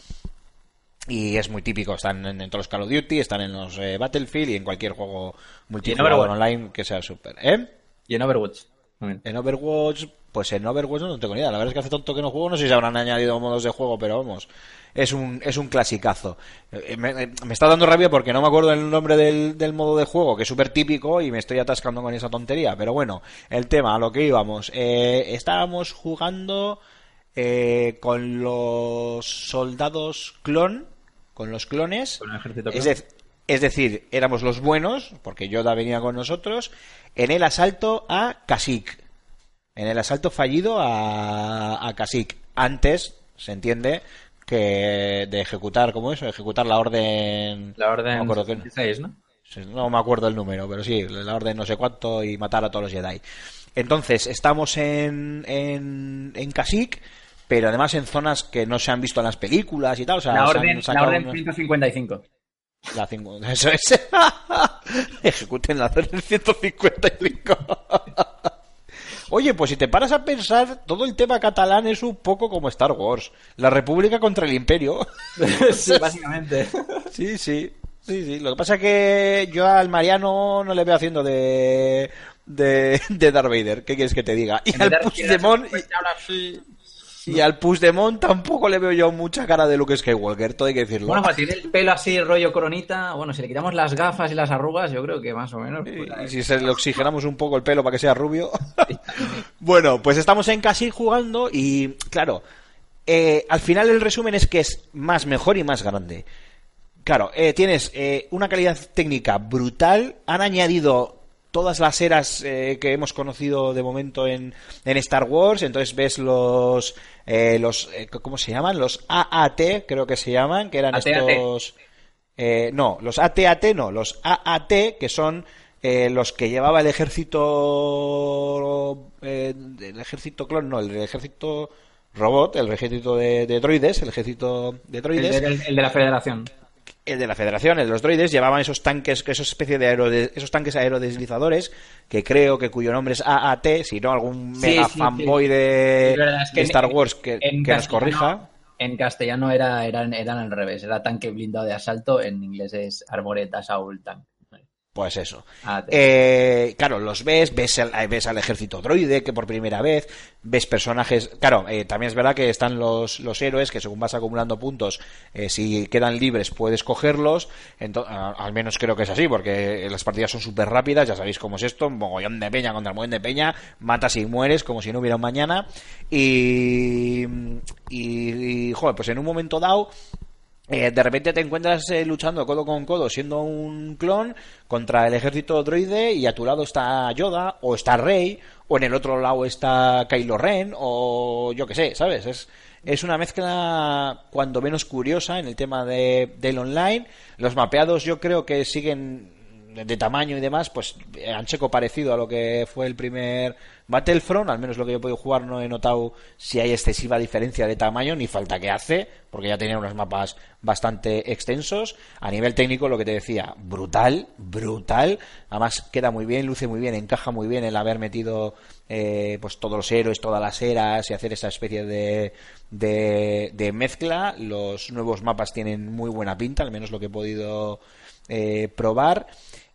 y es muy típico, están en, en todos los Call of Duty, están en los eh, Battlefield y en cualquier juego multijugador online que sea super. ¿Eh? Y en Overwatch. En Overwatch, pues en Overwatch no tengo ni idea. La verdad es que hace tanto que no juego, no sé si habrán añadido modos de juego, pero vamos, es un, es un clasicazo. Eh, Me, me está dando rabia porque no me acuerdo el nombre del, del modo de juego, que es súper típico y me estoy atascando con esa tontería. Pero bueno, el tema, a lo que íbamos. Eh, estábamos jugando eh, con los soldados clon, con los clones. Con el ejército Es, clon. Es decir, éramos los buenos, porque Yoda venía con nosotros, en el asalto a Kashyyyk. En el asalto fallido a, a Kashyyyk. Antes, se entiende, que de ejecutar, ¿cómo es? Ejecutar la orden... La orden No me acuerdo qué- 66, ¿no? no me acuerdo el número, pero sí, la orden no sé cuánto y matar a todos los Jedi. Entonces, estamos en, en, en Kashyyyk, pero además en zonas que no se han visto en las películas y tal. O sea, La han orden, la orden unos- 155. La cincu- Eso es. Ejecuten la orden 155. Oye, pues si te paras a pensar, todo el tema catalán es un poco como Star Wars. La República contra el Imperio. sí, básicamente. Sí, sí. Sí, sí. Lo que pasa es que yo al Mariano no le veo haciendo de. de, de Darth Vader. ¿Qué quieres que te diga? Y al Puigdemont. Y, y al Puigdemont tampoco le veo yo mucha cara de Luke Skywalker, todo hay que decirlo. Bueno, pues tiene el pelo así, rollo coronita. Bueno, si le quitamos las gafas y las arrugas, yo creo que más o menos. pues, Y si se le oxigenamos un poco el pelo para que sea rubio. bueno, pues estamos en casi jugando y, claro, eh, al final el resumen es que es más mejor y más grande. Claro, eh, tienes eh, una calidad técnica brutal. Han añadido todas las eras eh, que hemos conocido de momento en, en Star Wars. Entonces ves los, eh, los eh, ¿cómo se llaman? Los AAT, creo que se llaman, que eran estos. eh, no, los AT-AT no, los AAT, que son eh, los que llevaba el ejército. eh, el ejército clon, no, el ejército robot, el ejército de, de droides, el ejército de el, droides de- el de la Federación. El de la Federación, el de los droides, llevaban esos tanques, esos especie de aerode- esos tanques aerodeslizadores, que creo que cuyo nombre es AAT, si no algún Sí, mega sí, sí. fanboy de, Es verdad, es que de en- Star Wars que, que nos corrija. En castellano era, eran, eran al revés, era tanque blindado de asalto, en inglés es Armored Assault Tank. Pues eso. Ah, Eh, claro, los ves, ves, el- ves al ejército droide que por primera vez, ves personajes. Claro, eh, también es verdad que están los, los héroes que según vas acumulando puntos, eh, si quedan libres puedes cogerlos. Ento- a- al menos creo que es así, porque las partidas son súper rápidas, ya sabéis cómo es esto: un mogollón de peña contra mogollón de peña, matas y mueres como si no hubiera un mañana. Y, y, y, joder, pues en un momento dado. Eh, de repente te encuentras eh, luchando codo con codo siendo un clon contra el ejército droide y a tu lado está Yoda o está Rey o en el otro lado está Kylo Ren o yo que sé, ¿sabes? Es, es una mezcla cuando menos curiosa en el tema de, del online. Los mapeados yo creo que siguen de, tamaño y demás, pues eh, han checo parecido a lo que fue el primer Battlefront, al menos lo que yo he podido jugar no he notado si hay excesiva diferencia de tamaño, ni falta que hace, porque ya tenían unos mapas bastante extensos. A nivel técnico, lo que te decía, brutal, brutal. Además, queda muy bien, luce muy bien, encaja muy bien el haber metido eh, pues todos los héroes, todas las eras y hacer esa especie de, de, de mezcla. Los nuevos mapas tienen muy buena pinta, al menos lo que he podido eh, probar.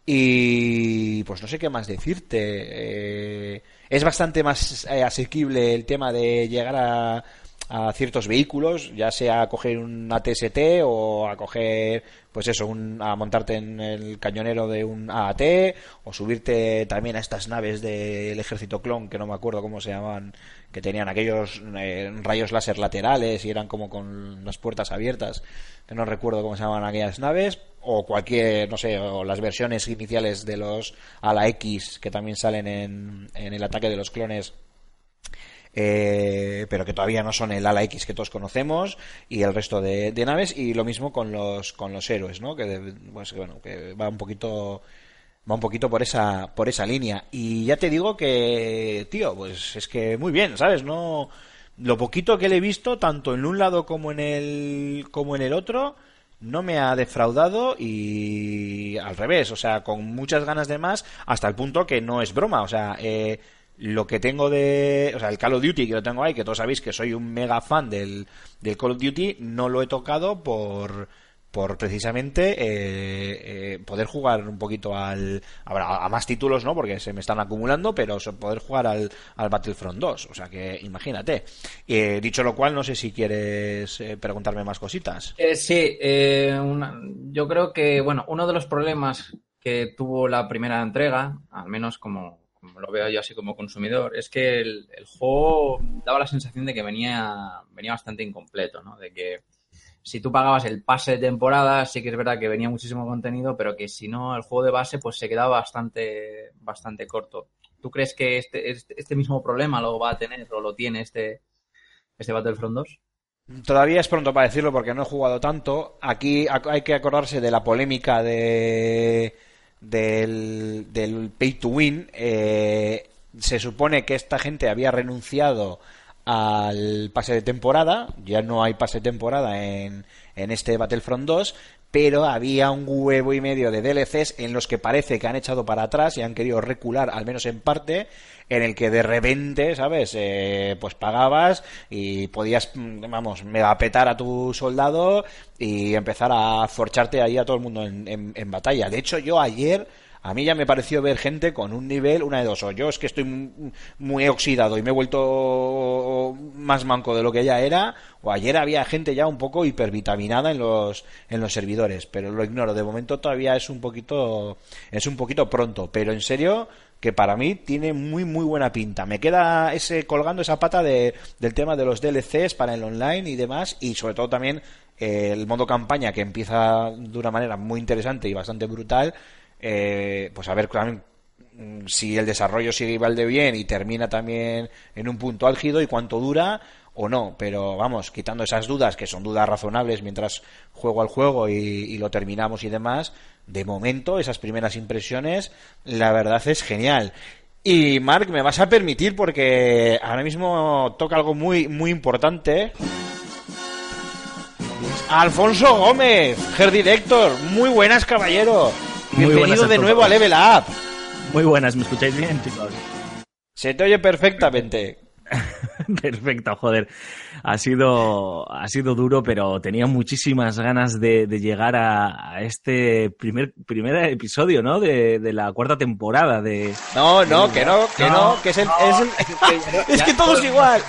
Y pues no sé qué más decirte. Eh, es bastante más eh, asequible el tema de llegar a, a ciertos vehículos, ya sea a coger un ATST o a coger, pues eso, un, a montarte en el cañonero de un AAT o subirte también a estas naves del ejército clon, que no me acuerdo cómo se llamaban, que tenían aquellos eh, rayos láser laterales y eran como con las puertas abiertas, que no recuerdo cómo se llamaban aquellas naves, o cualquier, no sé, o las versiones iniciales de los ala X que también salen en, en el ataque de los clones eh, pero que todavía no son el ala X que todos conocemos y el resto de, naves y lo mismo con los con los héroes no que de- pues, bueno que va un poquito va un poquito por esa por esa línea. Y ya te digo que tío pues es que muy bien sabes no lo poquito que le he visto tanto en un lado como en el como en el otro no me ha defraudado y al revés, o sea, con muchas ganas de más, hasta el punto que no es broma, o sea, eh, lo que tengo de, o sea, el Call of Duty que lo tengo ahí, que todos sabéis que soy un mega fan del, del Call of Duty, no lo he tocado por, por precisamente eh, eh, poder jugar un poquito al a, a más títulos no porque se me están acumulando pero poder jugar al, al Battlefront 2 o sea que imagínate. Eh, dicho lo cual no sé si quieres eh, preguntarme más cositas. Sí, una- yo creo que, bueno, uno de los problemas que tuvo la primera entrega, al menos como, como lo veo yo así como consumidor, es que el, el juego daba la sensación de que venía, venía bastante incompleto, ¿no? De que si tú pagabas el pase de temporada, sí que es verdad que venía muchísimo contenido, pero que si no, el juego de base pues se quedaba bastante, bastante corto. ¿Tú crees que este, este, este mismo problema lo va a tener o lo tiene este, este Battlefront 2? Todavía es pronto para decirlo porque no he jugado tanto. Aquí hay que acordarse de la polémica de del, del pay to win. Eh, se supone que esta gente había renunciado al pase de temporada. Ya no hay pase de temporada en, en este Battlefront 2, pero había un huevo y medio de DLCs en los que parece que han echado para atrás y han querido recular, al menos en parte, en el que de repente, ¿sabes? Eh, pues pagabas y podías, mm, vamos, megapetar a tu soldado y empezar a forcharte ahí a todo el mundo en, en- en batalla. De hecho, yo ayer a mí ya me pareció ver gente con un nivel, una de dos, o yo es que estoy muy oxidado y me he vuelto más manco de lo que ya era, o ayer había gente ya un poco hipervitaminada en los en los servidores, pero lo ignoro, de momento todavía es un poquito es un poquito pronto, pero en serio que para mí tiene muy muy buena pinta. Me queda ese colgando esa pata de, del tema de los DLCs para el online y demás y sobre todo también eh, el modo campaña que empieza de una manera muy interesante y bastante brutal eh, pues a ver también si el desarrollo sigue igual de bien y termina también en un punto álgido y cuánto dura o no, pero vamos, quitando esas dudas que son dudas razonables mientras juego al juego y, lo terminamos y demás, de momento esas primeras impresiones, la verdad es genial. Y Mark, me vas a permitir porque ahora mismo toca algo muy muy importante. Alfonso Gómez, Her Director, muy buenas caballero. Muy Bienvenido de nuevo a Level Up. Muy buenas, ¿me escucháis bien, chicos? Se te oye perfectamente. Perfecto, joder. Ha sido, ha sido duro, pero tenía muchísimas ganas de, de llegar a, a este primer, primer episodio, ¿no? De, de la cuarta temporada de... No, no, que no, que no, que es el, es el- es que todo es igual.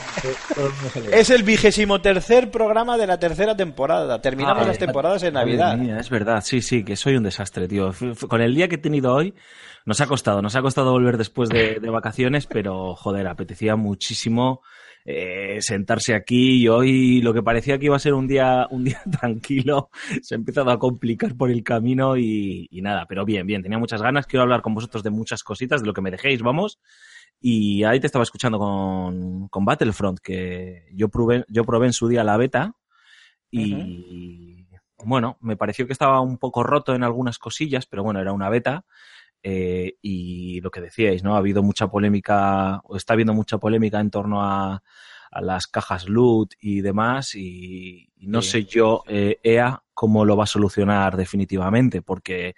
Es el vigésimo tercer programa de la tercera temporada. Terminamos Ah, las temporadas en Navidad. mía, es verdad, sí, sí, que soy un desastre, tío. Con el día que he tenido hoy, nos ha costado, nos ha costado volver después de, de vacaciones, pero joder, apetecía muchísimo eh, sentarse aquí y hoy lo que parecía que iba a ser un día, un día tranquilo, se ha empezado a complicar por el camino y, y nada, pero bien, bien, tenía muchas ganas, quiero hablar con vosotros de muchas cositas, de lo que me dejéis, vamos. Y ahí te estaba escuchando con, con Battlefront, que yo probé, yo probé en su día la beta y bueno, me pareció que estaba un poco roto en algunas cosillas, pero bueno, era una beta. Eh, y lo que decíais, ¿no? Ha habido mucha polémica, o está habiendo mucha polémica en torno a, a las cajas loot y demás, y, y no Sí. sé yo, eh, EA, cómo lo va a solucionar definitivamente, porque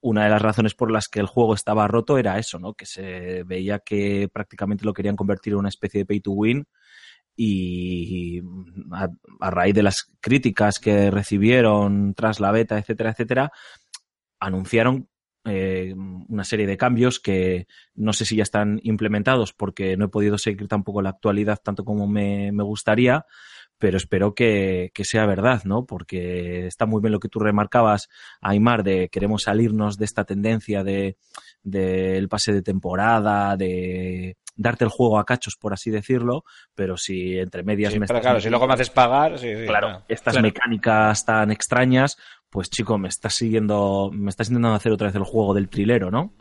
una de las razones por las que el juego estaba roto era eso, ¿no? Que se veía que prácticamente lo querían convertir en una especie de pay to win y a, a raíz de las críticas que recibieron tras la beta, etcétera, etcétera, anunciaron eh, una serie de cambios que no sé si ya están implementados porque no he podido seguir tampoco la actualidad tanto como me, me gustaría, pero espero que, que sea verdad, ¿no? Porque está muy bien lo que tú remarcabas, Aymar, de queremos salirnos de esta tendencia de del pase de temporada, de darte el juego a cachos, por así decirlo, pero si entre medias Sí, me pero estás claro, si luego me haces pagar, sí, sí, claro, estas Claro. mecánicas tan extrañas, pues chico, me estás siguiendo, me estás intentando hacer otra vez el juego del trilero, ¿no?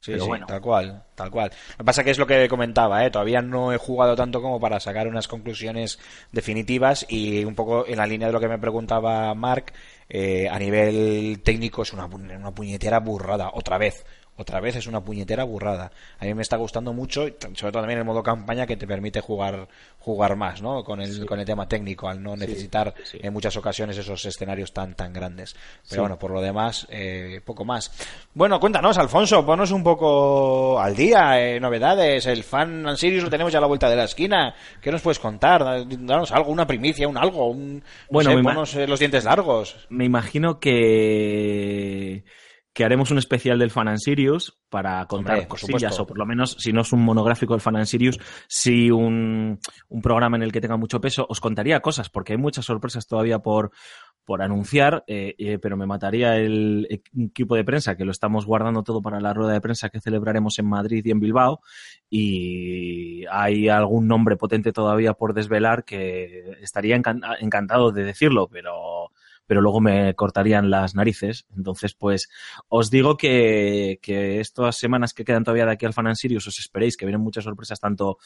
Sí, Pero sí, bueno. tal cual, tal cual. Lo que pasa que es lo que comentaba, ¿eh? todavía no he jugado tanto como para sacar unas conclusiones definitivas y un poco en la línea de lo que me preguntaba Mark, eh, a nivel técnico es una, una puñetera burrada, otra vez. Otra vez es una puñetera burrada. A mí me está gustando mucho, sobre todo también el modo campaña que te permite jugar jugar más, ¿no? Con el, con el tema técnico, al no necesitar sí. en muchas ocasiones esos escenarios tan tan grandes. Pero bueno, por lo demás, eh, poco más. Bueno, cuéntanos, Alfonso, ponos un poco al día, eh, novedades, el fan and lo tenemos ya a la vuelta de la esquina. ¿Qué nos puedes contar? Da- Danos algo, una primicia, un algo, un, no Bueno, sé, me ima- ponos eh, los dientes largos. Me imagino que que haremos un especial del Fan and Sirius para contar Hombre, por cosillas, supuesto. o por lo menos, si no es un monográfico del Fan and Sirius, si un, un programa en el que tenga mucho peso, os contaría cosas, porque hay muchas sorpresas todavía por, por anunciar, eh, eh, pero me mataría el equipo de prensa, que lo estamos guardando todo para la rueda de prensa que celebraremos en Madrid y en Bilbao, y hay algún nombre potente todavía por desvelar que estaría encan- encantado de decirlo, pero pero luego me cortarían las narices. Entonces, pues, os digo que, que estas semanas que quedan todavía de aquí al Fan os esperéis, que vienen muchas sorpresas, tanto,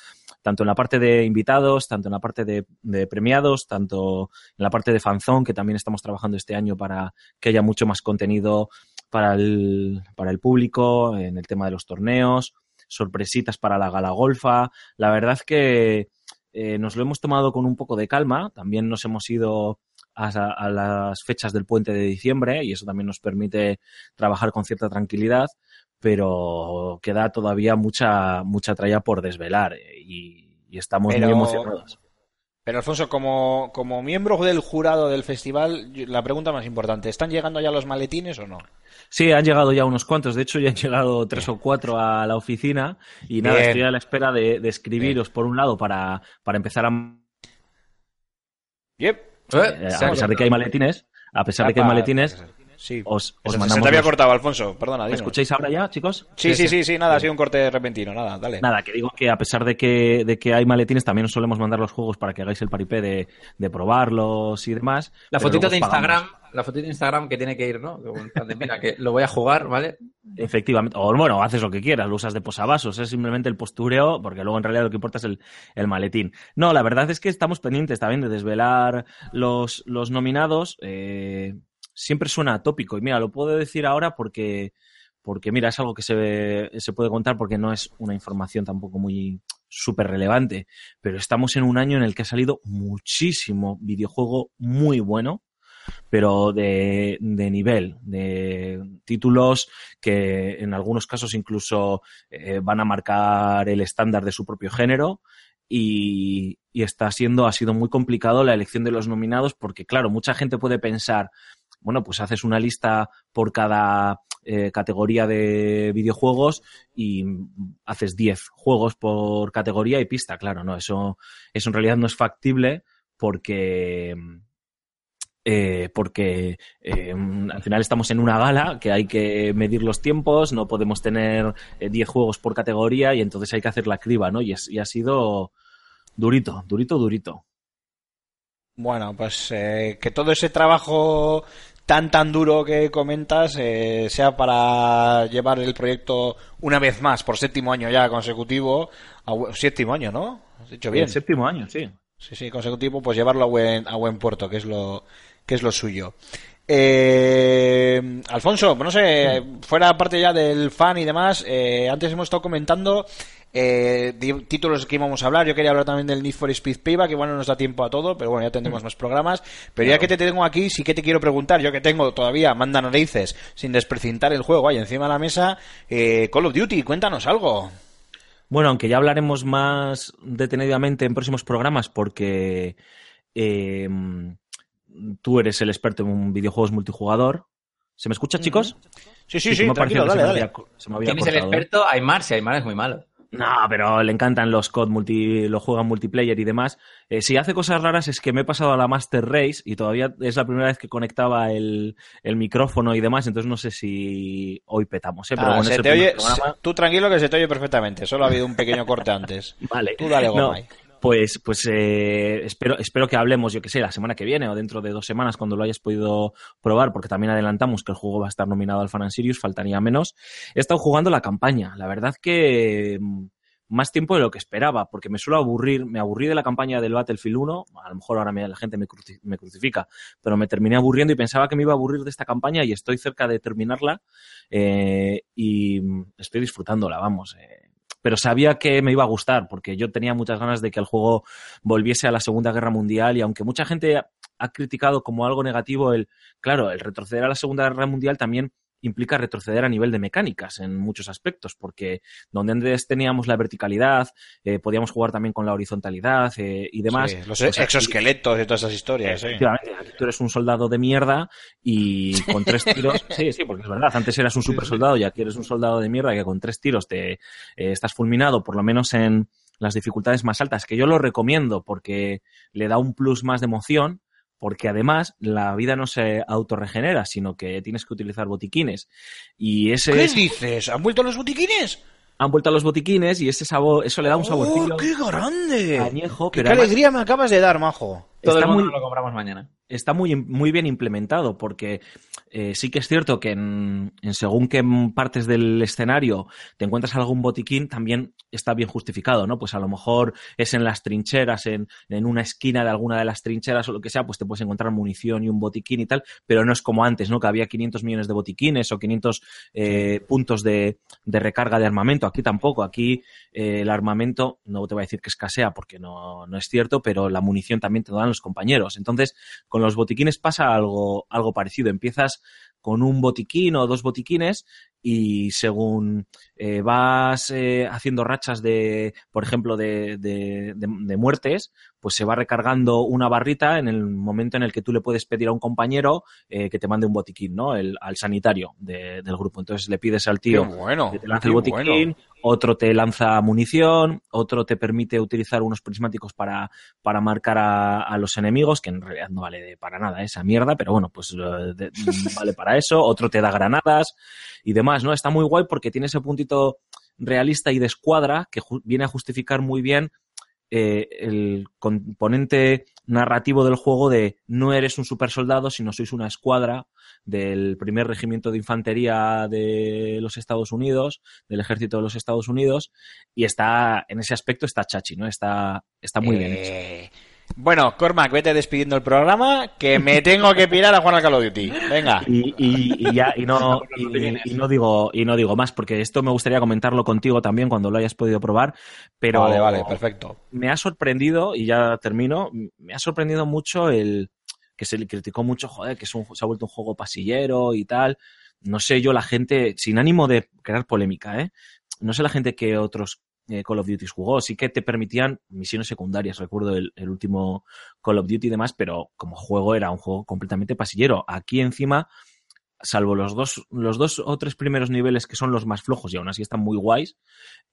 tanto en la parte de invitados, tanto en la parte de, premiados, tanto en la parte de fanzone, que también estamos trabajando este año para que haya mucho más contenido para el, para el público, en el tema de los torneos, sorpresitas para la gala golfa. La verdad que eh, nos lo hemos tomado con un poco de calma. También nos hemos ido a, a las fechas del puente de diciembre y eso también nos permite trabajar con cierta tranquilidad, pero queda todavía mucha, mucha tralla por desvelar eh, y, y estamos Pero- muy emocionados. Pero Alfonso, como, como miembro del jurado del festival, la pregunta más importante, ¿están llegando ya los maletines o no? Sí, han llegado ya unos cuantos. De hecho, ya han llegado tres o cuatro a la oficina. Y nada, Bien. estoy a la espera de, de escribiros, por un lado, para, para empezar a. Yep. Eh, a pesar de que hay maletines, a pesar de que hay maletines, Sí. os, os Se- mandamos. se te había los- cortado, Alfonso, perdona. ¿Me escucháis ahora ya, chicos? Sí, sí, sí, sí, nada, ha sido un corte repentino, nada, dale. Nada, que digo que a pesar de que, de que hay maletines, también os solemos mandar los juegos para que hagáis el paripé de, de probarlos y demás. La fotito de. Instagram, la fotito de Instagram que tiene que ir, ¿no? De, Mira, que lo voy a jugar, ¿vale? Efectivamente. O bueno, haces lo que quieras, lo usas de posavasos, es simplemente el postureo, porque luego en realidad lo que importa es el, el maletín. No, la verdad es que estamos pendientes también de desvelar los, los nominados. eh, siempre suena atópico. Y mira, lo puedo decir ahora porque, porque mira, es algo que se, se puede contar porque no es una información tampoco muy súper relevante. Pero estamos en un año en el que ha salido muchísimo videojuego muy bueno pero de, de nivel, de títulos que en algunos casos incluso eh, van a marcar el estándar de su propio género. Y, y está siendo, ha sido muy complicado la elección de los nominados porque, claro, mucha gente puede pensar, bueno, pues haces una lista por cada eh, categoría de videojuegos y haces 10 juegos por categoría y pista. Claro, no, eso, eso en realidad no es factible porque, eh, porque eh, al final estamos en una gala que hay que medir los tiempos, no podemos tener eh, 10 juegos por categoría y entonces hay que hacer la criba, ¿no? Y ha sido durito, durito, durito. Bueno, pues eh, que todo ese trabajo tan tan duro que comentas eh, sea para llevar el proyecto una vez más por séptimo año ya consecutivo, a séptimo año, ¿no? Has dicho bien. El séptimo año, sí. Sí, sí, consecutivo, pues llevarlo a buen, a buen puerto, que es lo, que es lo suyo. Eh, Alfonso, no sé, fuera parte ya del fan y demás, eh, antes hemos estado comentando eh, títulos que íbamos a hablar. Yo quería hablar también del Need for Speed Payback, que bueno, no nos da tiempo a todo, pero bueno, ya tendremos más programas. Pero ya que te tengo aquí, sí que te quiero preguntar, yo que tengo todavía, manda narices, sin desprecintar el juego ahí encima de la mesa, eh, Call of Duty, cuéntanos algo. Bueno, aunque ya hablaremos más detenidamente en próximos programas porque eh, tú eres el experto en videojuegos multijugador. ¿Se me escucha, chicos? Sí, sí, que sí, me ha parecido tranquilo, dale, se me dale. había- se me había ¿Quién es el ¿eh? experto? Aymar, si Aymar es muy malo. No, pero le encantan los COD multi, lo juegan multiplayer y demás. Eh, si hace cosas raras es que me he pasado a la Master Race y todavía es la primera vez que conectaba el, el micrófono y demás, entonces no sé si hoy petamos, ¿eh? Pero Ah, bueno, se te oye, programa. tú tranquilo que se te oye perfectamente, solo ha habido un pequeño corte antes. Vale. Tú dale No. Pues, pues eh, espero, espero que hablemos, yo que sé, la semana que viene o dentro de dos semanas cuando lo hayas podido probar, porque también adelantamos que el juego va a estar nominado al Fan and Sirius, faltaría menos. He estado jugando la campaña, la verdad que mm, más tiempo de lo que esperaba, porque me suelo aburrir, me aburrí de la campaña del Battlefield 1, a lo mejor ahora me- la gente me, cruci- me crucifica, pero me terminé aburriendo y pensaba que me iba a aburrir de esta campaña y estoy cerca de terminarla eh, y mm, estoy disfrutándola, vamos. eh, pero sabía que me iba a gustar, porque yo tenía muchas ganas de que el juego volviese a la Segunda Guerra Mundial y aunque mucha gente ha- criticado como algo negativo el, claro, el retroceder a la Segunda Guerra Mundial también implica retroceder a nivel de mecánicas en muchos aspectos, porque donde antes teníamos la verticalidad, eh, podíamos jugar también con la horizontalidad eh, y demás. Sí, los pues aquí- exoesqueletos y todas esas historias. sí. Efectivamente, tú eres un soldado de mierda y con tres tiros, sí, sí, porque es verdad, antes eras un super soldado y aquí eres un soldado de mierda que con tres tiros te eh, estás fulminado, por lo menos en las dificultades más altas, que yo lo recomiendo porque le da un plus más de emoción, porque además la vida no se autorregenera, sino que tienes que utilizar botiquines. Y ese ¿Qué es- dices? ¿Han vuelto los botiquines? han vuelto a los botiquines y ese sabor, eso le da un saborcillo ¡Oh, qué grande! añejo, ¡Qué, pero además alegría me acabas de dar, majo! Todo está el mundo muy, lo compramos mañana. Está muy, muy bien implementado porque eh, sí que es cierto que en, en según qué partes del escenario te encuentras algún botiquín, también está bien justificado, ¿no? Pues a lo mejor es en las trincheras, en, en una esquina de alguna de las trincheras o lo que sea, pues te puedes encontrar munición y un botiquín y tal, pero no es como antes, ¿no? Que había 500 millones de botiquines o 500 eh, puntos de, de recarga de armamento. Aquí tampoco, aquí eh, el armamento, no te voy a decir que escasea porque no, no es cierto, pero la munición también te lo dan los compañeros. Entonces, con los botiquines pasa algo, algo parecido. Empiezas con un botiquín o dos botiquines y según eh, vas eh, haciendo rachas de, por ejemplo, de, de, de, de muertes, pues se va recargando una barrita en el momento en el que tú le puedes pedir a un compañero eh, que te mande un botiquín, ¿no? El, al sanitario de- del grupo. Entonces le pides al tío bueno, que te lance el botiquín, bueno. Otro te lanza munición, otro te permite utilizar unos prismáticos para, para marcar a, a los enemigos, que en realidad no vale para nada esa mierda, pero bueno, pues eh, de- vale para eso, otro te da granadas y demás, ¿no? Está muy guay porque tiene ese puntito realista y de escuadra que viene a justificar muy bien eh, el componente narrativo del juego de no eres un super soldado, sino sois una escuadra del primer regimiento de infantería de los Estados Unidos, del ejército de los Estados Unidos, y está, en ese aspecto está chachi, ¿no? Está, está muy bien hecho. Bueno, Cormac, vete despidiendo el programa, que me tengo que pirar a jugar al Call of Duty. Venga. Y, y- y ya y no y, y no digo y no digo más porque esto me gustaría comentarlo contigo también cuando lo hayas podido probar pero Vale, vale, perfecto. me ha sorprendido y ya termino me ha sorprendido mucho el que se le criticó mucho joder que es un, se ha vuelto un juego pasillero y tal no sé yo la gente sin ánimo de crear polémica eh no sé la gente que otros eh, Call of Duty jugó sí que te permitían misiones secundarias recuerdo el, último Call of Duty y demás pero como juego era un juego completamente pasillero aquí encima salvo los dos, los dos o tres primeros niveles que son los más flojos y aún así están muy guays,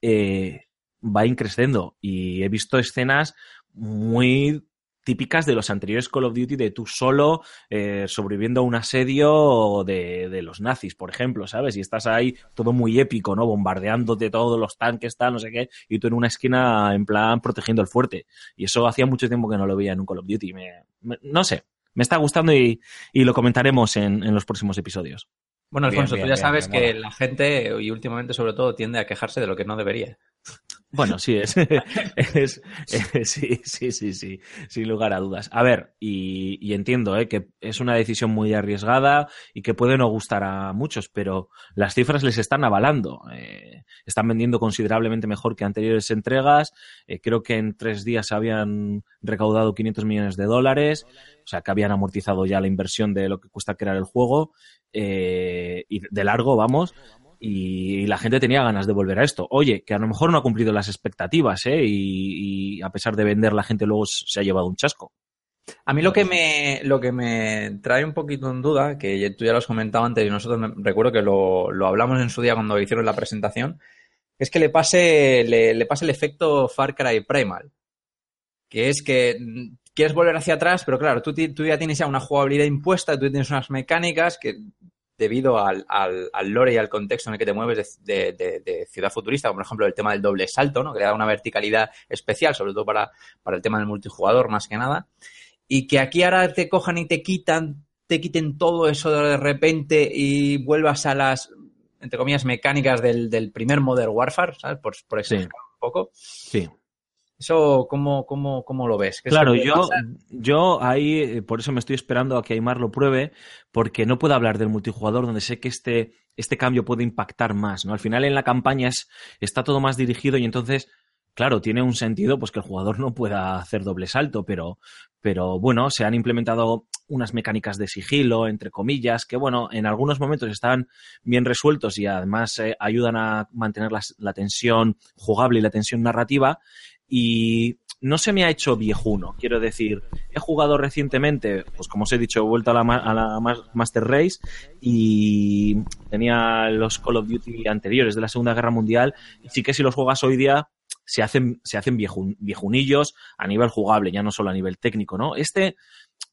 eh, va increciendo. Y he visto escenas muy típicas de los anteriores Call of Duty de tú solo eh, sobreviviendo a un asedio de, de los nazis, por ejemplo, ¿sabes? Y estás ahí todo muy épico, ¿no? Bombardeándote todos los tanques, tal, no sé qué, y tú en una esquina en plan protegiendo el fuerte. Y eso hacía mucho tiempo que no lo veía en un Call of Duty. Me, me- no sé, me está gustando y, y lo comentaremos en, en los próximos episodios. Bueno, Alfonso, bien, tú ya bien, sabes que la gente, y últimamente sobre todo, tiende a quejarse de lo que no debería. Bueno, sí, es, es- sí, sí, sí, sí, sin lugar a dudas. A ver, y, y entiendo ¿eh? que es una decisión muy arriesgada y que puede no gustar a muchos, pero las cifras les están avalando. Eh, están vendiendo considerablemente mejor que anteriores entregas. Eh, creo que en tres días habían recaudado 500 millones de dólares, o sea que habían amortizado ya la inversión de lo que cuesta crear el juego. eh, y de largo, vamos y la gente tenía ganas de volver a esto. Oye, que a lo mejor no ha cumplido las expectativas, ¿eh? Y, y a pesar de vender, la gente luego se ha llevado un chasco. A mí lo que me, lo que me trae un poquito en duda, que tú ya lo has comentado antes y nosotros me- recuerdo que lo, lo hablamos en su día cuando hicieron la presentación, es que le pase, le, le pase el efecto Far Cry Primal. Que es que mm, quieres volver hacia atrás, pero claro, tú, tú ya tienes ya una jugabilidad impuesta, tú tienes unas mecánicas que debido al, al, al lore y al contexto en el que te mueves de, de- ciudad futurista, como por ejemplo el tema del doble salto, ¿no? que le da una verticalidad especial, sobre todo para, para el tema del multijugador más que nada, y que aquí ahora te cojan y te quitan, te quiten todo eso de repente y vuelvas a las, entre comillas, mecánicas del, del primer Modern Warfare, ¿sabes? Por, por exagerar un poco. Sí. Eso, ¿cómo, cómo, cómo lo ves? ¿Crees Claro, yo, pasar? yo ahí, eh, por eso me estoy esperando a que Aymar lo pruebe, porque no puedo hablar del multijugador donde sé que este, este cambio puede impactar más, ¿no? Al final en la campaña es, está todo más dirigido y entonces, claro, tiene un sentido pues que el jugador no pueda hacer doble salto, pero, pero bueno, se han implementado unas mecánicas de sigilo, entre comillas, que bueno, en algunos momentos están bien resueltos y además eh, ayudan a mantener la tensión jugable y la tensión narrativa y no se me ha hecho viejuno. Quiero decir, he jugado recientemente, pues como os he dicho, he vuelto a la, ma- a la ma- Master Race y tenía los Call of Duty anteriores de la Segunda Guerra Mundial. Y sí que si los juegas hoy día se hacen, se hacen viejun- viejunillos a nivel jugable, ya no solo a nivel técnico, ¿no? Este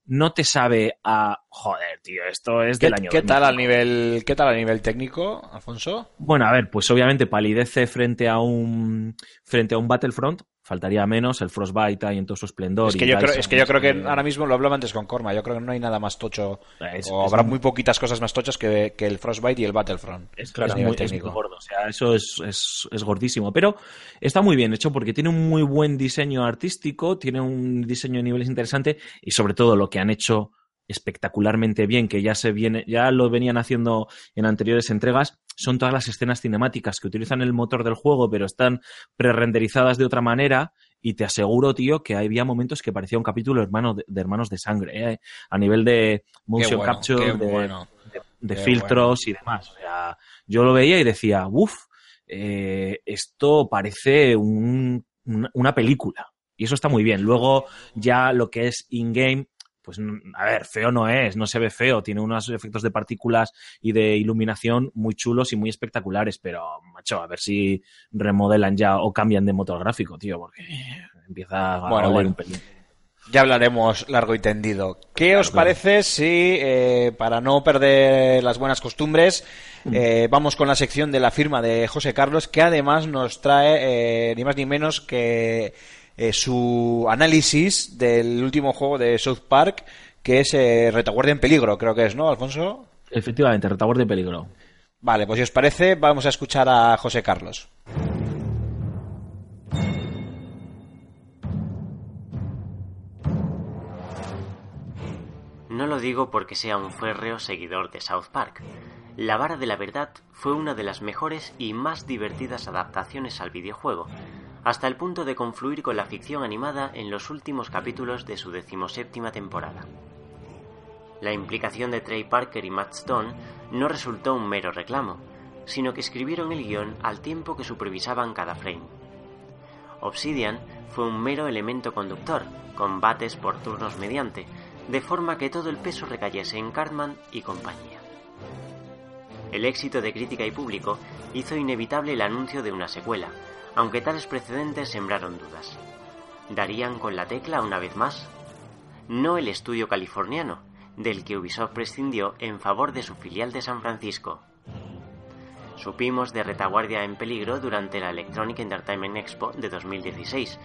no te sabe a... Joder, tío, esto es ¿Qué, del año qué tal 2005. al nivel, qué tal a nivel técnico, Alfonso? Bueno, a ver, pues obviamente palidece frente a un frente a un Battlefront, faltaría menos, el Frostbite ahí en todo su esplendor. Es que, yo creo, es que yo creo que eh, ahora mismo lo hablaba antes con Corma. Yo creo que no hay nada más tocho. Es- o es habrá un- muy poquitas cosas más tochas que, que el Frostbite y el Battlefront. Es, Claro, muy, es muy técnico. gordo, o sea, eso es, es, es gordísimo. Pero está muy bien hecho porque tiene un muy buen diseño artístico, tiene un diseño de niveles interesante y sobre todo lo que han hecho espectacularmente bien, que ya se viene, ya lo venían haciendo en anteriores entregas, son todas las escenas cinemáticas que utilizan el motor del juego, pero están prerenderizadas de otra manera. Y te aseguro, tío, que había momentos que parecía un capítulo hermano de, de hermanos de sangre, ¿eh? a nivel de motion bueno, capture, de, bueno. de- de Qué filtros y demás. O sea, yo lo veía y decía, uff, esto parece un- una película. Y eso está muy bien. Luego, ya lo que es in-game, pues, mm, a ver, feo no es, no se ve feo, tiene unos efectos de partículas y de iluminación muy chulos y muy espectaculares, pero, macho, a ver si remodelan ya o cambian de motor gráfico, tío, porque empieza a Bueno, un pelín. Ya hablaremos largo y tendido. ¿Qué os parece si, eh, para no perder las buenas costumbres, eh, vamos con la sección de la firma de José Carlos, que además nos trae eh, ni más ni menos que eh, su análisis del último juego de South Park, que es eh, Retaguardia en Peligro, creo que es, ¿no, Alfonso? Efectivamente, retaguardia de peligro. Vale, pues si os parece, vamos a escuchar a José Carlos. No lo digo porque sea un férreo seguidor de South Park. La vara de la verdad fue una de las mejores y más divertidas adaptaciones al videojuego, hasta el punto de confluir con la ficción animada en los últimos capítulos de su decimoséptima temporada. La implicación de Trey Parker y Matt Stone no resultó un mero reclamo, sino que escribieron el guion al tiempo que supervisaban cada frame. Obsidian fue un mero elemento conductor, combates por turnos mediante, de forma que todo el peso recayese en Cartman y compañía. El éxito de crítica y público hizo inevitable el anuncio de una secuela, aunque tales precedentes sembraron dudas. ¿Darían con la tecla una vez más? No el estudio californiano, del que Ubisoft prescindió en favor de su filial de San Francisco. Supimos de Retaguardia en peligro durante la Electronic Entertainment Expo de 2016,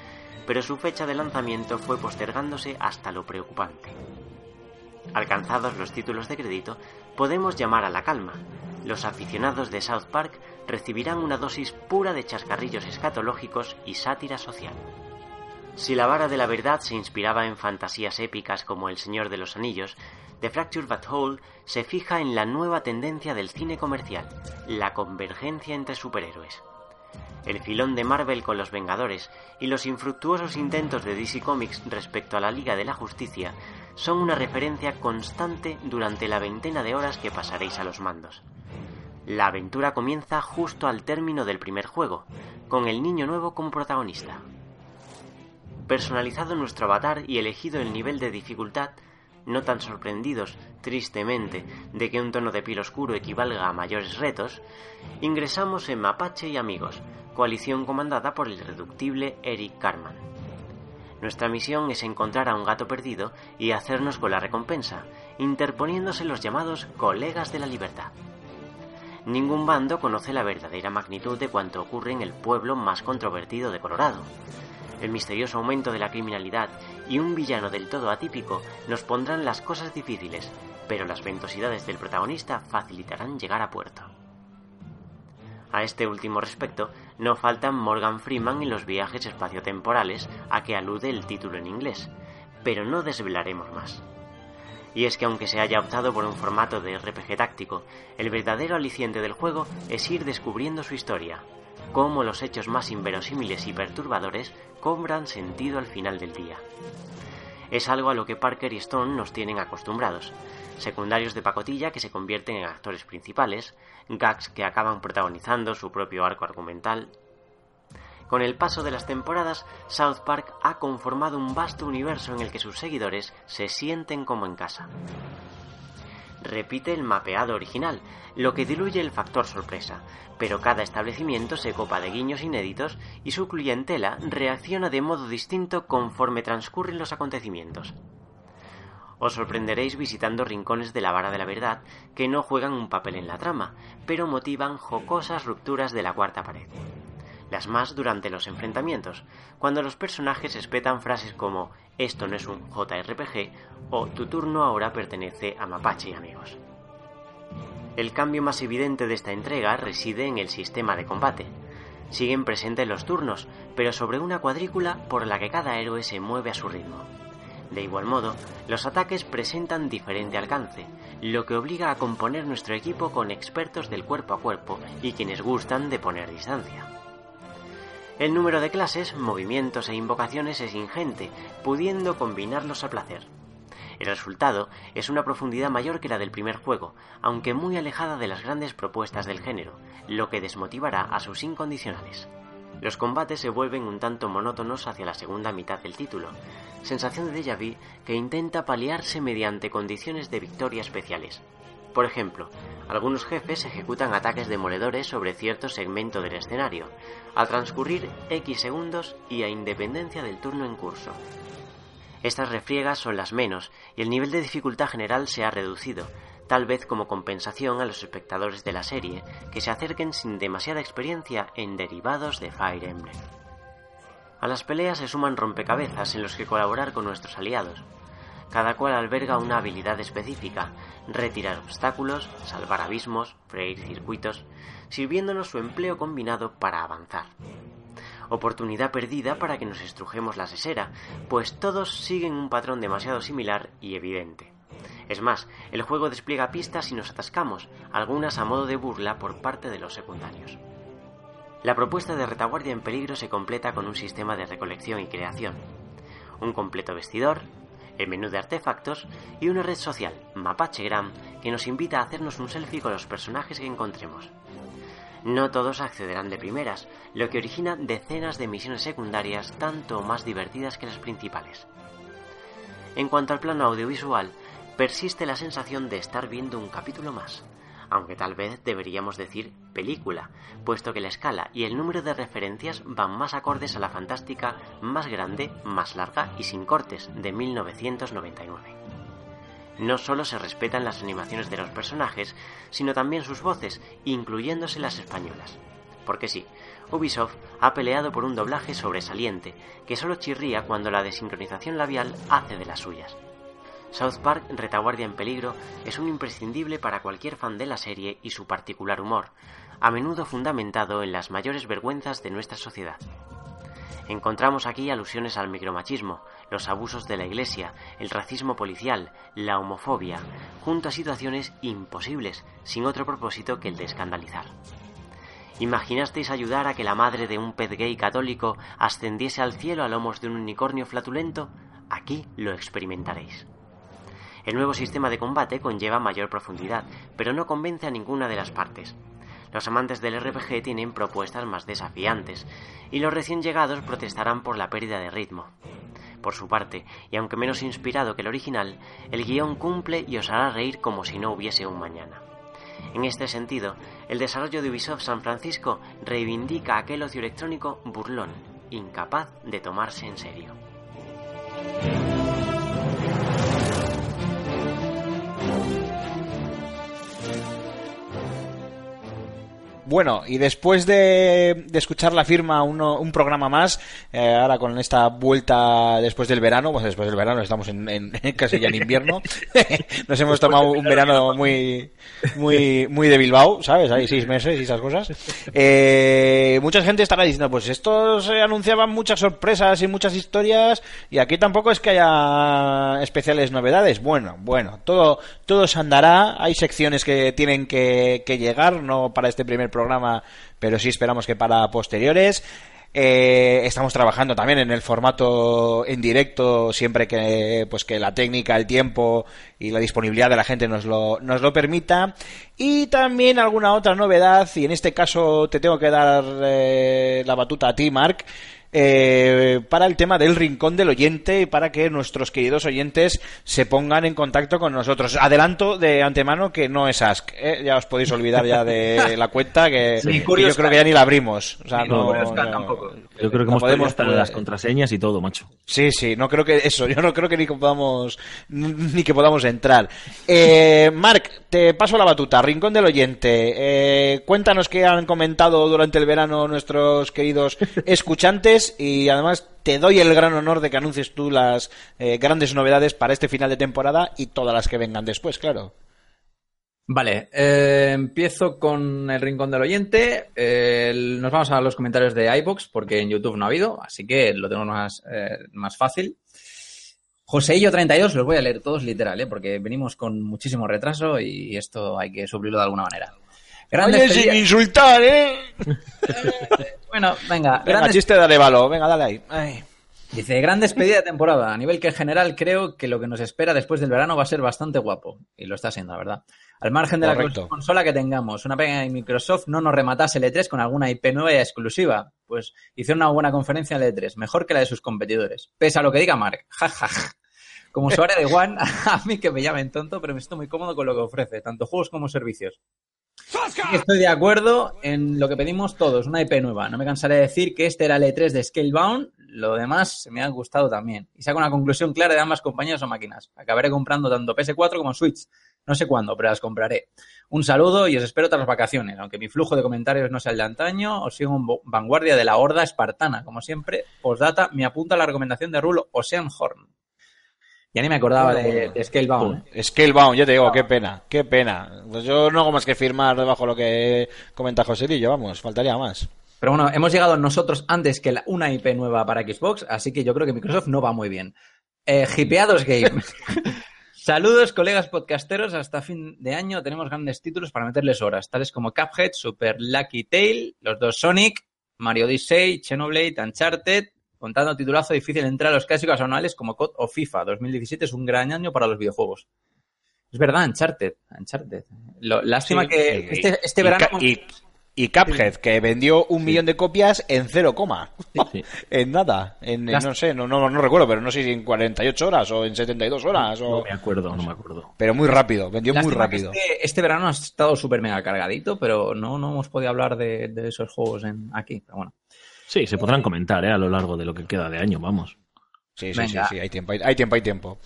pero su fecha de lanzamiento fue postergándose hasta lo preocupante. Alcanzados los títulos de crédito, podemos llamar a la calma. Los aficionados de South Park recibirán una dosis pura de chascarrillos escatológicos y sátira social. Si la vara de la verdad se inspiraba en fantasías épicas como El Señor de los Anillos, The Fractured But se fija en la nueva tendencia del cine comercial, la convergencia entre superhéroes. El filón de Marvel con los Vengadores y los infructuosos intentos de DC Comics respecto a la Liga de la Justicia son una referencia constante durante la veintena de horas que pasaréis a los mandos. La aventura comienza justo al término del primer juego, con el niño nuevo como protagonista. Personalizado nuestro avatar y elegido el nivel de dificultad, no tan sorprendidos, tristemente, de que un tono de piel oscuro equivalga a mayores retos, ingresamos en Mapache y Amigos, coalición comandada por el irreductible Eric Carman. Nuestra misión es encontrar a un gato perdido y hacernos con la recompensa, interponiéndose los llamados colegas de la libertad. Ningún bando conoce la verdadera magnitud de cuanto ocurre en el pueblo más controvertido de Colorado. El misterioso aumento de la criminalidad y un villano del todo atípico nos pondrán las cosas difíciles, pero las ventosidades del protagonista facilitarán llegar a puerto. A este último respecto, no faltan Morgan Freeman en los viajes espaciotemporales a que alude el título en inglés, pero no desvelaremos más. Y es que aunque se haya optado por un formato de RPG táctico, el verdadero aliciente del juego es ir descubriendo su historia, cómo los hechos más inverosímiles y perturbadores cobran sentido al final del día. Es algo a lo que Parker y Stone nos tienen acostumbrados. Secundarios de pacotilla que se convierten en actores principales, gags que acaban protagonizando su propio arco argumental. Con el paso de las temporadas, South Park ha conformado un vasto universo en el que sus seguidores se sienten como en casa. Repite el mapeado original, lo que diluye el factor sorpresa, pero cada establecimiento se copa de guiños inéditos y su clientela reacciona de modo distinto conforme transcurren los acontecimientos. Os sorprenderéis visitando rincones de la vara de la verdad que no juegan un papel en la trama, pero motivan jocosas rupturas de la cuarta pared. Las más durante los enfrentamientos, cuando los personajes espetan frases como esto no es un JRPG o tu turno ahora pertenece a Mapache amigos. El cambio más evidente de esta entrega reside en el sistema de combate. Siguen presentes los turnos, pero sobre una cuadrícula por la que cada héroe se mueve a su ritmo. De igual modo, los ataques presentan diferente alcance, lo que obliga a componer nuestro equipo con expertos del cuerpo a cuerpo y quienes gustan de poner distancia. El número de clases, movimientos e invocaciones es ingente, pudiendo combinarlos a placer. El resultado es una profundidad mayor que la del primer juego, aunque muy alejada de las grandes propuestas del género, lo que desmotivará a sus incondicionales. Los combates se vuelven un tanto monótonos hacia la segunda mitad del título, sensación de déjà vu que intenta paliarse mediante condiciones de victoria especiales. Por ejemplo, algunos jefes ejecutan ataques demoledores sobre cierto segmento del escenario, al transcurrir X segundos y a independencia del turno en curso. Estas refriegas son las menos y el nivel de dificultad general se ha reducido, tal vez como compensación a los espectadores de la serie que se acerquen sin demasiada experiencia en derivados de Fire Emblem. A las peleas se suman rompecabezas en los que colaborar con nuestros aliados. Cada cual alberga una habilidad específica, retirar obstáculos, salvar abismos, freír circuitos, sirviéndonos su empleo combinado para avanzar. Oportunidad perdida para que nos estrujemos la sesera, pues todos siguen un patrón demasiado similar y evidente. Es más, el juego despliega pistas y nos atascamos, algunas a modo de burla por parte de los secundarios. La propuesta de retaguardia en peligro se completa con un sistema de recolección y creación, un completo vestidor, el menú de artefactos y una red social, Mapachegram, que nos invita a hacernos un selfie con los personajes que encontremos. No todos accederán de primeras, lo que origina decenas de misiones secundarias tanto más divertidas que las principales. En cuanto al plano audiovisual, persiste la sensación de estar viendo un capítulo más, aunque tal vez deberíamos decir película, puesto que la escala y el número de referencias van más acordes a la fantástica más grande, más larga y sin cortes de 1999. No solo se respetan las animaciones de los personajes, sino también sus voces, incluyéndose las españolas. Porque sí, Ubisoft ha peleado por un doblaje sobresaliente, que solo chirría cuando la desincronización labial hace de las suyas. South Park Retaguardia en Peligro es un imprescindible para cualquier fan de la serie y su particular humor, a menudo fundamentado en las mayores vergüenzas de nuestra sociedad. Encontramos aquí alusiones al micromachismo, los abusos de la iglesia, el racismo policial, la homofobia, junto a situaciones imposibles, sin otro propósito que el de escandalizar. ¿Imaginasteis ayudar a que la madre de un pez gay católico ascendiese al cielo a lomos de un unicornio flatulento? Aquí lo experimentaréis. El nuevo sistema de combate conlleva mayor profundidad, pero no convence a ninguna de las partes. Los amantes del RPG tienen propuestas más desafiantes, y los recién llegados protestarán por la pérdida de ritmo. Por su parte, y aunque menos inspirado que el original, el guion cumple y os hará reír como si no hubiese un mañana. En este sentido, el desarrollo de Ubisoft San Francisco reivindica aquel ocio electrónico burlón, incapaz de tomarse en serio. Bueno, y después de, de escuchar la firma uno- un programa más, eh, ahora con esta vuelta después del verano, pues después del verano estamos en, en- casi ya en invierno, nos hemos tomado un verano muy, muy, muy de Bilbao, ¿sabes? Hay seis meses y esas cosas. Eh, mucha gente estará diciendo, pues esto se anunciaban muchas sorpresas y muchas historias y aquí tampoco es que haya especiales novedades. Bueno, bueno, todo, todo se andará. Hay secciones que tienen que, que llegar, no para este primer programa, pero sí esperamos que para posteriores. Eh, estamos trabajando también en el formato en directo siempre que pues que la técnica, el tiempo y la disponibilidad de la gente nos lo, nos lo permita. Y también alguna otra novedad, y en este caso te tengo que dar eh, la batuta a ti, Mark. Eh, para el tema del rincón del oyente y para que nuestros queridos oyentes se pongan en contacto con nosotros. Adelanto de antemano que no es Ask, ¿eh? ya os podéis olvidar ya de la cuenta que, yo creo que ya ni la abrimos. O sea, Ni no, Curious Cat no- tampoco. Yo creo que no hemos podemos poner- las contraseñas y todo, macho. Sí, sí, no creo que eso, yo no creo que ni que podamos ni que podamos entrar. Eh, Marc, te paso la batuta, Rincón del Oyente. Eh, cuéntanos qué han comentado durante el verano nuestros queridos escuchantes y además te doy el gran honor de que anuncies tú las eh, grandes novedades para este final de temporada y todas las que vengan después, claro. Vale, eh, empiezo con el rincón del oyente. Nos vamos a los comentarios de iBox porque en YouTube no ha habido, así que lo tenemos más, eh, más fácil. Joseillo32, los voy a leer todos literal, porque venimos con muchísimo retraso y esto hay que suplirlo de alguna manera. Grandes Oye, sin insultar, ¿eh? Bueno, venga, Venga, grandes chiste de Arevalo, venga, dale ahí. Ay. Dice, gran despedida de temporada. A nivel que en general creo que lo que nos espera después del verano va a ser bastante guapo. Y lo está siendo, la verdad. Al margen de Correcto. la consola que tengamos, una pena de Microsoft no nos rematase el E3 con alguna IP nueva y exclusiva. Pues hicieron una buena conferencia en el E3, mejor que la de sus competidores. Pese a lo que diga Mark. Ja, ja, ja. Como usuario de One, a mí que me llamen tonto, pero me siento muy cómodo con lo que ofrece, tanto juegos como servicios. Estoy de acuerdo en lo que pedimos todos, una IP nueva. No me cansaré de decir que este era el E3 de Scalebound, lo demás me ha gustado también. Y saco una conclusión clara de ambas compañías o máquinas. Acabaré comprando tanto PS4 como Switch. No sé cuándo, pero las compraré. Un saludo y os espero tras las vacaciones. Aunque mi flujo de comentarios no sea el de antaño, os sigo en vanguardia de la horda espartana. Como siempre, postdata, me apunta la recomendación de Rulo Ocean Horn. Ya ni me acordaba de, de Scalebound. ¿eh? Scalebound, ya te digo, qué pena, qué pena. Pues yo no hago más que firmar debajo lo que comenta Joselillo, vamos, faltaría más. Pero bueno, hemos llegado nosotros antes que la- una IP nueva para Xbox, así que yo creo que Microsoft no va muy bien. Eh, Hipeados Game. Saludos, colegas podcasteros. Hasta fin de año tenemos grandes títulos para meterles horas, tales como Cuphead, Super Lucky Tail, los dos Sonic, Mario Odyssey, Xenoblade, Uncharted. Contando titulazo, difícil entrar a los clásicos anuales como COD o FIFA. 2017 es un gran año para los videojuegos. Es verdad, Uncharted. Uncharted. Lo- lástima Sí, que y- este, este y verano... Y, y Cuphead, que vendió un millón de copias en cero coma. Sí. en nada. En, no sé, no, no, no recuerdo, pero no sé si en 48 horas o en 72 horas. O... No me acuerdo, no me acuerdo. Pero muy rápido, vendió muy Lástima rápido. Este, este verano ha estado súper mega cargadito, pero no, no hemos podido hablar de, de esos juegos en, aquí. Pero bueno. Sí, se podrán comentar ¿eh? a lo largo de lo que queda de año, vamos. Sí, sí, Venga. sí, sí, hay tiempo, hay, hay tiempo, hay tiempo.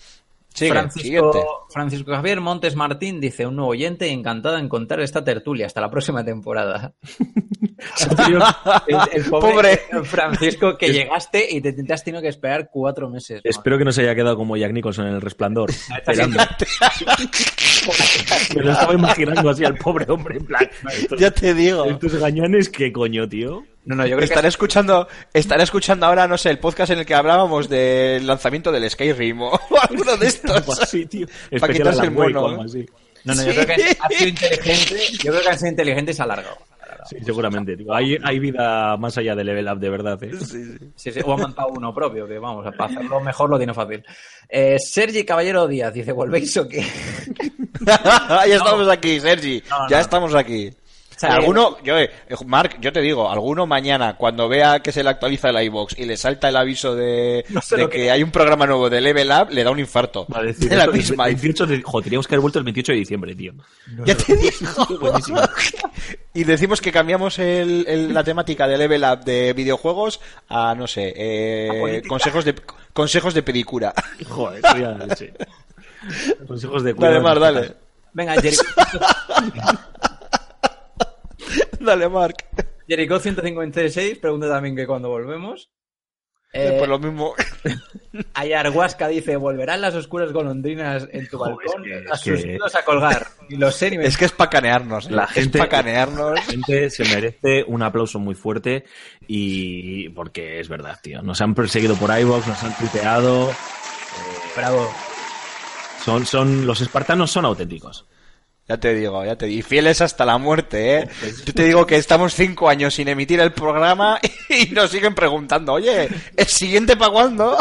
Sigue. Francisco, Francisco Javier Montes Martín dice, un nuevo oyente encantado de encontrar esta tertulia hasta la próxima temporada. el, el pobre, Francisco que llegaste y te, te has tenido que esperar cuatro meses. Espero que no se haya quedado como Jack Nicholson en el resplandor. esperando. Me lo estaba imaginando así al pobre hombre, en plan. Estos, Ya te digo. estos gañanes, ¿qué coño, tío? No, no, yo creo que Estaré escuchando, estaré escuchando ahora, no sé, el podcast en el que hablábamos del lanzamiento del Skyrim o alguno de estos. Así, tío. Para quitarse el mono, algo ¿eh? así. No, no, yo creo que ha sido inteligente. Yo creo que ha sido inteligente y se ha alargado. Sí, seguramente. tío. Hay, hay vida más allá de Level Up, de verdad. ¿eh? Sí, sí, o ha montado uno propio, que vamos, para hacerlo mejor lo tiene fácil. Eh, Sergi Caballero Díaz dice, ¿volvéis o qué? ya estamos aquí, Sergi. No, ya no. estamos aquí. Sea, alguno, yo, eh, Mark, yo te digo, alguno mañana, cuando vea que se le actualiza el iBox y le salta el aviso de, No sé de que, que- hay un programa nuevo de Level Up, le da un infarto. Va a decir, de la esto es misma. 28 de, joder, teníamos que haber vuelto el 28 de diciembre, tío. Ya te digo. y decimos que cambiamos el- el- la temática de Level Up de videojuegos a, no sé, eh, consejos de consejos de pedicura. Joder, eso ya, sí. Consejos de Dale, cuidado. Mar, dale. Venga, Jericho, Dale, Mark. Jericho 156 pregunta también que cuando volvemos. Eh, Pues lo mismo. Ayahuasca dice, ¿volverán las oscuras golondrinas en tu balcón? es que- a es que- sus nidos a colgar. Y los sé ni me- Es que es para canearnos. La es gente- para canearnos. La gente se merece un aplauso muy fuerte y porque es verdad, tío. Nos han perseguido por iVoox, nos han tuiteado. Bravo. Son, son, los espartanos son auténticos. Ya te digo, ya te digo. Y fieles hasta la muerte, ¿eh? Yo te digo que estamos cinco años sin emitir el programa y nos siguen preguntando, oye, ¿el siguiente para cuándo?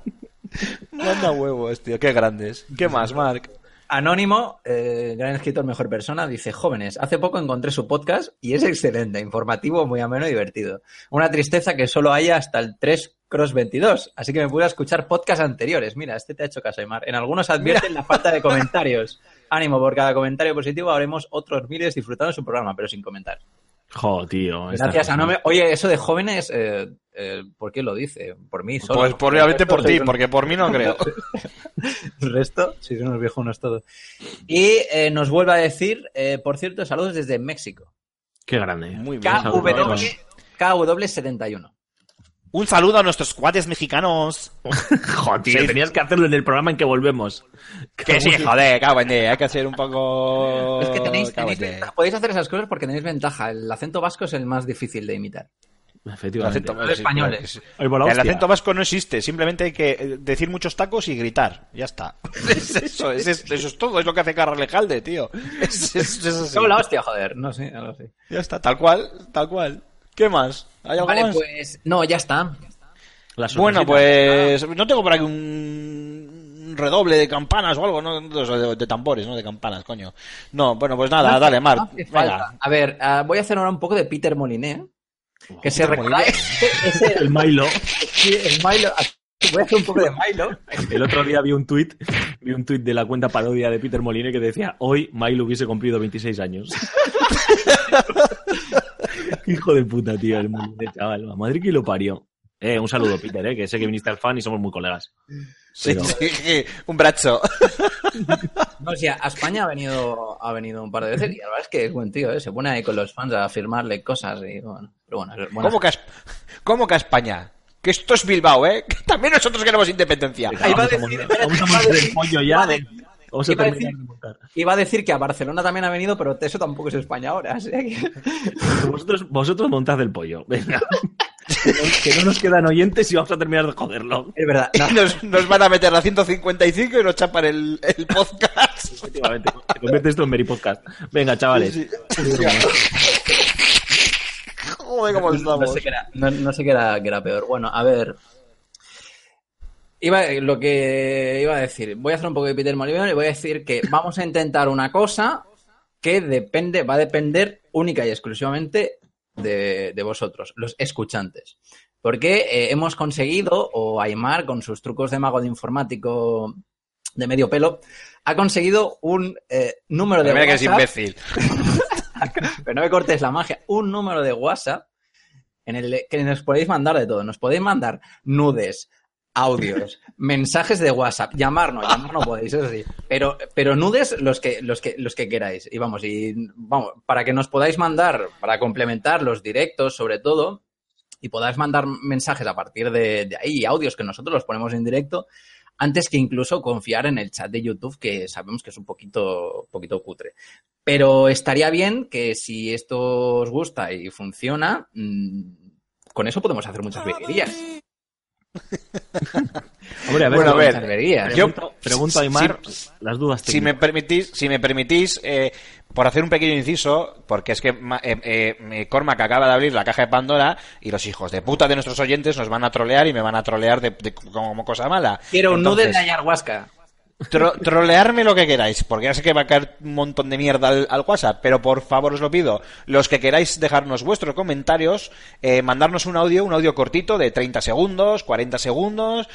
Manda huevos, tío, qué grandes. ¿Qué más, Mark? Anónimo, eh, gran escritor, mejor persona, dice, jóvenes, hace poco encontré su podcast y es excelente, informativo, muy ameno y divertido. Una tristeza que solo haya hasta el 3 Cross 22, así que me pude escuchar podcasts anteriores. Mira, este te ha hecho caso, Aymar. En algunos advierten la falta de comentarios. Ánimo, por cada comentario positivo haremos otros miles disfrutando su programa, pero sin comentar. Jo, tío. Gracias, cosas. Anome. Oye, eso de jóvenes, eh, eh, ¿por qué lo dice? ¿Por mí solo? Pues probablemente por ti, porque por mí no creo. el resto, sí, son unos viejunos todos. Y eh, nos vuelve a decir, eh, por cierto, saludos desde México. Qué grande. Muy bien. Saludos. KW, KW71. Un saludo a nuestros cuates mexicanos. Jo, tío, Sí. tenías que hacerlo en el programa en que volvemos. Que sí, joder, cago en diez, Hay que hacer un poco... Es que tenéis, ventaja. podéis hacer esas cosas porque tenéis ventaja. El acento vasco es el más difícil de imitar. El Efectivamente. acento, Los sí, españoles. sí. El acento vasco no existe, simplemente hay que eh, decir muchos tacos y gritar. Ya está. Es eso, es, es- eso es todo, es lo que hace Carralejalde, tío. Es, es- es así. Como la hostia, joder. No sé, no lo sé. Ya está, tal cual, tal cual. ¿Qué más? ¿Hay algo Vale, más? pues. No, ya está. La Bueno, pues no tengo por aquí un redoble de campanas o algo, no de, de tambores, no de campanas, coño. No, bueno, pues nada, dale, No Marc. falta. Venga. A ver, ah, voy a hacer ahora un poco de Peter Moliné. Que se recordáis. Ese, El Milo. sí, el Milo. Voy a hacer un poco de Milo. El otro día vi un tuit, vi un tuit de la cuenta parodia de Peter Moline que decía, hoy Milo hubiese cumplido 26 años. Hijo de puta, tío, el Moline, chaval. La madre que lo parió. Eh, un saludo, Peter, eh, que sé que viniste al fan y somos muy colegas. Sí, Pero- sí, un brazo. No, sí, a España ha venido, ha venido un par de veces y la verdad es que es buen tío, ¿eh? se pone ahí con los fans a firmarle cosas y bueno, pero bueno, ¿Cómo que, a, ¿Cómo que a España? Que esto es Bilbao, ¿eh? Que también nosotros queremos independencia. Ahí va a vamos, a decir- montar- vamos a montar el pollo ya. de- Vamos a Iba a terminar decir- de montar. Iba a decir que a Barcelona también ha venido, pero eso tampoco es España ahora. Vosotros, vosotros montad el pollo. Venga. Que no, nos quedan oyentes y vamos a terminar de joderlo. Es verdad. no, nos, nos van a meter la 155 y nos chapan el, el podcast. Efectivamente, se convierte esto en Meri Podcast. Venga, chavales. Joder, cómo no sé qué era, no, no sé qué era, qué era peor. Bueno, a ver. Iba, lo que iba a decir, voy a hacer un poco de Peter Molyneux y voy a decir que vamos a intentar una cosa que depende, va a depender única y exclusivamente de, de vosotros, los escuchantes. Porque eh, hemos conseguido, o Aymar, con sus trucos de mago de informático de medio pelo, ha conseguido un eh, número de Mira que es imbécil. pero no me cortes la magia, un número de WhatsApp en el que nos podéis mandar de todo. Nos podéis mandar nudes, audios, mensajes de WhatsApp, llamarnos, llamar no podéis, eso sí. Pero, pero nudes los que, los que, los que queráis. Y vamos, y vamos, para que nos podáis mandar, para complementar los directos, sobre todo, y podáis mandar mensajes a partir de, de ahí, audios que nosotros los ponemos en directo, antes que incluso confiar en el chat de YouTube, que sabemos que es un poquito, poquito cutre. Pero estaría bien que si esto os gusta y funciona, mm, con eso podemos hacer muchas virguerías. Hombre, a ver, Bueno, a ver, yo- pregunto, a Aymar las dudas Si me permitís, si me permitís, eh, por hacer un pequeño inciso, porque es que ma- eh, eh, Cormac acaba de abrir la caja de Pandora y los hijos de puta de nuestros oyentes nos van a trolear y me van a trolear de, de- como cosa mala. Quiero un nude Entonces, de ayahuasca. Tro- trolearme lo que queráis, porque ya sé que va a caer un montón de mierda al, WhatsApp, pero por favor os lo pido, los que queráis dejarnos vuestros comentarios, eh, mandarnos un audio, un audio cortito de 30 segundos, 40 segundos,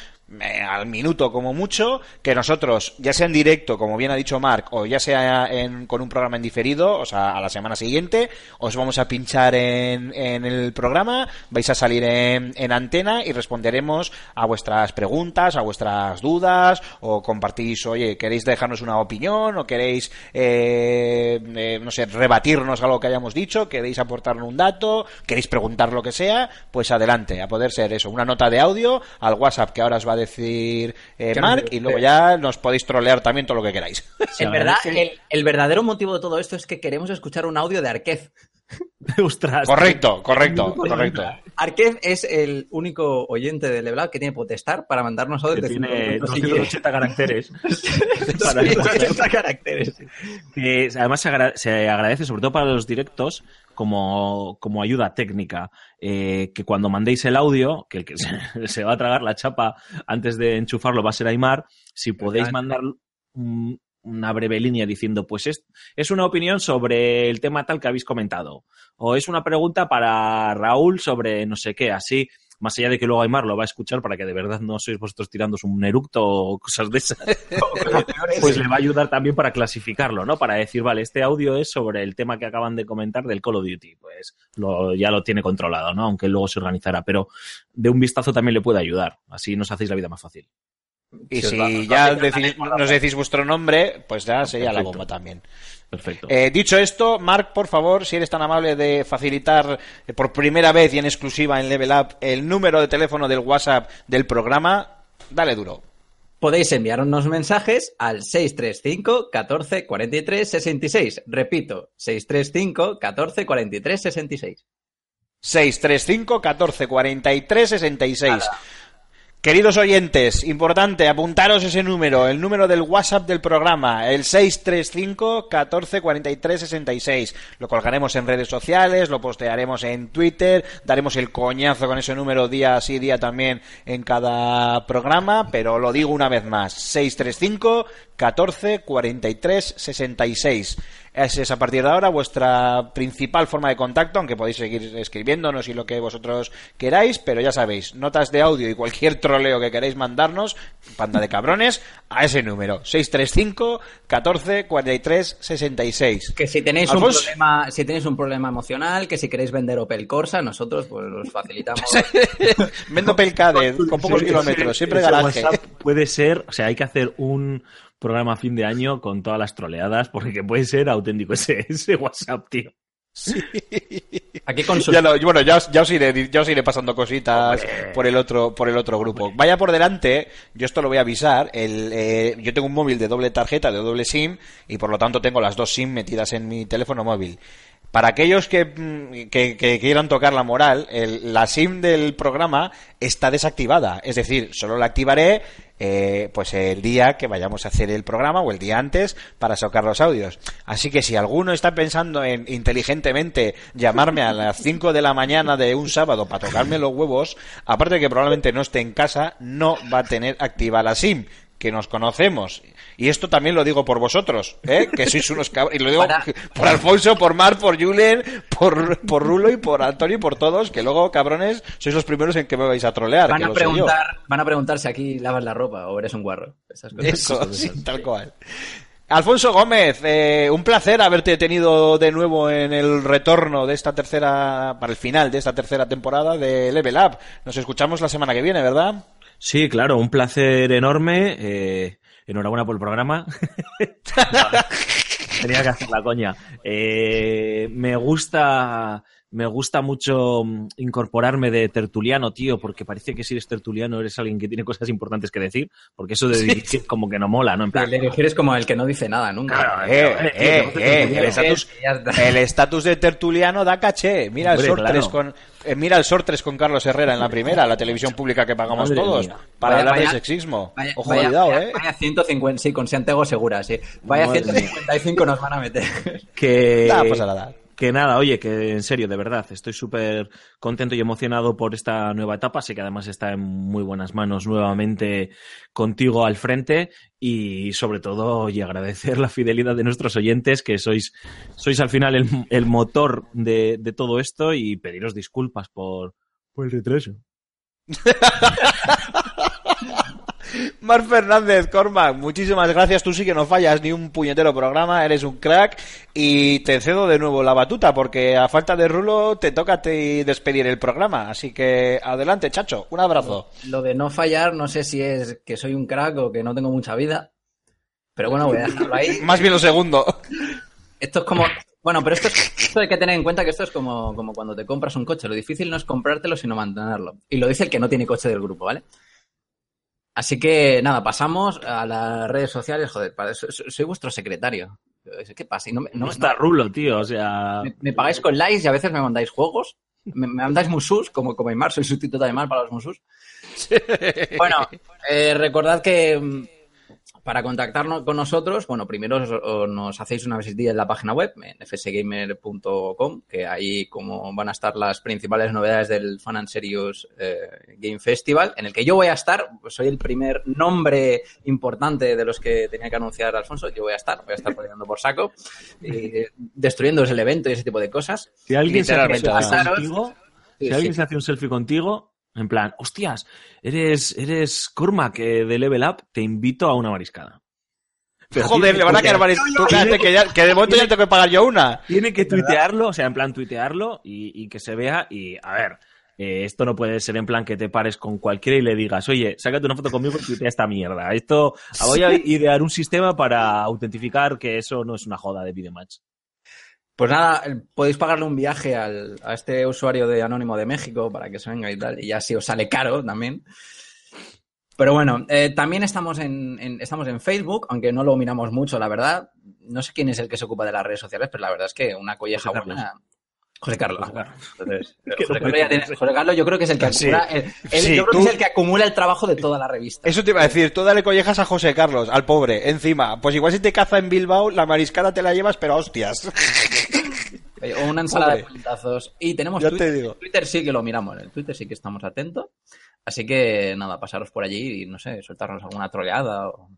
al minuto como mucho, que nosotros, ya sea en directo, como bien ha dicho Mark, o ya sea en- con un programa en diferido, o sea, a la semana siguiente, os vamos a pinchar en, en el programa, vais a salir en, en antena y responderemos a vuestras preguntas, a vuestras dudas, o compartís, oye, queréis dejarnos una opinión, o queréis, eh, eh, no sé, rebatirnos algo que hayamos dicho, queréis aportarnos un dato, queréis preguntar lo que sea, pues adelante, a poder ser eso, una nota de audio al WhatsApp que ahora os va a decir eh, Mark, y luego ya nos podéis trolear también todo lo que queráis. En verdad, el, el verdadero motivo de todo esto es que queremos escuchar un audio de Arquez. Ostras. correcto, correcto, correcto. Arquez es el único oyente de Leblanc que tiene potestad para mandarnos audios Que de tiene minutos si quiere. 280 caracteres. Sí, 280 caracteres. que además se, agra- se agradece, sobre todo para los directos, como, como ayuda técnica, eh, que cuando mandéis el audio, que el que se, se va a tragar la chapa antes de enchufarlo va a ser Aymar, si podéis mandar un, una breve línea diciendo, pues es, es una opinión sobre el tema tal que habéis comentado. O es una pregunta para Raúl sobre no sé qué, así más allá de que luego Aymar lo va a escuchar para que de verdad no sois vosotros tirando un eructo o cosas de esas, pues le va a ayudar también para clasificarlo, ¿no? Para decir, vale, este audio es sobre el tema que acaban de comentar del Call of Duty, pues lo, ya lo tiene controlado, ¿no? Aunque luego se organizará, pero de un vistazo también le puede ayudar, así nos hacéis la vida más fácil. Y si va- ya decís- nos decís vuestro nombre, pues ya sería la Perfecto. bomba también. Perfecto. Eh, dicho esto, Marc, por favor, si eres tan amable de facilitar eh, por primera vez y en exclusiva en Level Up el número de teléfono del WhatsApp del programa, dale duro. Podéis enviarnos mensajes al 635 14 43 66. Repito, 635 14 43 66. 635 14 43 66. Queridos oyentes, importante, apuntaros ese número, el número del WhatsApp del programa, el 635 14 43 66. Lo colgaremos en redes sociales, lo postearemos en Twitter, daremos el coñazo con ese número día sí, día también en cada programa, pero lo digo una vez más, 635 14 43 66. Esa es a partir de ahora vuestra principal forma de contacto, aunque podéis seguir escribiéndonos y lo que vosotros queráis, pero ya sabéis, notas de audio y cualquier troleo que queráis mandarnos, panda de cabrones, a ese número, 635 14 43 66. Que si tenéis un problema, si tenéis un problema emocional, que si queréis vender Opel Corsa, nosotros pues os facilitamos. Vendo Pelcade con pocos Sí, kilómetros, ese- siempre garaje. WhatsApp puede ser, o sea, hay que hacer un programa fin de año con todas las troleadas, porque que puede ser auténtico ese, ese WhatsApp, tío. Aquí con sus Ya lo- bueno, ya, os- ya os iré, ya os iré pasando cositas por el otro, por el otro grupo. Vaya por delante, yo esto lo voy a avisar. El, eh, yo tengo un móvil de doble tarjeta, de doble SIM, y por lo tanto tengo las dos SIM metidas en mi teléfono móvil. Para aquellos que, mm, que- que quieran tocar la moral, el- la SIM del programa está desactivada. Es decir, solo la activaré eh, pues el día que vayamos a hacer el programa o el día antes para sacar los audios. Así que si alguno está pensando en inteligentemente llamarme a las 5 de la mañana de un sábado para tocarme los huevos, aparte de que probablemente no esté en casa, no va a tener activa la SIM que nos conocemos. Y esto también lo digo por vosotros, ¿eh? que sois unos cabrones. Y lo digo Para- por Alfonso, por Mar, por Julen, por, por Rulo y por Antonio y por todos, que luego, cabrones, sois los primeros en que me vais a trolear. van que a yo. preguntar, van a preguntar si aquí lavas la ropa o eres un guarro. Esas cosas. Eso, sí, tal cual. Alfonso Gómez, eh, un placer haberte tenido de nuevo en el retorno de esta tercera, para el final de esta tercera temporada de Level Up. Nos escuchamos la semana que viene, ¿verdad? Sí, claro, un placer enorme. eh, enhorabuena por el programa. Tenía que hacer la coña. Eh, me gusta. Me gusta mucho mm, incorporarme de tertuliano, tío, porque parece que si eres tertuliano eres alguien que tiene cosas importantes que decir, porque eso de dirigir como que no mola, ¿no? En plan, El dirigir es como el que no dice nada nunca. Eh, tío, eh, eh, tío, el estatus- de tertuliano da caché. Mira el Hombre, claro. con eh, mira el Sortres con Carlos Herrera en la primera, la televisión pública que pagamos Madre todos mía. para Vaya- hablar vaya- de sexismo. Vaya, Ojo, vaya- cuidado, vaya- eh. vaya 150, sí, con Santiago Segura, sí. Vaya Madre mía. 155 nos van a meter. que, Nada, pasa nada. Que nada, oye, que en serio, de verdad, estoy súper contento y emocionado por esta nueva etapa. Sé que además está en muy buenas manos nuevamente contigo al frente y sobre todo, y agradecer la fidelidad de nuestros oyentes, que sois, sois al final el, el motor de, de todo esto y pediros disculpas por, por el retraso. Mar Fernández, Cormac, muchísimas gracias. Tú sí que no fallas ni un puñetero programa, eres un crack. Y te cedo de nuevo la batuta, porque a falta de rulo te toca ti despedir el programa. Así que adelante, chacho, un abrazo. Lo de no fallar, no sé si es que soy un crack o que no tengo mucha vida. Pero bueno, voy a dejarlo ahí. Más bien lo segundo. Esto es como. Bueno, pero esto, es- esto hay que tener en cuenta que esto es como, como cuando te compras un coche. Lo difícil no es comprártelo, sino mantenerlo. Y lo dice el que no tiene coche del grupo, ¿vale? Así que nada, pasamos a las redes sociales. Joder, soy, soy vuestro secretario. ¿Qué pasa? Y no me- no No está rulo, tío, o sea... me, me pagáis con likes y a veces me mandáis juegos. Me, me mandáis musus, como, como Aymar, soy sustituto de Aymar para los musus. Bueno, eh, recordad que para contactarnos con nosotros, bueno, primero os- os- nos hacéis una visita en la página web, en fsgamer.com, que ahí como van a estar las principales novedades del Fan and Serious eh, Game Festival, en el que yo voy a estar, soy el primer nombre importante de los que tenía que anunciar Alfonso, yo voy a estar, voy a estar peleando por saco, y destruyendo el evento y ese tipo de cosas. Si alguien se hace un Literalmente, selfie además. contigo, Sí, si alguien sí. se hace un selfie contigo, en plan, hostias, eres, eres Cormac eh, de Level Up, te invito a una mariscada. Pero Joder, le van a que- quedar. Tú cállate que, ya, que de momento ya tengo que pagar yo una. Tiene que tuitearlo, o sea, en plan tuitearlo y, y que se vea. Y a ver, eh, esto no puede ser en plan que te pares con cualquiera y le digas, oye, sácate una foto conmigo y tuitea esta mierda. Esto, voy a idear un sistema para autentificar que eso no es una joda de videomatch. Pues nada, podéis pagarle un viaje al- a este usuario de Anónimo de México para que se venga y tal, y ya si os sale caro también. Pero bueno, eh, también estamos en, en- estamos en Facebook, aunque no lo miramos mucho, la verdad. No sé quién es el que se ocupa de las redes sociales, pero la verdad es que una colleja José buena. José Carlos. José Carlos. Entonces, José, ya tiene-. José Carlos yo creo que es el que Sí. acumula, el- el- Sí, yo creo tú- que es el que acumula el trabajo de toda la revista. Eso te iba a decir, tú dale collejas a José Carlos, al pobre, encima. Pues igual si te caza en Bilbao, la mariscada te la llevas, pero a hostias. Eh, O una ensalada de puntazos. Y tenemos Ya Twitter. te digo. Twitter sí que lo miramos. En Twitter sí que estamos atentos. Así que nada, pasaros por allí y no sé, soltarnos alguna troleada o,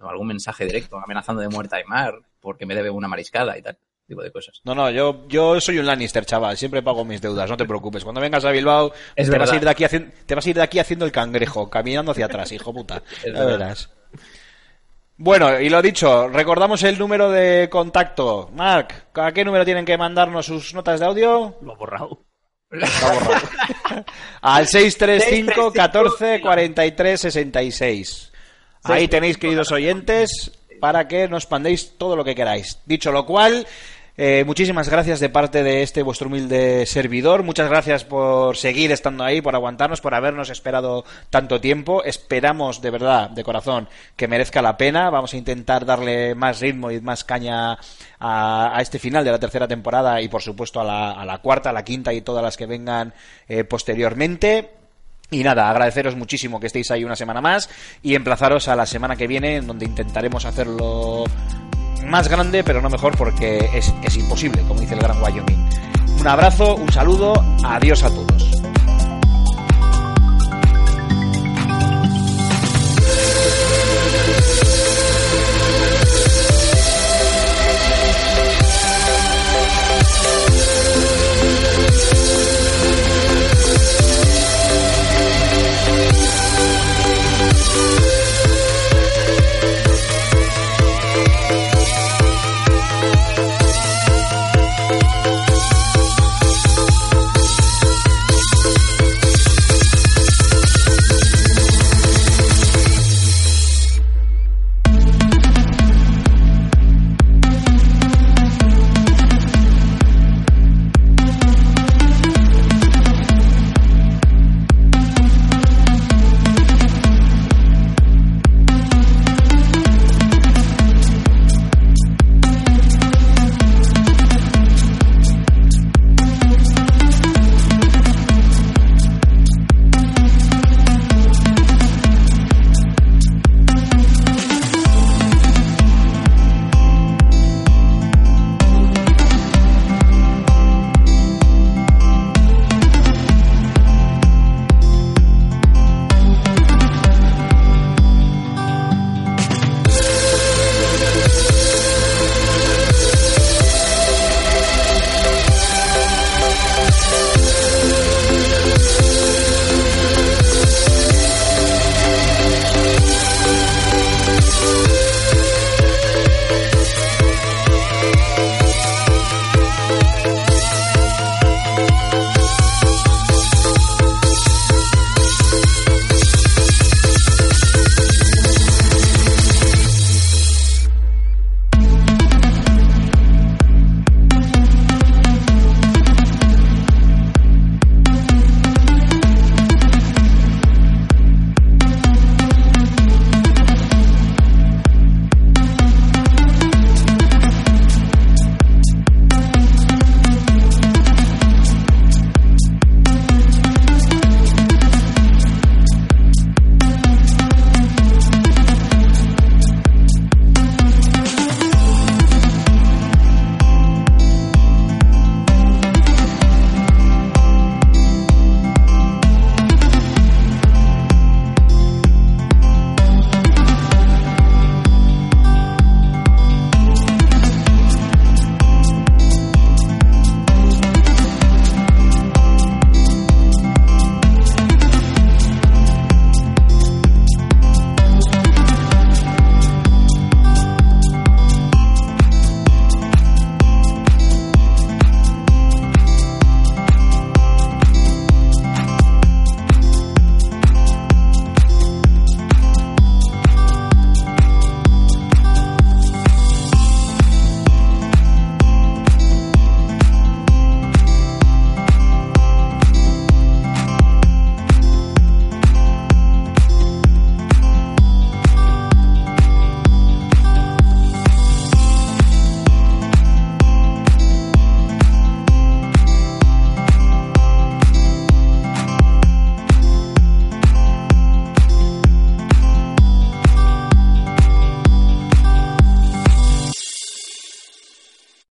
o algún mensaje directo amenazando de muerte a Aymar porque me debe una mariscada y tal. Tipo de cosas. No, no, yo, yo soy un Lannister, chaval. Siempre pago mis deudas, no te preocupes. Cuando vengas a Bilbao, Es te vas, a ir de aquí haciendo, te vas a ir de aquí haciendo el cangrejo, caminando hacia atrás, hijo puta. Es Ya verdad. verás. Bueno, y lo dicho, recordamos el número de contacto. Marc, ¿a qué número tienen que mandarnos sus notas de audio? Lo he borrado. Está borrado. Al 635 14 43 66. Ahí tenéis, queridos oyentes, para que nos mandéis todo lo que queráis. Dicho lo cual, eh, muchísimas gracias de parte de este vuestro humilde servidor. Muchas gracias por seguir estando ahí, por aguantarnos, por habernos esperado tanto tiempo. Esperamos de verdad, de corazón, que merezca la pena. Vamos a intentar darle más ritmo y más caña a, este final de la tercera temporada y, por supuesto, a la, a la cuarta, a la quinta y todas las que vengan eh, posteriormente. Y nada, agradeceros muchísimo que estéis ahí una semana más y emplazaros a la semana que viene, en donde intentaremos hacerlo más grande, pero no mejor porque es, es imposible, como dice el gran Wyoming. Un abrazo, un saludo, adiós a todos.